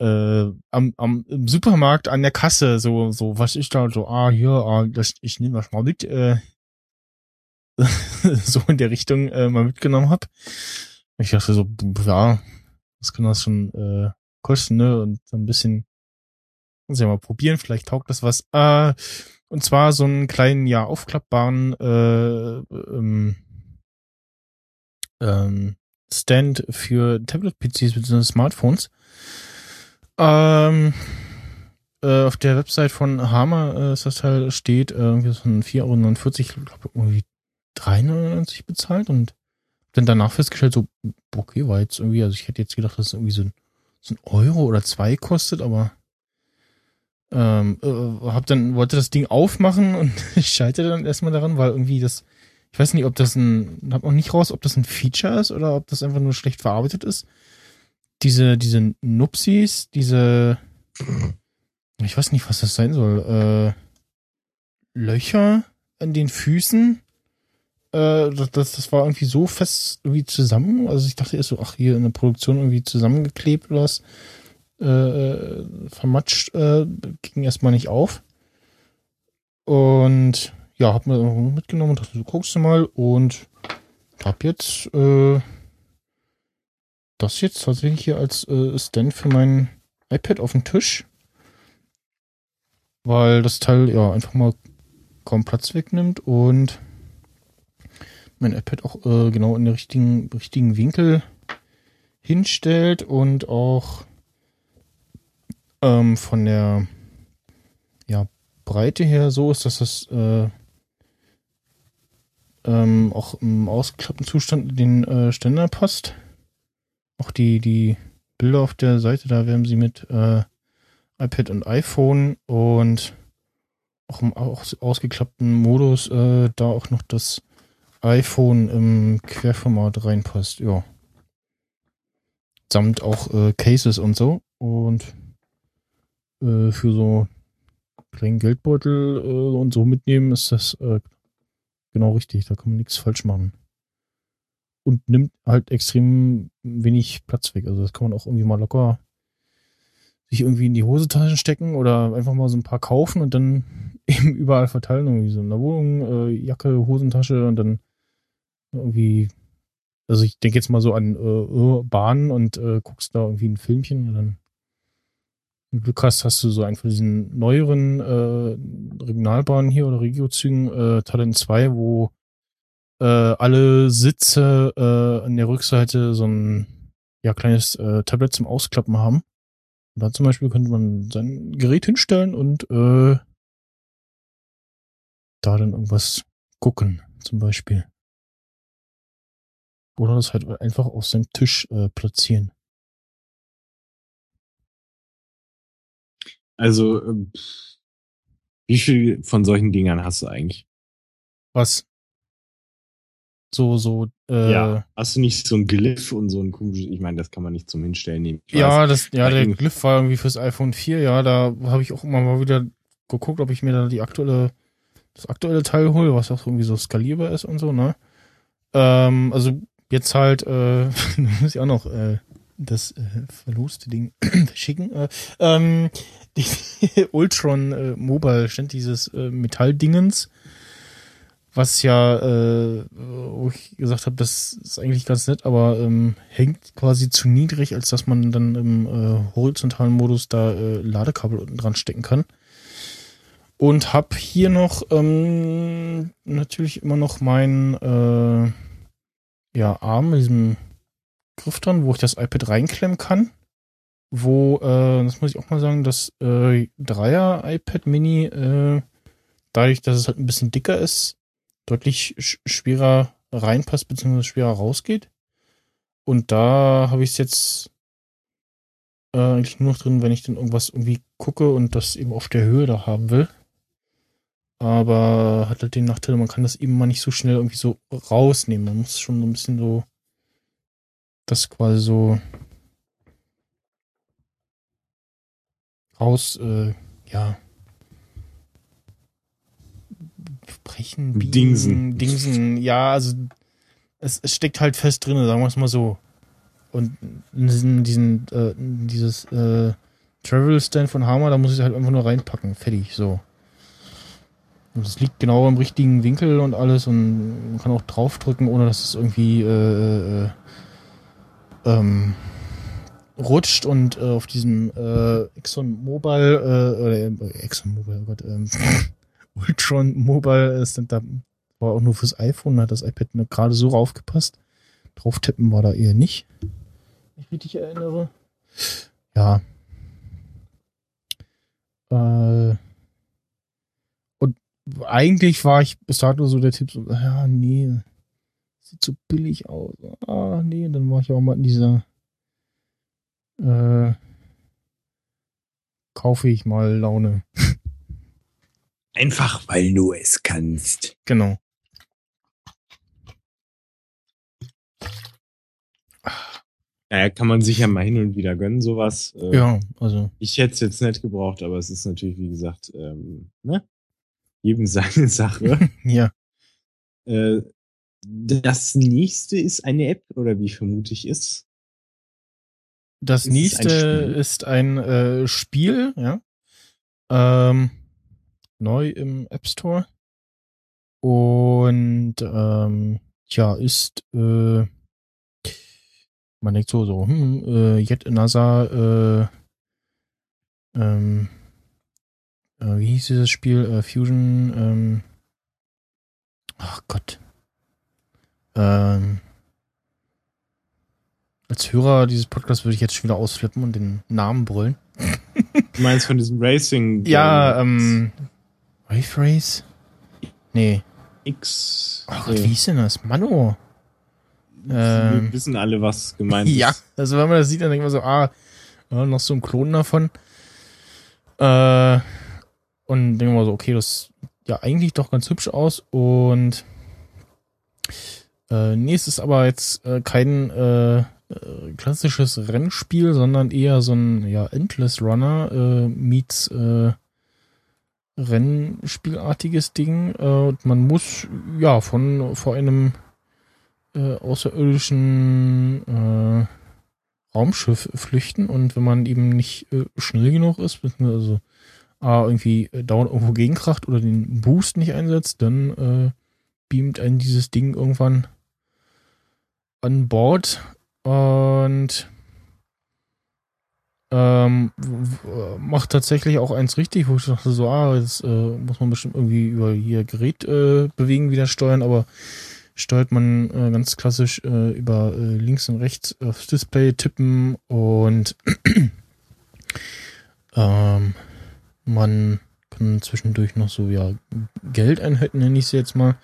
äh, am, am im Supermarkt an der Kasse so so was ich da so ah hier ah, das, ich nehme das mal mit äh, so in der Richtung äh, mal mitgenommen hab. Ich dachte so ja was kann das schon äh, kosten ne und so ein bisschen muss ich mal probieren, vielleicht taugt das was. Äh, und zwar so einen kleinen, ja, aufklappbaren äh, ähm, ähm, Stand für Tablet-PCs bzw. Smartphones. Ähm, äh, auf der Website von Hammer äh, ist das Teil steht, äh, irgendwie so ein 4,49 Euro, glaube irgendwie 3,99 bezahlt und dann danach festgestellt, so, okay, war jetzt irgendwie, also ich hätte jetzt gedacht, dass es irgendwie so ein, so ein Euro oder zwei kostet, aber ähm, äh, hab dann, wollte das Ding aufmachen und ich scheiterte dann erstmal daran, weil irgendwie das, ich weiß nicht, ob das ein, hab noch nicht raus, ob das ein Feature ist oder ob das einfach nur schlecht verarbeitet ist. Diese, diese Nupsis, diese, ich weiß nicht, was das sein soll, äh, Löcher an den Füßen, äh, das, das, war irgendwie so fest irgendwie zusammen. Also ich dachte erst so, ach, hier in der Produktion irgendwie zusammengeklebt oder was äh, vermatscht, äh, ging erstmal nicht auf. Und ja, hab mir mitgenommen und dachte, du guckst du mal und hab jetzt äh, das jetzt tatsächlich hier als äh, Stand für mein iPad auf dem Tisch. Weil das Teil ja einfach mal kaum Platz wegnimmt und mein iPad auch äh, genau in den richtigen, richtigen Winkel hinstellt und auch ähm, von der ja, Breite her so ist, dass das äh, ähm, auch im ausgeklappten Zustand den äh, Ständer passt. Auch die, die Bilder auf der Seite, da werden sie mit äh, iPad und iPhone und auch im aus, ausgeklappten Modus äh, da auch noch das iPhone im Querformat reinpasst. Ja. Samt auch äh, Cases und so. Und äh, für so kleinen Geldbeutel äh, und so mitnehmen ist das äh, genau richtig. Da kann man nichts falsch machen. Und nimmt halt extrem wenig Platz weg. Also das kann man auch irgendwie mal locker sich irgendwie in die Hosentaschen stecken oder einfach mal so ein paar kaufen und dann eben überall verteilen. Irgendwie so in der Wohnung, äh, Jacke, Hosentasche und dann irgendwie, also ich denke jetzt mal so an äh, Bahnen und äh, guckst da irgendwie ein Filmchen und dann wenn Glück hast, hast du so einen von diesen neueren äh, Regionalbahnen hier oder Regiozügen, äh, Talent 2, wo äh, alle Sitze äh, an der Rückseite so ein ja, kleines äh, Tablet zum Ausklappen haben. Und da zum Beispiel könnte man sein Gerät hinstellen und äh, da dann irgendwas gucken, zum Beispiel. Oder das halt einfach auf seinem Tisch äh, platzieren. Also, ähm, wie viel von solchen Dingern hast du eigentlich? Was? So, so, äh, ja. Hast du nicht so ein Glyph und so ein komisches, ich meine, das kann man nicht zum Hinstellen nehmen. Ich Ja, weiß. das, ja, der Glyph war irgendwie fürs iPhone 4, ja, da habe ich auch immer mal wieder geguckt, ob ich mir da die aktuelle, das aktuelle Teil hole, was auch irgendwie so skalierbar ist und so, ne? Ähm, also jetzt halt, äh, muss ich auch noch äh, das äh, verloste Ding verschicken. Äh, ähm, die Ultron äh, Mobile stand dieses äh, Metalldingens, was ja, äh, wo ich gesagt habe, das ist eigentlich ganz nett, aber ähm, hängt quasi zu niedrig, als dass man dann im äh, horizontalen Modus da äh, Ladekabel unten dran stecken kann. Und hab hier noch ähm, natürlich immer noch meinen äh, ja, Arm mit diesem Griff dran, wo ich das iPad reinklemmen kann. Wo, äh, das muss ich auch mal sagen, das äh, Dreier iPad Mini, äh, dadurch, dass es halt ein bisschen dicker ist, deutlich sch schwerer reinpasst, beziehungsweise schwerer rausgeht. Und da habe ich es jetzt äh, eigentlich nur noch drin, wenn ich dann irgendwas irgendwie gucke und das eben auf der Höhe da haben will. Aber hat halt den Nachteil, man kann das eben mal nicht so schnell irgendwie so rausnehmen. Man muss schon so ein bisschen so das quasi so raus, äh, ja. Brechen, biegen, Dingsen. Dingsen, ja, also es, es steckt halt fest drin, sagen wir es mal so. Und in diesen, diesen äh, dieses äh, Travel Stand von Hammer, da muss ich halt einfach nur reinpacken. Fertig, so. Und es liegt genau im richtigen Winkel und alles und man kann auch draufdrücken, ohne dass es irgendwie äh, äh, ähm, rutscht und äh, auf diesem äh, Exxon Mobile äh, oder äh, Exxon Mobile, oh Gott, ähm, Ultron Mobile ist da war auch nur fürs iPhone, da hat das iPad nur gerade so raufgepasst. Drauf tippen war da eher nicht. Wenn ich mich richtig erinnere. Ja. Äh, und eigentlich war ich bis dato so der Tipp, so, ja, nee, sieht so billig aus. Ah, nee, dann war ich auch mal in dieser äh, kaufe ich mal Laune. Einfach weil du es kannst. Genau. Naja, kann man sich ja mal hin und wieder gönnen, sowas. Äh, Ja, also, Ich hätte es jetzt nicht gebraucht, aber es ist natürlich, wie gesagt, ähm, ne? Jedem seine Sache. ja. äh, das nächste ist eine App, oder wie vermute ich ist. Das Ist es ein nächste Spiel? ist ein äh, Spiel, ja. Ähm, neu im App Store. Und ähm, tja, ist äh, man denkt so, so, hm, äh, yet another äh, ähm, äh, wie hieß dieses Spiel? Äh, Fusion, ähm, ach Gott. Ähm, als Hörer dieses Podcasts würde ich jetzt schon wieder ausflippen und den Namen brüllen. Du meinst von diesem Racing? Ja, ähm, Race? Nee. X. Gott, äh, wie hieß denn das? Mano. wir Ähm, wissen alle, was gemeint ja, ist. also wenn man das sieht, dann denkt man so, ah, ja, noch so ein Klon davon. Äh, und denken wir so, okay, das sieht ja eigentlich doch ganz hübsch aus und äh, nee, es ist aber jetzt äh, kein äh, äh, klassisches Rennspiel, sondern eher so ein ja, Endless Runner äh, meets äh, Rennspielartiges Ding. Äh, und man muss ja von vor einem äh, außerirdischen äh, Raumschiff flüchten und wenn man eben nicht äh, schnell genug ist, beziehungsweise A, irgendwie äh, dauernd irgendwo gegenkracht oder den Boost nicht einsetzt, dann äh, beamt einen dieses Ding irgendwann an Bord und ähm, macht tatsächlich auch eins richtig, wo ich dachte so, ah, jetzt äh, muss man bestimmt irgendwie über hier Gerät äh, bewegen, wieder steuern, aber steuert man äh, ganz klassisch äh, über äh, links und rechts aufs Display tippen und ähm, man kann zwischendurch noch so ja Geldeinheiten nenne ich sie jetzt mal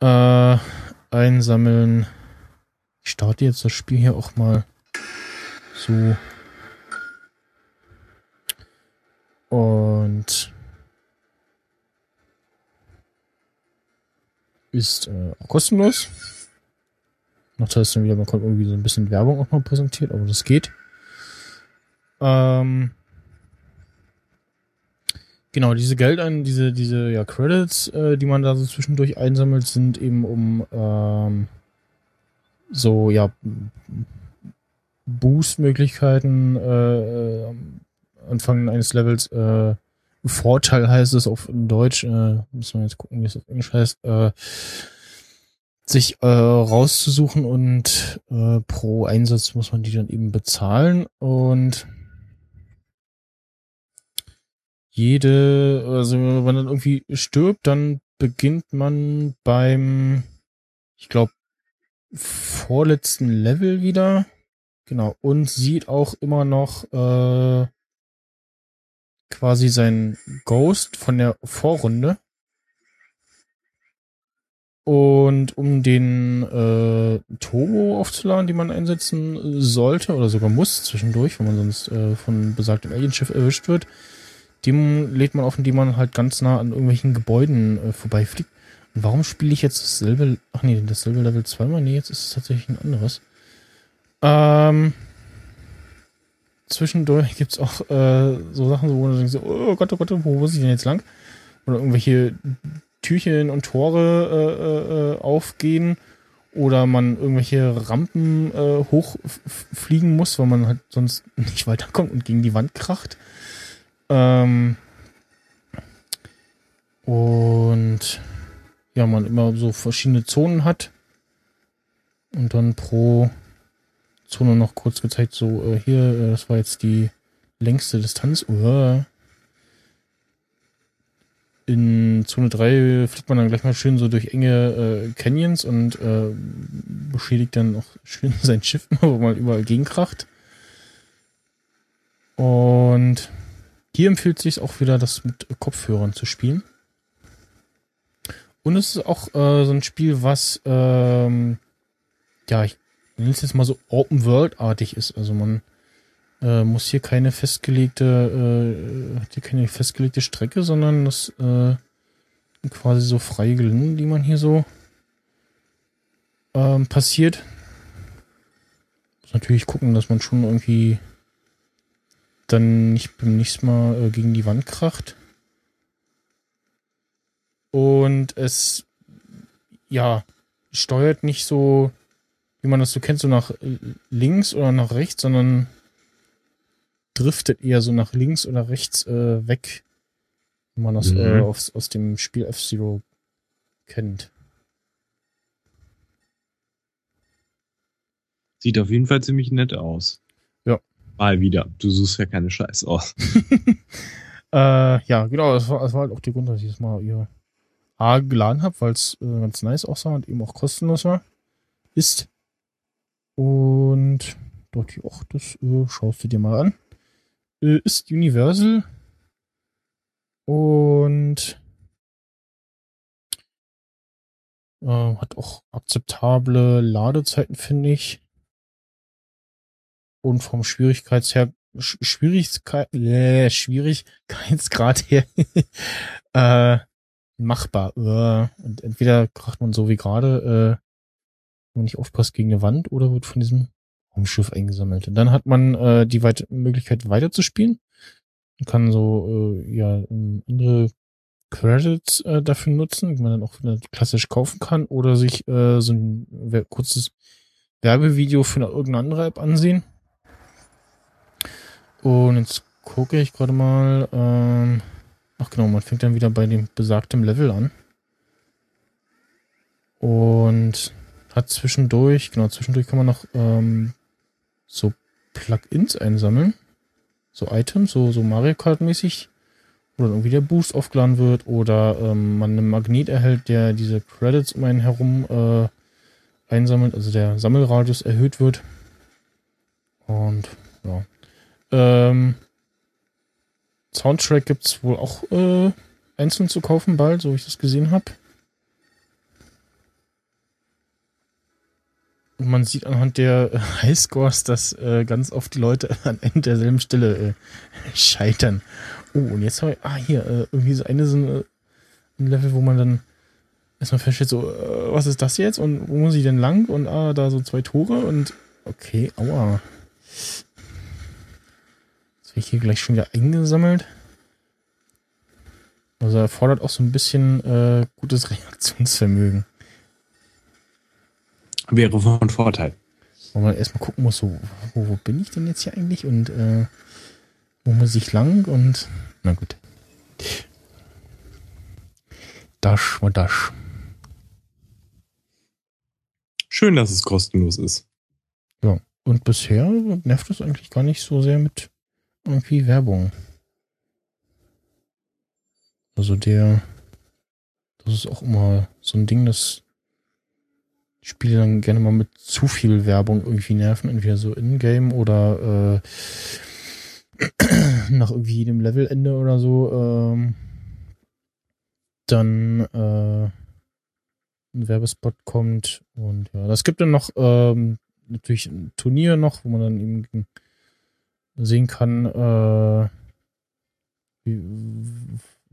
äh, einsammeln. Ich starte jetzt das Spiel hier auch mal so und ist äh, kostenlos. Nachteil ist dann wieder, man kommt irgendwie so ein bisschen Werbung auch mal präsentiert, aber das geht. Ähm, genau, diese Geldein, diese, diese ja, Credits, äh, die man da so zwischendurch einsammelt, sind eben um ähm, so, ja, Boost-Möglichkeiten äh, äh, Anfang eines Levels äh, Vorteil heißt es auf Deutsch, äh, müssen wir jetzt gucken, wie es auf Englisch heißt, äh, sich äh, rauszusuchen und äh, pro Einsatz muss man die dann eben bezahlen und jede, also wenn man dann irgendwie stirbt, dann beginnt man beim, ich glaube, vorletzten Level wieder. Genau. Und sieht auch immer noch äh, quasi sein Ghost von der Vorrunde. Und um den äh, Turbo aufzuladen, den man einsetzen sollte oder sogar muss zwischendurch, wenn man sonst äh, von besagtem Alienschiff erwischt wird, dem lädt man auf, indem man halt ganz nah an irgendwelchen Gebäuden äh, vorbeifliegt. Und warum spiele ich jetzt dasselbe, ach nee, dasselbe Level zweimal? Nee, jetzt ist es tatsächlich ein anderes. Ähm, zwischendurch gibt's auch äh, so Sachen, wo du denkst, oh Gott, oh Gott, wo muss ich denn jetzt lang? Oder irgendwelche Türchen und Tore äh, äh, aufgehen oder man irgendwelche Rampen äh, hochfliegen muss, weil man halt sonst nicht weiterkommt und gegen die Wand kracht. Ähm und ja, man immer so verschiedene Zonen hat und dann pro Zone noch kurz gezeigt, so äh, hier, äh, das war jetzt die längste Distanz. Uh, in Zone 3 fliegt man dann gleich mal schön so durch enge äh, Canyons und äh, beschädigt dann auch schön sein Schiff, wo man überall gegenkracht. Und hier empfiehlt sich auch wieder, das mit Kopfhörern zu spielen. Und es ist auch äh, so ein Spiel, was, ähm, ja, ich nenne es jetzt mal so Open World-artig ist. Also man äh, muss hier keine festgelegte, äh, hat hier keine festgelegte Strecke, sondern das äh, quasi so freie Gelände, die man hier so ähm, passiert. Muss natürlich gucken, dass man schon irgendwie dann nicht beim nächsten Mal äh, gegen die Wand kracht. Und es, ja, steuert nicht so, wie man das so kennt, so nach links oder nach rechts, sondern driftet eher so nach links oder rechts äh, weg, wenn man das Mhm. äh, aus, aus dem Spiel F-Zero kennt. Sieht auf jeden Fall ziemlich nett aus. Ja. Mal wieder. Du suchst ja keine Scheiß aus. Äh, ja, genau, das war, das war halt auch die Grund, dass ich es mal hier A geladen habe, weil es äh, ganz nice aussah und eben auch kostenlos war. Ist. Und ich, ach, das äh, schaust du dir mal an. Äh, ist Universal. Und äh, hat auch akzeptable Ladezeiten, finde ich. Und vom Schwierigkeitsher Sch- Schwierigkeit, äh, Schwierigkeitsgrad her äh, machbar. Äh, und entweder kracht man so wie gerade, äh, man nicht aufpasst gegen eine Wand oder wird von diesem Raumschiff eingesammelt. Und dann hat man äh, die weit Möglichkeit weiterzuspielen. Man kann so äh, ja ähm, andere Credits äh, dafür nutzen, die man dann auch klassisch kaufen kann oder sich äh, so ein kurzes Werbevideo für eine irgendeine andere App ansehen. Und jetzt gucke ich gerade mal. Ähm, ach genau, man fängt dann wieder bei dem besagten Level an. Und hat zwischendurch, genau, zwischendurch kann man noch ähm, so Plugins einsammeln. So Items, so, so Mario Kart mäßig. Wo dann irgendwie der Boost aufgeladen wird oder ähm, man einen Magnet erhält, der diese Credits um einen herum äh, einsammelt, also der Sammelradius erhöht wird. Und ja. Ähm, Soundtrack gibt's wohl auch äh, einzeln zu kaufen bald, so wie ich das gesehen habe. Man sieht anhand der äh, Highscores, dass äh, ganz oft die Leute an derselben Stelle äh, scheitern. Oh, und jetzt habe ich, ah, hier, äh, irgendwie so eine so ein Level, wo man dann erstmal feststellt, so, äh, was ist das jetzt und wo muss ich denn lang? Und ah, da so zwei Tore und okay, aua. Jetzt werde ich hier gleich schon wieder eingesammelt. Also erfordert auch so ein bisschen äh, gutes Reaktionsvermögen. Wäre von Vorteil. Wo man erstmal gucken muss, so, wo, wo bin ich denn jetzt hier eigentlich und äh, wo muss ich lang und na gut. Dash war Dash. Schön, dass es kostenlos ist. Und bisher nervt es eigentlich gar nicht so sehr mit irgendwie Werbung. Also der, das ist auch immer so ein Ding, dass Spiele dann gerne mal mit zu viel Werbung irgendwie nerven, entweder so in-game oder äh, nach irgendwie jedem Levelende oder so, ähm, dann äh, ein Werbespot kommt und ja, das gibt dann noch ähm, natürlich ein Turnier noch, wo man dann eben sehen kann, äh, wie,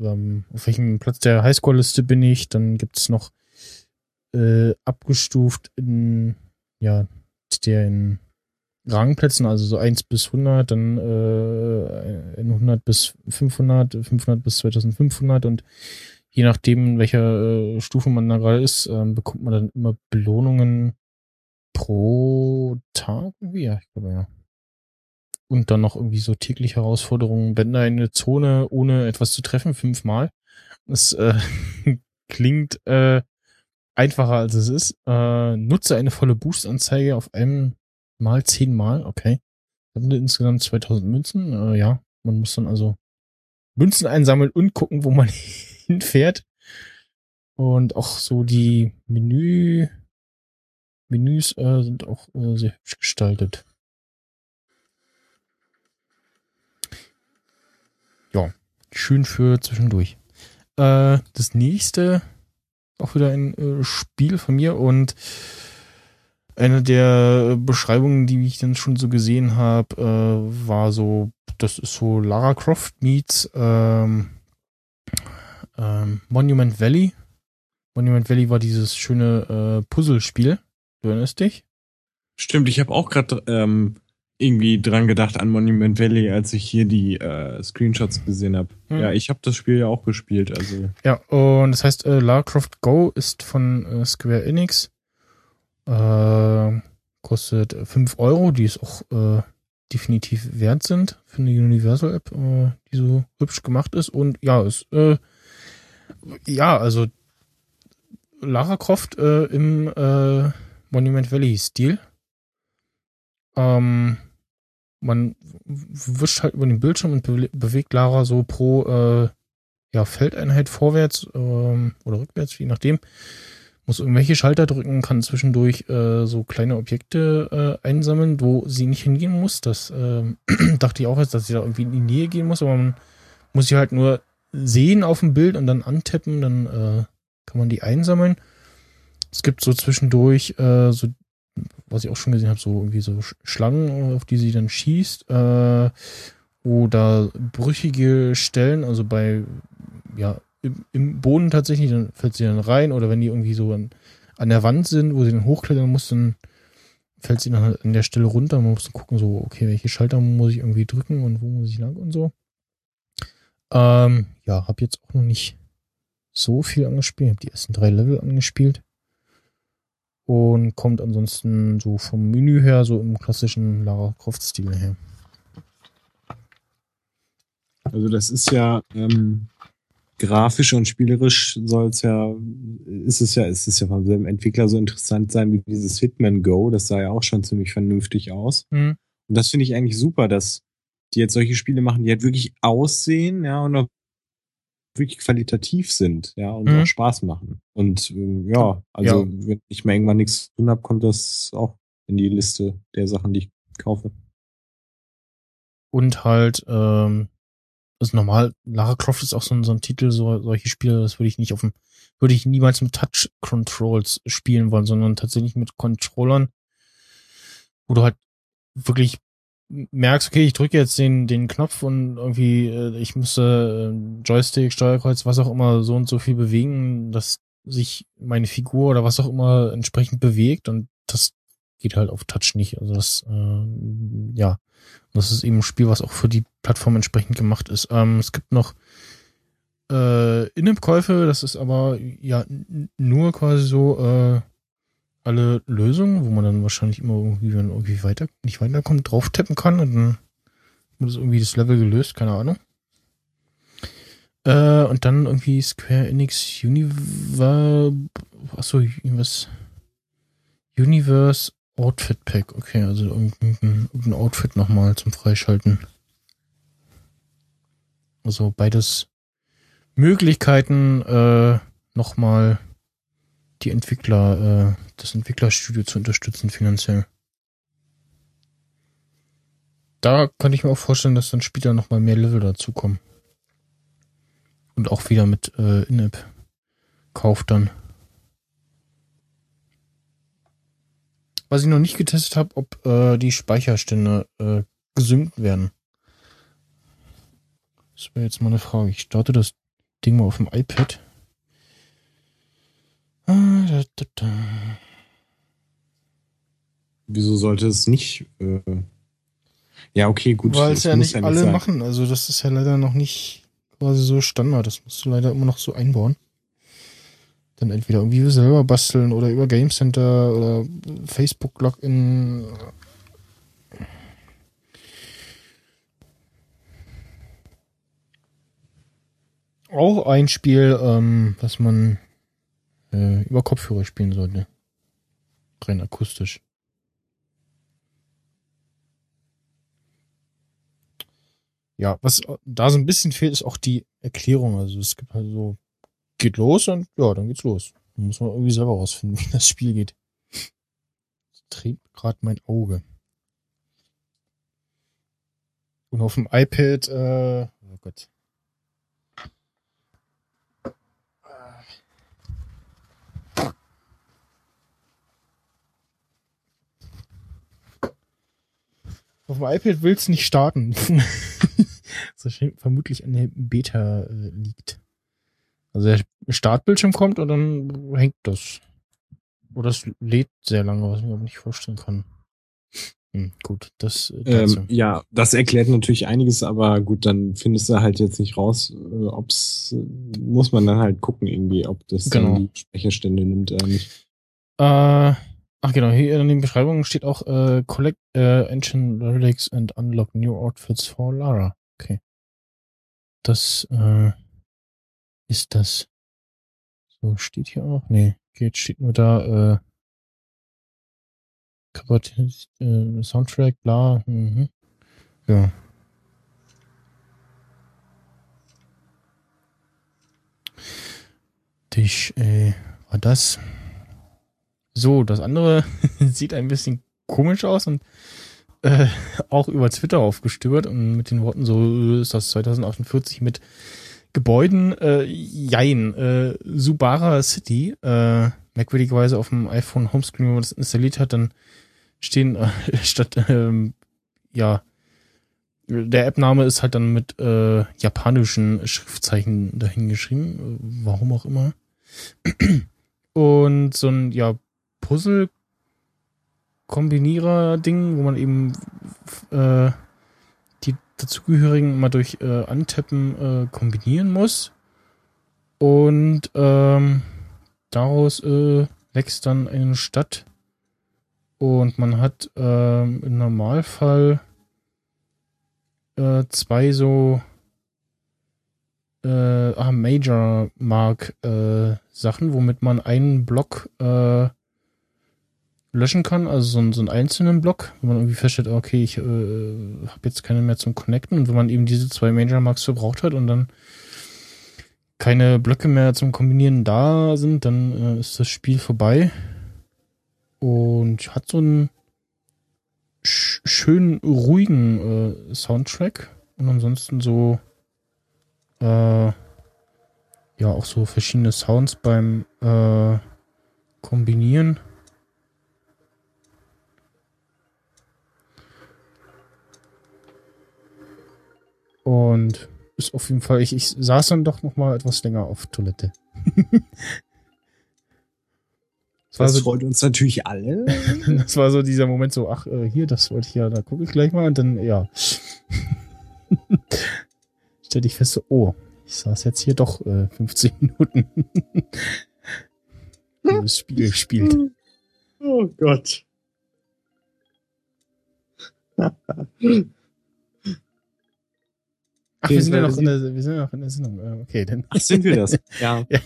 ähm, auf welchem Platz der Highscore-Liste bin ich. Dann gibt es noch äh, abgestuft in ja der in Rangplätzen, also so 1 bis 100, dann äh, in 100 bis 500, 500 bis 2500 und je nachdem, in welcher äh, Stufe man da gerade ist, ähm, bekommt man dann immer Belohnungen pro Tag. irgendwie. Ja, ich glaube ja. Und dann noch irgendwie so tägliche Herausforderungen. Wenn da eine Zone ohne etwas zu treffen, fünfmal. Das äh, klingt äh, einfacher als es ist. Äh, nutze eine volle Boost-Anzeige auf einem Mal zehnmal. Okay. Haben wir insgesamt 2000 Münzen. Äh, ja, man muss dann also Münzen einsammeln und gucken, wo man hinfährt. Und auch so die Menü, Menüs äh, sind auch äh, sehr hübsch gestaltet. Ja, schön für zwischendurch. Äh, das nächste, auch wieder ein äh, Spiel von mir und eine der Beschreibungen, die ich dann schon so gesehen habe, äh, war so, das ist so Lara Croft meets ähm, ähm, Monument Valley. Monument Valley war dieses schöne äh, Puzzlespiel. Du erinnerst dich? Stimmt, ich habe auch gerade ähm, irgendwie dran gedacht an Monument Valley, als ich hier die äh, Screenshots gesehen habe. Hm. Ja, ich habe das Spiel ja auch gespielt. Also Ja, und das heißt, äh, Lara Croft Go ist von äh, Square Enix. Äh, kostet 5 Euro, die es auch äh, definitiv wert sind für eine Universal-App, äh, die so hübsch gemacht ist. Und ja, es, ja, also Lara Croft im Monument Valley-Stil. Ähm, man wischt halt über den Bildschirm und bewe bewegt Lara so pro äh, ja, Feldeinheit vorwärts ähm, oder rückwärts, je nachdem. Muss irgendwelche Schalter drücken, kann zwischendurch äh, so kleine Objekte äh, einsammeln, wo sie nicht hingehen muss. Das äh, dachte ich auch jetzt, dass sie da irgendwie in die Nähe gehen muss, aber man muss sie halt nur sehen auf dem Bild und dann antippen, dann äh, kann man die einsammeln. Es gibt so zwischendurch äh, so was ich auch schon gesehen habe, so irgendwie so Schlangen, auf die sie dann schießt, äh, oder brüchige Stellen, also bei, ja, im, im Boden tatsächlich, dann fällt sie dann rein, oder wenn die irgendwie so an, an der Wand sind, wo sie dann hochklettern muss, dann fällt sie dann halt an der Stelle runter. Man muss dann gucken, so, okay, welche Schalter muss ich irgendwie drücken und wo muss ich lang und so. Ähm, ja, hab jetzt auch noch nicht so viel angespielt, hab die ersten drei Level angespielt und kommt ansonsten so vom Menü her so im klassischen Lara Croft Stil her. Also das ist ja ähm, grafisch und spielerisch soll es ja, ist es ja, ist es ja vom selben Entwickler so interessant sein wie dieses Hitman Go. Das sah ja auch schon ziemlich vernünftig aus. Mhm. Und das finde ich eigentlich super, dass die jetzt solche Spiele machen, die halt wirklich aussehen, ja, und auch wirklich qualitativ sind, ja, und Mhm. auch Spaß machen. Und ähm, ja, also Ja. wenn ich mal irgendwann nichts zu tun habe, kommt das auch in die Liste der Sachen, die ich kaufe. Und halt, ähm, also normal, Lara Croft ist auch so ein, so ein Titel, so, solche Spiele, das würde ich nicht auf dem, würde ich niemals mit Touch Controls spielen wollen, sondern tatsächlich mit Controllern, wo du halt wirklich merkst, okay, ich drücke jetzt den, den Knopf und irgendwie, äh, ich müsste äh, Joystick, Steuerkreuz, was auch immer, so und so viel bewegen, dass sich meine Figur oder was auch immer entsprechend bewegt und das geht halt auf Touch nicht. Also das, äh, ja, das ist eben ein Spiel, was auch für die Plattform entsprechend gemacht ist. Ähm, es gibt noch äh, In-App-Käufe, das ist aber ja nur quasi so äh, alle Lösungen, wo man dann wahrscheinlich immer irgendwie, wenn irgendwie weiter, nicht weiterkommt, drauf tappen kann und dann wird das irgendwie das Level gelöst, keine Ahnung. Äh, und dann irgendwie Square Enix Universe, achso, was? Universe Outfit Pack, okay, also irgendein, irgendein Outfit nochmal zum Freischalten. Also beides Möglichkeiten, äh, nochmal die Entwickler, äh, das Entwicklerstudio zu unterstützen finanziell. Da könnte ich mir auch vorstellen, dass dann später nochmal mehr Level dazukommen. Und auch wieder mit äh, In-App-Kauf dann. Was ich noch nicht getestet habe, ob äh, die Speicherstände äh, gesynkt werden. Das wäre jetzt mal eine Frage. Ich starte das Ding mal auf dem iPad. Wieso sollte es nicht? Äh, ja, okay, gut. Weil es ja nicht alle sein. machen. Also das ist ja leider noch nicht quasi so Standard. Das musst du leider immer noch so einbauen. Dann entweder irgendwie selber basteln oder über Game Center oder Facebook Login. Auch ein Spiel, ähm, was man äh, über Kopfhörer spielen sollte. Rein akustisch. Ja, was da so ein bisschen fehlt, ist auch die Erklärung. Also es gibt halt so, geht los und ja, dann geht's los. Dann muss man irgendwie selber rausfinden, wie das Spiel geht. Das dreht gerade mein Auge. Und auf dem iPad, äh, oh Gott. Auf dem iPad will's nicht starten. das vermutlich an der Beta äh, liegt. Also der Startbildschirm kommt und dann hängt das. Oder es lädt sehr lange, was ich mir nicht vorstellen kann. Hm, gut, das äh. Ähm, ja, das erklärt natürlich einiges, aber gut, dann findest du halt jetzt nicht raus, äh, ob's äh, muss man dann halt gucken irgendwie, ob das Genau. dann die Speicherstände nimmt oder nicht. Äh, ach genau, hier in den Beschreibungen steht auch äh, Collect äh, Ancient Relics and Unlock New Outfits for Lara. Okay. Das äh, ist das. So, steht hier auch? Nee, geht, steht nur da, äh, Covered, äh, Soundtrack, bla, mhm. Ja. Dich, äh, war das. So, das andere sieht ein bisschen komisch aus und äh, auch über Twitter aufgestöbert und mit den Worten so ist das 2048 mit Gebäuden, äh, jein, äh, Subara City, äh, merkwürdigerweise auf dem iPhone Homescreen, wenn man das installiert hat, dann stehen äh, statt, ähm, ja, der App-Name ist halt dann mit äh, japanischen Schriftzeichen dahingeschrieben, äh, warum auch immer. Und so ein, ja, Puzzle-Kombinierer-Ding, wo man eben äh, die dazugehörigen mal durch äh, Antappen äh, kombinieren muss. Und ähm, daraus äh, wächst dann eine Stadt. Und man hat ähm, im Normalfall äh, zwei so äh, ah, Major Mark äh, Sachen, womit man einen Block äh, löschen kann, also so, einen- so einen einzelnen Block, wenn man irgendwie feststellt, okay, ich äh, habe jetzt keine mehr zum Connecten. Und wenn man eben diese zwei Major Marks verbraucht hat und dann keine Blöcke mehr zum Kombinieren da sind, dann äh, ist das Spiel vorbei. Und hat so einen sch schönen, ruhigen äh, Soundtrack. Und ansonsten so äh, ja auch so verschiedene Sounds beim äh, Kombinieren. Und ist auf jeden Fall, ich, ich saß dann doch noch mal etwas länger auf Toilette. das, Das so, freut uns natürlich alle. das war so dieser Moment so, ach, äh, hier, das wollte ich ja, da gucke ich gleich mal und dann, ja. Stell ich fest, so, oh, ich saß jetzt hier doch äh, 15 Minuten. das Spiel gespielt. oh Gott. Ach, wir sind ja noch in der, wir sind ja noch in der Sendung. Äh, Okay, dann. Ach, sind wir das? Ja. Ja.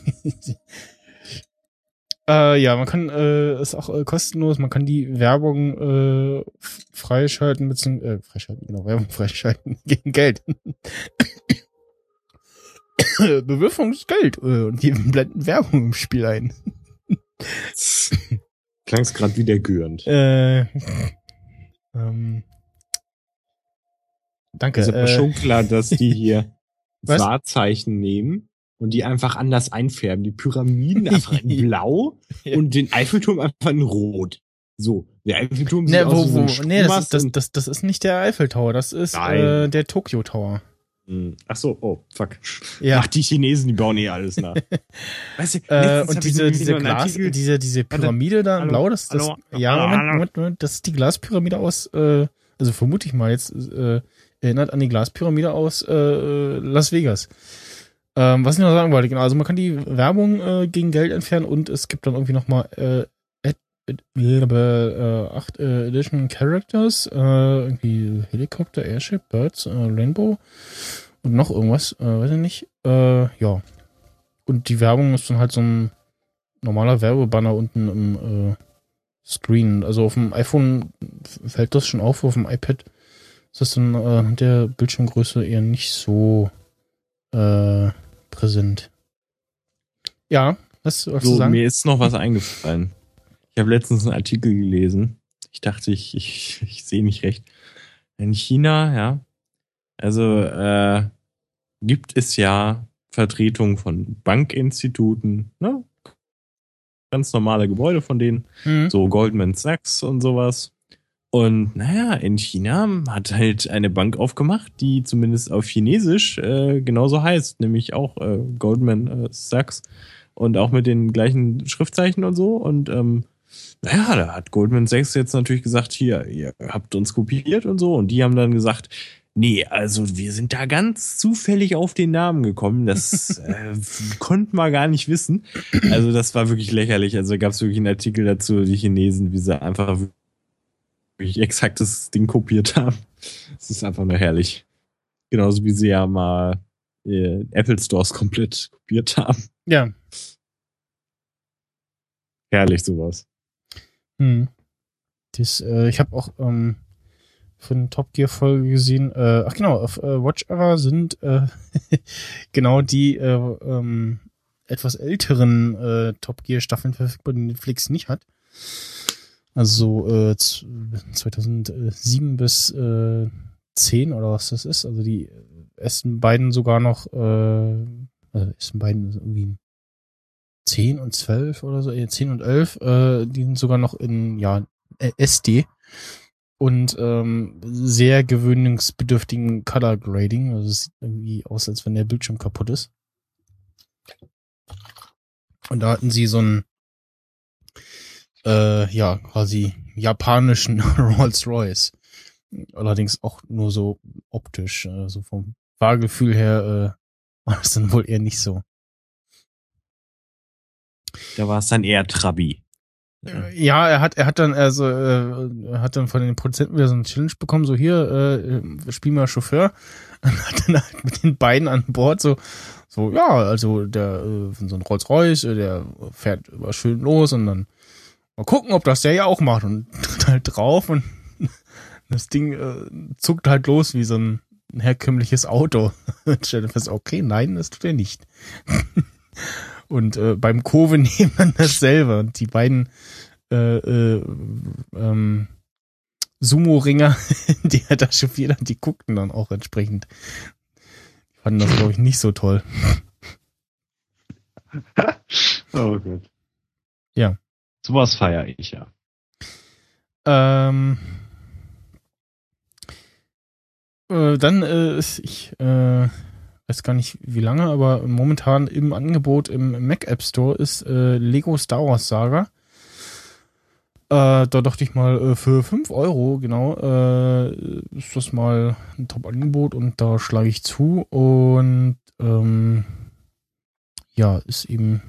äh, ja, man kann, äh, ist auch äh, kostenlos, man kann die Werbung äh, freischalten, beziehungsweise, äh, freischalten, genau, Werbung freischalten gegen Geld. Bewirfung ist Geld äh, und die blenden Werbung im Spiel ein. Klang's gerade wie der Gürnt. Äh, ähm, danke. Ist aber äh, schon klar, dass die hier Was? Wahrzeichen nehmen und die einfach anders einfärben. Die Pyramiden einfach in blau Ja. und den Eiffelturm einfach in rot. So, der Eiffelturm sieht Ne, aus wo, wie so wo, ein nee, das ist, das, das, das ist nicht der Eiffel Tower, das ist Nein. äh, der Tokyo Tower. Hm. Ach so, oh, fuck. Ja. Ach, die Chinesen, die bauen eh alles nach. weißt du, Äh, und diese, diese Glas, Artikel- diese, diese Pyramide da in? Blau, das, das, Hallo? ja, Hallo? Moment? Moment, Moment, das ist die Glaspyramide aus, äh, also vermute ich mal jetzt, äh, erinnert an die Glaspyramide aus äh, Las Vegas. Ähm, was ich noch sagen wollte, genau, also man kann die Werbung äh, gegen Geld entfernen und es gibt dann irgendwie nochmal äh, äh, äh, Edition Characters, äh, irgendwie Helikopter, Airship, Birds, äh, Rainbow und noch irgendwas, äh, weiß ich nicht. Äh, ja. Und die Werbung ist dann halt so ein normaler Werbebanner unten im äh, Screen. Also auf dem iPhone fällt das schon auf, auf dem iPad ist das dann äh, anhand der Bildschirmgröße eher nicht so äh, präsent. Ja, was was du So, sagen? mir ist noch was eingefallen. Ich habe letztens einen Artikel gelesen. Ich dachte, ich, ich, ich sehe nicht recht. In China, ja, also äh, gibt es ja Vertretungen von Bankinstituten, ne? Ganz normale Gebäude von denen, Hm. so Goldman Sachs und sowas. Und naja, in China hat halt eine Bank aufgemacht, die zumindest auf Chinesisch äh, genauso heißt, nämlich auch äh, Goldman äh, Sachs und auch mit den gleichen Schriftzeichen und so. Und ähm, naja, da hat Goldman Sachs jetzt natürlich gesagt, hier, ihr habt uns kopiert und so. Und die haben dann gesagt, nee, also wir sind da ganz zufällig auf den Namen gekommen. Das äh, konnten wir gar nicht wissen. Also das war wirklich lächerlich. Also gab es wirklich einen Artikel dazu, die Chinesen, wie sie einfach wirklich exakt das Ding kopiert haben. Es ist einfach nur herrlich. Genauso wie sie ja mal äh, Apple Stores komplett kopiert haben. Ja. Herrlich sowas. Hm. Das, äh, ich habe auch ähm, von Top Gear Folge gesehen. Äh, ach genau, auf äh, Watch Era sind äh, genau die äh, ähm, etwas älteren äh, Top Gear Staffeln verfügbar, die Netflix nicht hat. Also äh, z- 2007 bis äh, 10 oder was das ist. Also die ersten beiden sogar noch, äh, also ersten beiden irgendwie 10 und 12 oder so, äh, 10 und 11, äh, die sind sogar noch in, ja, äh, SD und ähm, sehr gewöhnungsbedürftigen Color Grading. Also es sieht irgendwie aus, als wenn der Bildschirm kaputt ist. Und da hatten sie so einen, äh, ja, quasi japanischen Rolls-Royce. Allerdings auch nur so optisch, äh, so vom Fahrgefühl her äh, war es dann wohl eher nicht so. Da war es dann eher Trabi. Äh, Ja, er hat, er hat dann, also, äh, er hat dann von den Produzenten wieder so eine Challenge bekommen, so hier, äh, spiel mal Chauffeur. Und hat dann halt mit den beiden an Bord so, so, ja, also der, äh, so ein Rolls-Royce, der fährt schön los und dann mal gucken, ob das der ja auch macht und tritt halt drauf und das Ding äh, zuckt halt los wie so ein, herkömmliches Auto. Und stellt fest, okay, nein, das tut er nicht. Und äh, beim Kurve nehmen dann dasselbe. Und die beiden äh, äh, ähm, Sumo-Ringer, die er da chauffiert hat, die guckten dann auch entsprechend. Die fanden das, glaube ich, nicht so toll. Oh Gott. Ja. Sowas feiere ich ja. Ähm, äh, dann äh, ist ich äh, weiß gar nicht wie lange, aber momentan im Angebot im Mac App Store ist äh, Lego Star Wars Saga. Äh, da dachte ich mal, äh, für 5 Euro, genau, äh, ist das mal ein Top-Angebot und da schlage ich zu und ähm, ja, ist eben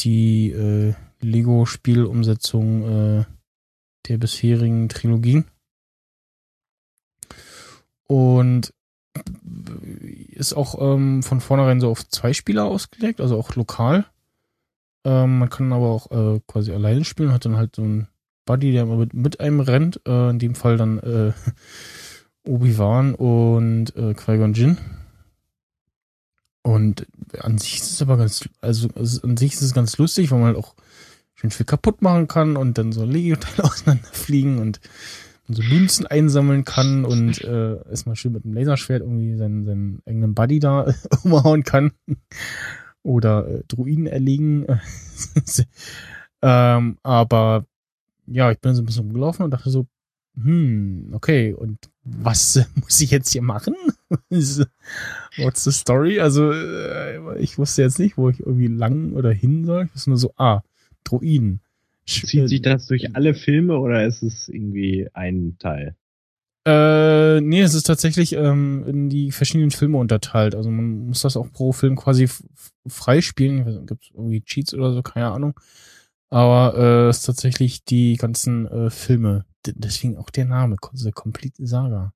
die äh, Lego-Spielumsetzung äh, der bisherigen Trilogien. Und ist auch ähm, von vornherein so auf zwei Spieler ausgelegt, also auch lokal. Ähm, man kann aber auch äh, quasi alleine spielen, hat dann halt so einen Buddy, der mit, mit einem rennt. Äh, in dem Fall dann äh, Obi-Wan und äh, Qui-Gon Jinn. Und an sich ist es aber ganz, also an sich ist es ganz lustig, weil man halt auch schön viel kaputt machen kann und dann so Lego-Teile auseinanderfliegen und, so Münzen einsammeln kann und äh, erstmal schön mit dem Laserschwert irgendwie seinen, seinen eigenen Buddy da umhauen kann. Oder äh, Druiden erlegen. ähm, aber ja, ich bin so ein bisschen rumgelaufen und dachte so, hm, okay, und was muss ich jetzt hier machen? What's the story? Also, äh, ich wusste jetzt nicht, wo ich irgendwie lang oder hin soll. Ich wusste nur so, ah, Droiden. Zieht sich das durch alle Filme oder ist es irgendwie ein Teil? Äh, nee, es ist tatsächlich ähm, in die verschiedenen Filme unterteilt. Also man muss das auch pro Film quasi freispielen. Gibt es irgendwie Cheats oder so, keine Ahnung. Aber äh, es ist tatsächlich die ganzen äh, Filme. D deswegen auch der Name, The Complete Saga.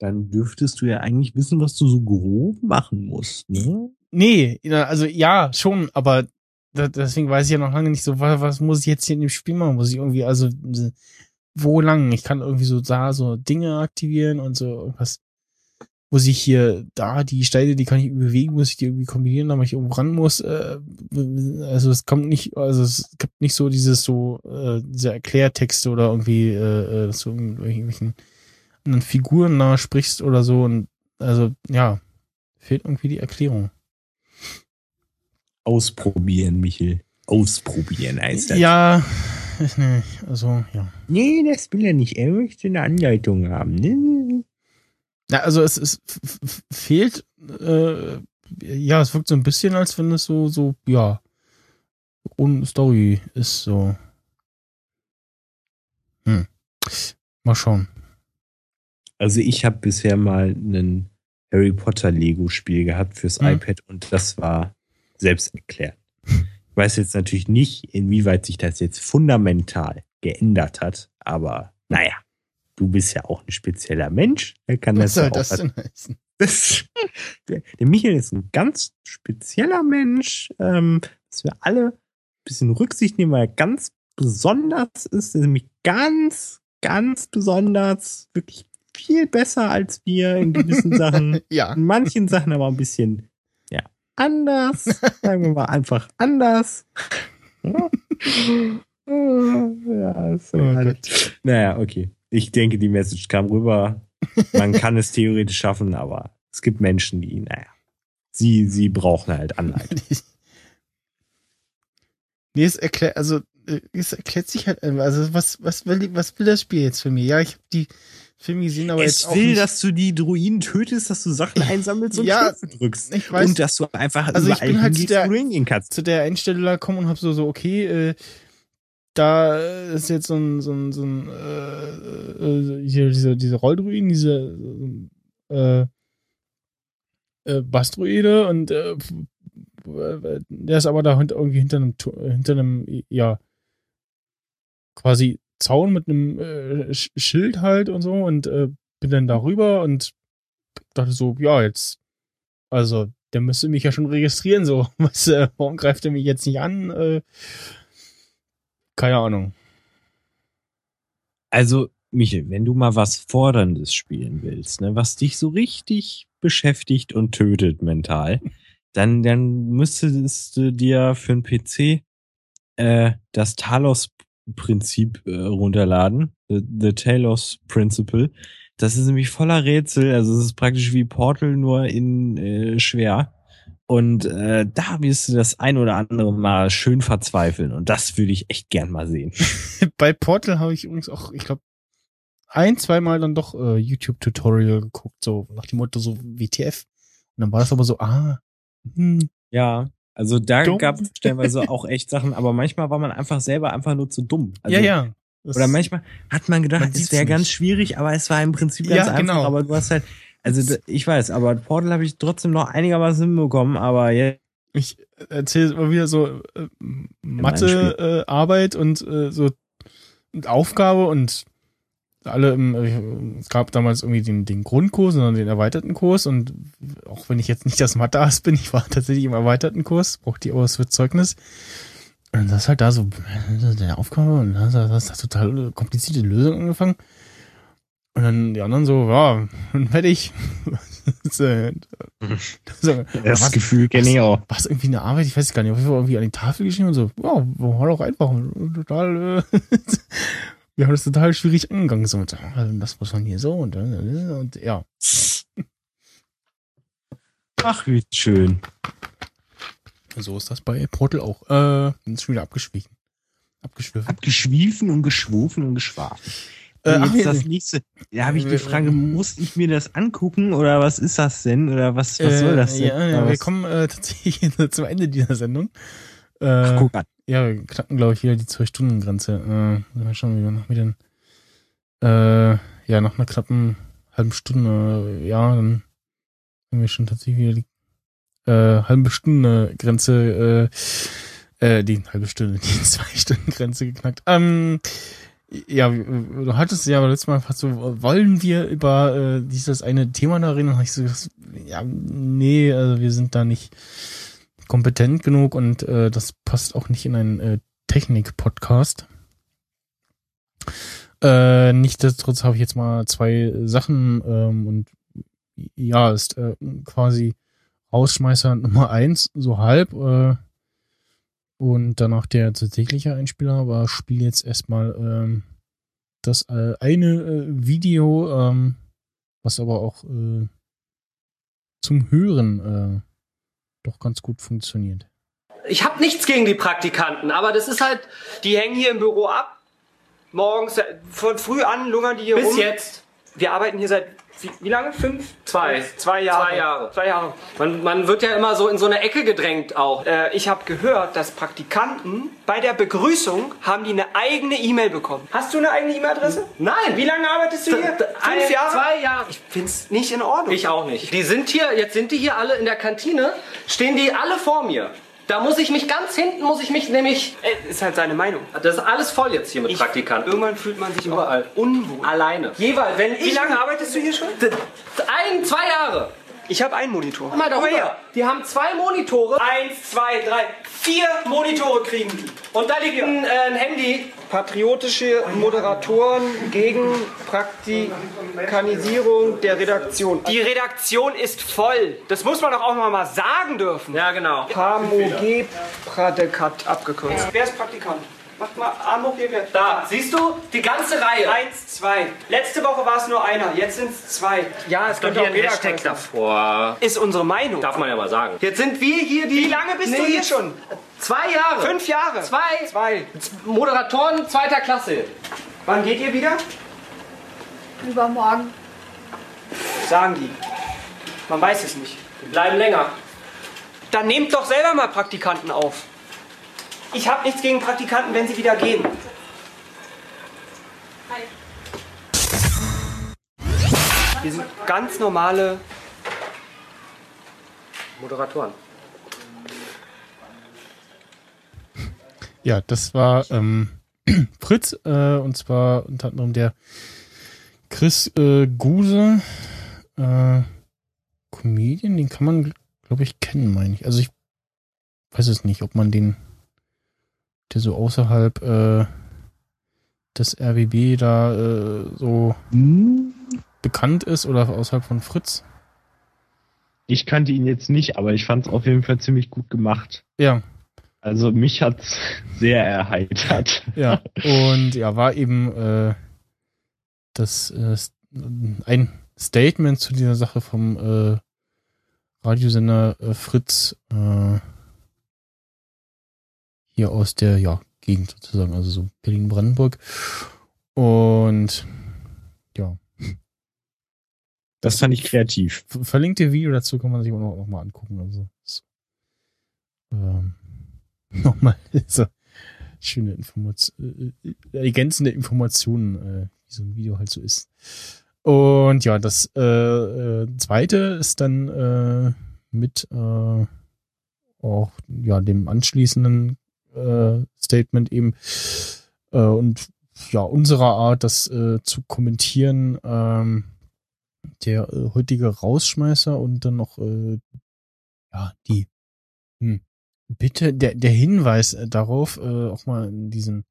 Dann dürftest du ja eigentlich wissen, was du so grob machen musst, ne? Nee, also ja, schon, aber da, deswegen weiß ich ja noch lange nicht so, was, was muss ich jetzt hier in dem Spiel machen? Muss ich irgendwie, also äh, wo lang? Ich kann irgendwie so da so Dinge aktivieren und so irgendwas. Muss ich hier, da, die Steine, die kann ich bewegen, muss ich die irgendwie kombinieren, damit ich irgendwo ran muss. Äh, also es kommt nicht, also es gibt nicht so dieses so, äh, diese Erklärtexte oder irgendwie, äh, äh, dass du irgendwelchen anderen Figuren nahe sprichst oder so. Und also, ja, fehlt irgendwie die Erklärung. Ausprobieren, Michel. Ausprobieren heißt das. Ja, ich nicht. Also, ja. Nee, das will er nicht. Er möchte eine Anleitung haben. Ne? Ja, also es, es fehlt, äh, ja, es wirkt so ein bisschen, als wenn es so, so, ja, ohne Story ist so. Hm. Mal schauen. Also ich habe bisher mal ein Harry Potter Lego-Spiel gehabt fürs Mhm. iPad und das war selbst erklärt. Ich weiß jetzt natürlich nicht, inwieweit sich das jetzt fundamental geändert hat, aber naja, du bist ja auch ein spezieller Mensch. Er kann Was das, soll ja auch das denn heißen? Das, der, der Michael ist ein ganz spezieller Mensch, ähm, dass wir alle ein bisschen Rücksicht nehmen, weil er ganz besonders ist, er ist nämlich ganz, ganz besonders, wirklich viel besser als wir in gewissen Sachen, Ja. in manchen Sachen aber ein bisschen, ja, anders, sagen wir mal einfach anders. Ja, ist so Oh herrlich. Naja, okay. Ich denke, die Message kam rüber. Man kann es theoretisch schaffen, aber es gibt Menschen, die, naja, sie, sie brauchen halt Anleitung. nee, es erklärt, also, äh, es erklärt sich halt, einfach. also, was, was will, was will das Spiel jetzt für mich? Ja, ich habe die Filme gesehen, aber jetzt es auch will, nicht. dass du die Druiden tötest, dass du Sachen einsammelst und Ja, drückst. ich weiß. und dass du einfach Also ich bin halt zu der- zu der Endstelle da kommen und hab so, so, okay, äh, da ist jetzt so ein, so ein, so ein, äh, äh, hier, diese, diese Rolldruiden, diese, äh, äh, Bastruide und, äh, äh, der ist aber da irgendwie hinter einem, äh, hinter einem, ja, quasi Zaun mit einem äh, Sch- Schild halt und so und äh, bin dann darüber und dachte so, ja, jetzt, also, der müsste mich ja schon registrieren, so. Was, äh, warum greift er mich jetzt nicht an? Äh, keine Ahnung. Also, Michael, wenn du mal was Forderndes spielen willst, ne, was dich so richtig beschäftigt und tötet mental, dann, dann müsstest du dir für einen PC äh, das Talos-Prinzip äh, runterladen. The, the Talos Principle. Das ist nämlich voller Rätsel. Also es ist praktisch wie Portal, nur in äh, schwer. Und äh, da wirst du das ein oder andere Mal schön verzweifeln. Und das würde ich echt gern mal sehen. Bei Portal habe ich übrigens auch, ich glaube, ein, zweimal dann doch äh, YouTube-Tutorial geguckt, so nach dem Motto so WTF. Und dann war das aber so, ah, hm, Ja, also da gab es stellenweise auch echt Sachen, aber manchmal war man einfach selber einfach nur zu dumm. Also, ja, ja. Das- Oder manchmal hat man gedacht, Man es wäre ganz schwierig, aber es war im Prinzip ganz Ja, einfach. genau. Aber du hast halt, also ich weiß, aber Portal habe ich trotzdem noch einigermaßen hinbekommen, aber jetzt Ich erzähle immer wieder so äh, Mathe, äh, Arbeit und äh, so und Aufgabe und alle im, äh, es gab damals irgendwie den, den Grundkurs, sondern den erweiterten Kurs und auch wenn ich jetzt nicht das Mathe-Ass bin, ich war tatsächlich im erweiterten Kurs, brauchte die aber was für Zeugnis. Und das ist halt da so äh, der Aufgabe und dann hast du total komplizierte Lösung angefangen. Und dann die anderen so, ja, und fertig. das, äh, so, was- Gefühl kenne ich auch. war es irgendwie eine Arbeit, ich weiß gar nicht, auf jeden Fall irgendwie an die Tafel geschrieben und so, ja, war doch einfach, total, äh, wir haben das total schwierig angegangen, so, und, das muss man hier so, und, äh, und ja. Ach, wie schön. So ist das bei Portal auch, äh, ist schon wieder abgeschwiegen. Abgeschwiffen. Abgeschwiefen und geschwufen und geschwafen. Äh, ach, jetzt das nächste. Da habe ich Äh, die Frage, muss ich mir das angucken oder was ist das denn? Oder was, was soll das denn? Ja, ja, wir kommen äh, tatsächlich zum Ende dieser Sendung. Äh, Ach, guck an. Ja, wir knacken, glaube ich, wieder die Zwei-Stunden-Grenze. Äh, mal schauen, wie wir noch mit den, äh, ja, nach einer knappen halben Stunde, ja, dann haben wir schon tatsächlich wieder die äh, halbe Stunde Grenze, äh, äh, die halbe Stunde, die Zwei-Stunden-Grenze geknackt. Ähm, ja, du hattest ja aber letztes Mal fast so, wollen wir über äh, dieses eine Thema da reden? Und ich so gesagt, ja, nee, also wir sind da nicht kompetent genug und äh, das passt auch nicht in einen äh, Technik-Podcast. Äh, Nichtsdestotrotz habe ich jetzt mal zwei Sachen ähm, und ja, ist äh, quasi Rausschmeißer Nummer eins, so halb. Äh, und danach der tatsächliche Einspieler, aber spiele jetzt erstmal ähm, das äh, eine äh, Video, ähm, was aber auch äh, zum Hören äh, doch ganz gut funktioniert. Ich habe nichts gegen die Praktikanten, aber das ist halt. Die hängen hier im Büro ab. Morgens, von früh an lungern die hier Bis rum. jetzt Wir arbeiten hier seit, wie, wie lange? Fünf? zwei. Zwei Jahre. Zwei Jahre. Zwei Jahre. Man, man wird ja immer so in so eine Ecke gedrängt auch. Äh, ich habe gehört, dass Praktikanten bei der Begrüßung haben die eine eigene E-Mail bekommen. Hast du eine eigene E-Mail-Adresse? Nein. Wie lange arbeitest du hier? Fünf ein- Jahre? Zwei Jahre. Ich find's nicht in Ordnung. Ich auch nicht. Die sind hier, jetzt sind die hier alle in der Kantine, stehen die alle vor mir. Da muss ich mich ganz hinten, muss ich mich nämlich. Äh, ist halt seine Meinung. Das ist alles voll jetzt hier mit Ich- Praktikanten. Irgendwann fühlt man sich Überall. unwohl. Alleine. Jeweils, wenn ich. Wie lange arbeitest du hier schon? Ein, zwei Jahre. Ich habe einen Monitor. Guck mal Guck her. Die haben zwei Monitore. Eins, zwei, drei, vier Monitore kriegen die. Und da liegt ein, äh, ein Handy. Patriotische Moderatoren gegen Praktikanisierung der Redaktion. Die Redaktion ist voll. Das muss man doch auch mal sagen dürfen. Ja, genau. PAMOG Pradekat abgekürzt. Wer ist Praktikant? Macht mal Arm hoch hier. wer- Da, siehst du? Die ganze Reihe. Eins, zwei. Letzte Woche war es nur einer, jetzt sind es zwei. Ja, es könnte auch Redakteur sein. davor. Ist unsere Meinung. Darf man ja mal sagen. Jetzt sind wir hier die. Wie lange bist du Nee, hier schon? Zwei Jahre. Fünf Jahre. Zwei. Zwei. Moderatoren zweiter Klasse. Wann geht ihr wieder? Übermorgen. Sagen die. Man weiß es nicht. Wir bleiben länger. Dann nehmt doch selber mal Praktikanten auf. Ich habe nichts gegen Praktikanten, wenn sie wieder gehen. Wir sind ganz normale. Moderatoren. Ja, das war ähm, Fritz, äh, und zwar unter anderem der Chris äh, Guse, äh, Comedian, den kann man, glaube ich, kennen, meine ich. Also ich weiß es nicht, ob man den, der so außerhalb äh, des RWB da äh, so Hm, bekannt ist oder außerhalb von Fritz. Ich kannte ihn jetzt nicht, aber ich fand es auf jeden Fall ziemlich gut gemacht. Ja, Also mich hat's sehr erheitert. Ja, und ja, war eben äh, das äh, ein Statement zu dieser Sache vom äh, Radiosender äh, Fritz äh, hier aus der ja, Gegend sozusagen, also so Berlin-Brandenburg. Und ja, Das fand ich kreativ. ver- verlinkte Video dazu kann man sich auch noch, noch mal angucken. Also ist, ähm, nochmal so schöne Informationen, äh, ergänzende Informationen, äh, wie so ein Video halt so ist. Und ja, das äh, äh, zweite ist dann äh, mit äh, auch ja dem anschließenden äh, Statement eben äh, und ja unserer Art, das äh, zu kommentieren. Ähm, der äh, heutige Rausschmeißer und dann noch äh, ja die hm, bitte der der Hinweis äh, darauf auch mal in diesen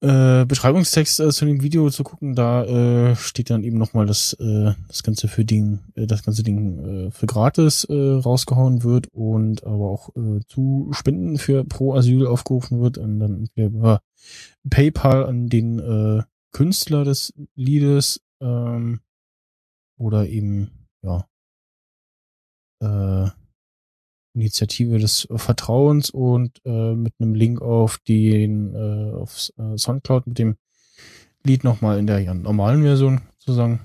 äh, Beschreibungstext äh, zu dem Video zu gucken, da äh, steht dann eben nochmal, dass äh, das ganze für Ding, äh, das ganze Ding äh, für gratis äh, rausgehauen wird und aber auch äh, zu Spenden für Pro Asyl aufgerufen wird. Und dann über PayPal an den äh, Künstler des Liedes ähm, oder eben ja äh, Initiative des Vertrauens und äh, mit einem Link auf den äh, auf äh, Soundcloud mit dem Lied nochmal in der normalen Version sozusagen.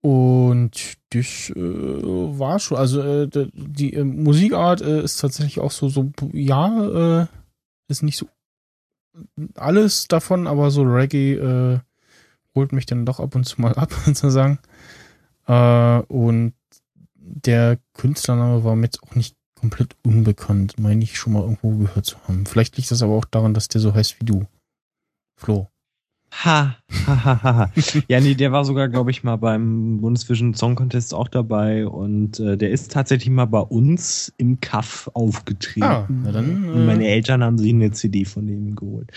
Und das äh, war schon, also äh, die äh, Musikart äh, ist tatsächlich auch so, so ja, äh, ist nicht so alles davon, aber so Reggae holt mich dann doch ab und zu mal ab, sozusagen. Und der Künstlername war mir jetzt auch nicht komplett unbekannt, meine ich schon mal irgendwo gehört zu haben. Vielleicht liegt das aber auch daran, dass der so heißt wie du. Flo. Ha, ha, ha, ha. ja, nee, der war sogar, glaube ich, mal beim Bundesvision Song Contest auch dabei und äh, der ist tatsächlich mal bei uns im Kaff aufgetreten. Ah, na dann, Und äh, Meine Eltern haben sich eine CD von dem geholt.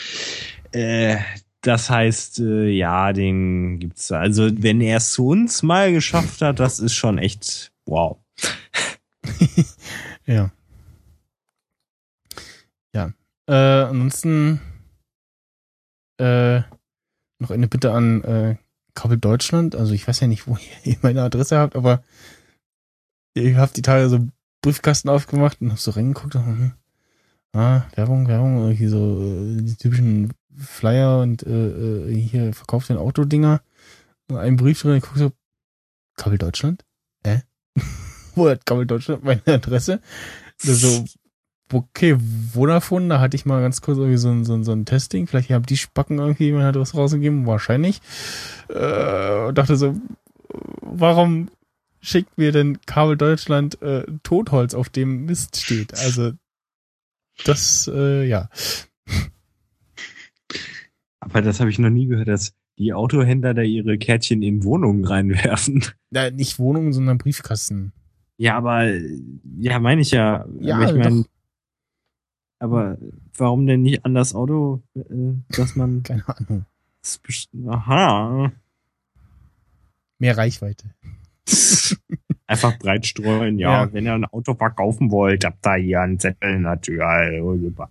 Äh, das heißt, äh, ja, den gibt's da. Also, wenn er es zu uns mal geschafft hat, das ist schon echt wow. Ja. Ja. Äh, ansonsten äh, noch eine Bitte an äh, Kabel Deutschland. Also ich weiß ja nicht, wo ihr meine Adresse habt, aber ich habe die Tage so Briefkasten aufgemacht und hab so reingeguckt. Und, hm, ah, Werbung, Werbung, irgendwie so äh, die typischen Flyer und äh, äh, hier verkauft den Autodinger. Einen Brief drin, ich guck so, Kabel Deutschland? Äh? Wo hat Kabel Deutschland meine Adresse? So, okay, Vodafone, da hatte ich mal ganz kurz irgendwie so ein, so ein, so ein Testing. Vielleicht haben die Spacken irgendwie jemand hat was rausgegeben, wahrscheinlich. Äh, dachte so, warum schickt mir denn Kabel Deutschland äh, Totholz, auf dem Mist steht? Also, das, äh, ja. Aber das habe ich noch nie gehört, dass die Autohändler da ihre Kärtchen in Wohnungen reinwerfen. ja. Nicht Wohnungen, sondern Briefkasten. Ja, aber ja, meine ich ja. Ja, aber ich mein, doch. aber warum denn nicht an das Auto, äh, dass man Keine Ahnung. Aha. Mehr Reichweite. Einfach breit streuen, ja. Ja. Wenn ihr ein Auto verkaufen wollt, habt ihr hier einen Zettel natürlich. Oh, super.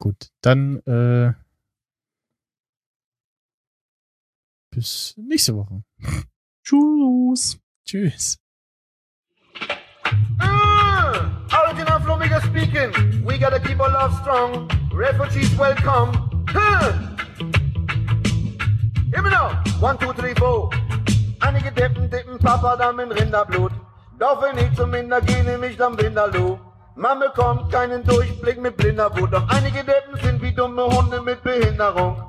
Gut, dann äh, bis nächste Woche. Tschüss. Tschüss. Ah, original Flamingo speaking. We gotta keep our love strong. Refugees welcome. Huh. Me now. One, two, three, four. Einige Deppen tippen Papadam in Rinderblut. Doch wenn ich zum Minder gehe, nehm ich dann Binderloh. Man bekommt keinen Durchblick mit blinder Wut. Doch einige Deppen sind wie dumme Hunde mit Behinderung.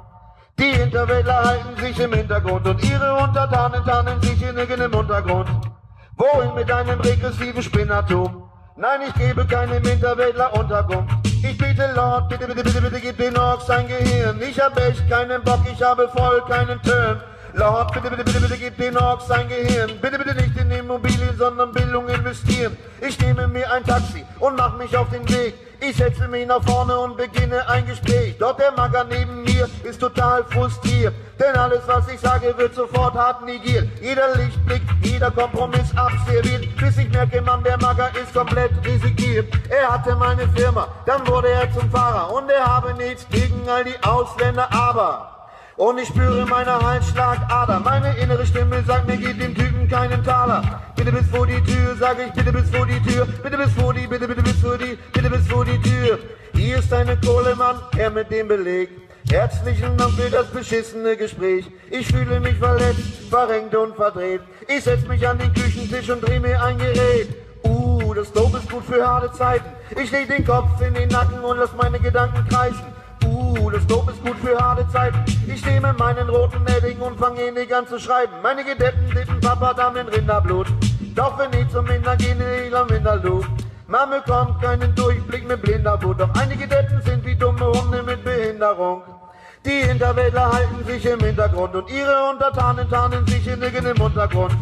Die Hinterwäldler halten sich im Hintergrund und ihre Untertanen tarnen sich in irgendeinem Untergrund. Wohin mit einem regressiven Spinnertum? Nein, ich gebe keinem Hinterwäldler Unterkunft. Ich bitte Lord, bitte, bitte, bitte, bitte, gib den Orks sein Gehirn. Ich hab echt keinen Bock, ich habe voll keinen Turn. Lord, bitte, bitte, bitte, bitte, gib den Orks sein Gehirn. Bitte, bitte nicht in Immobilien, sondern Bildung investieren. Ich nehme mir ein Taxi und mach mich auf den Weg. Ich setze mich nach vorne und beginne ein Gespräch. Doch der Magger neben mir ist total frustriert. Denn alles, was ich sage, wird sofort hart negiert. Jeder Lichtblick, jeder Kompromiss abserviert. Bis ich merke, Mann, der Magger ist komplett resigniert. Er hatte meine Firma, dann wurde er zum Fahrer. Und er habe nichts gegen all die Ausländer, aber... Und ich spüre meine Halsschlagader. Meine innere Stimme sagt mir, gib dem Typen keinen Taler. Bitte bis vor die Tür, sage ich, bitte bis vor die Tür. Bitte bis vor die, bitte, bitte bis vor die, bitte bis vor die Tür. Hier ist deine Kohle, Mann, er mit dem Beleg. Herzlichen Dank für das beschissene Gespräch. Ich fühle mich verletzt, verrenkt und verdreht. Ich setz mich an den Küchentisch und dreh mir ein Gerät. Uh, das Dope ist gut für harte Zeiten. Ich leg den Kopf in den Nacken und lass meine Gedanken kreisen. Uh, das Dope ist gut für harte Zeiten. Ich nehme meinen roten Edding und fange ihn an zu schreiben. Meine Gedeppen dippen Papadam in Rinderblut. Doch wenn ich zum Minder gehe, ich am Minderloh. Man bekommt keinen Durchblick mit blinder Wut. Doch einige Deppen sind wie dumme Hunde mit Behinderung. Die Hinterwäldler halten sich im Hintergrund und ihre Untertanen tarnen sich in irgendeinem Untergrund.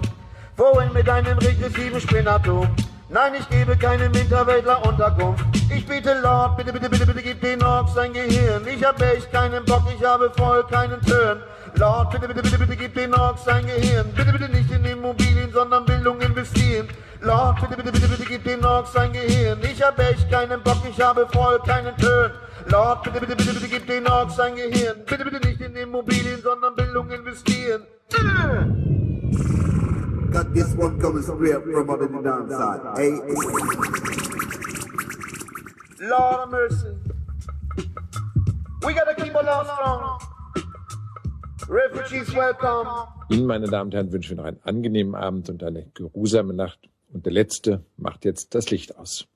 Wohin mit einem regressiven Spinnertum? Nein, ich gebe keinem Hinterwäldler Unterkunft. Ich bitte Lord, bitte, bitte, bitte, bitte, gib den Orks sein Gehirn. Ich hab echt keinen Bock, ich habe voll keinen Turn. Lord, bitte, bitte, bitte, bitte, gib den Orks sein Gehirn. Bitte, bitte nicht in Immobilien, sondern Bildung investieren. Lord, bitte, bitte, bitte, bitte, gib den Orks sein Gehirn. Ich hab echt keinen Bock, ich habe voll keinen Turn. Lord, bitte, bitte, bitte, bitte, gib den Orks sein Gehirn. Bitte, bitte nicht in Immobilien, sondern Bildung investieren. Got this one coming straight from under the downside. Hey, Lord of mercy. We gotta keep our love strong. Refugees welcome. Ihnen, meine Damen und Herren, wünschen wir noch einen angenehmen Abend und eine geruhsame Nacht. Und der Letzte macht jetzt das Licht aus.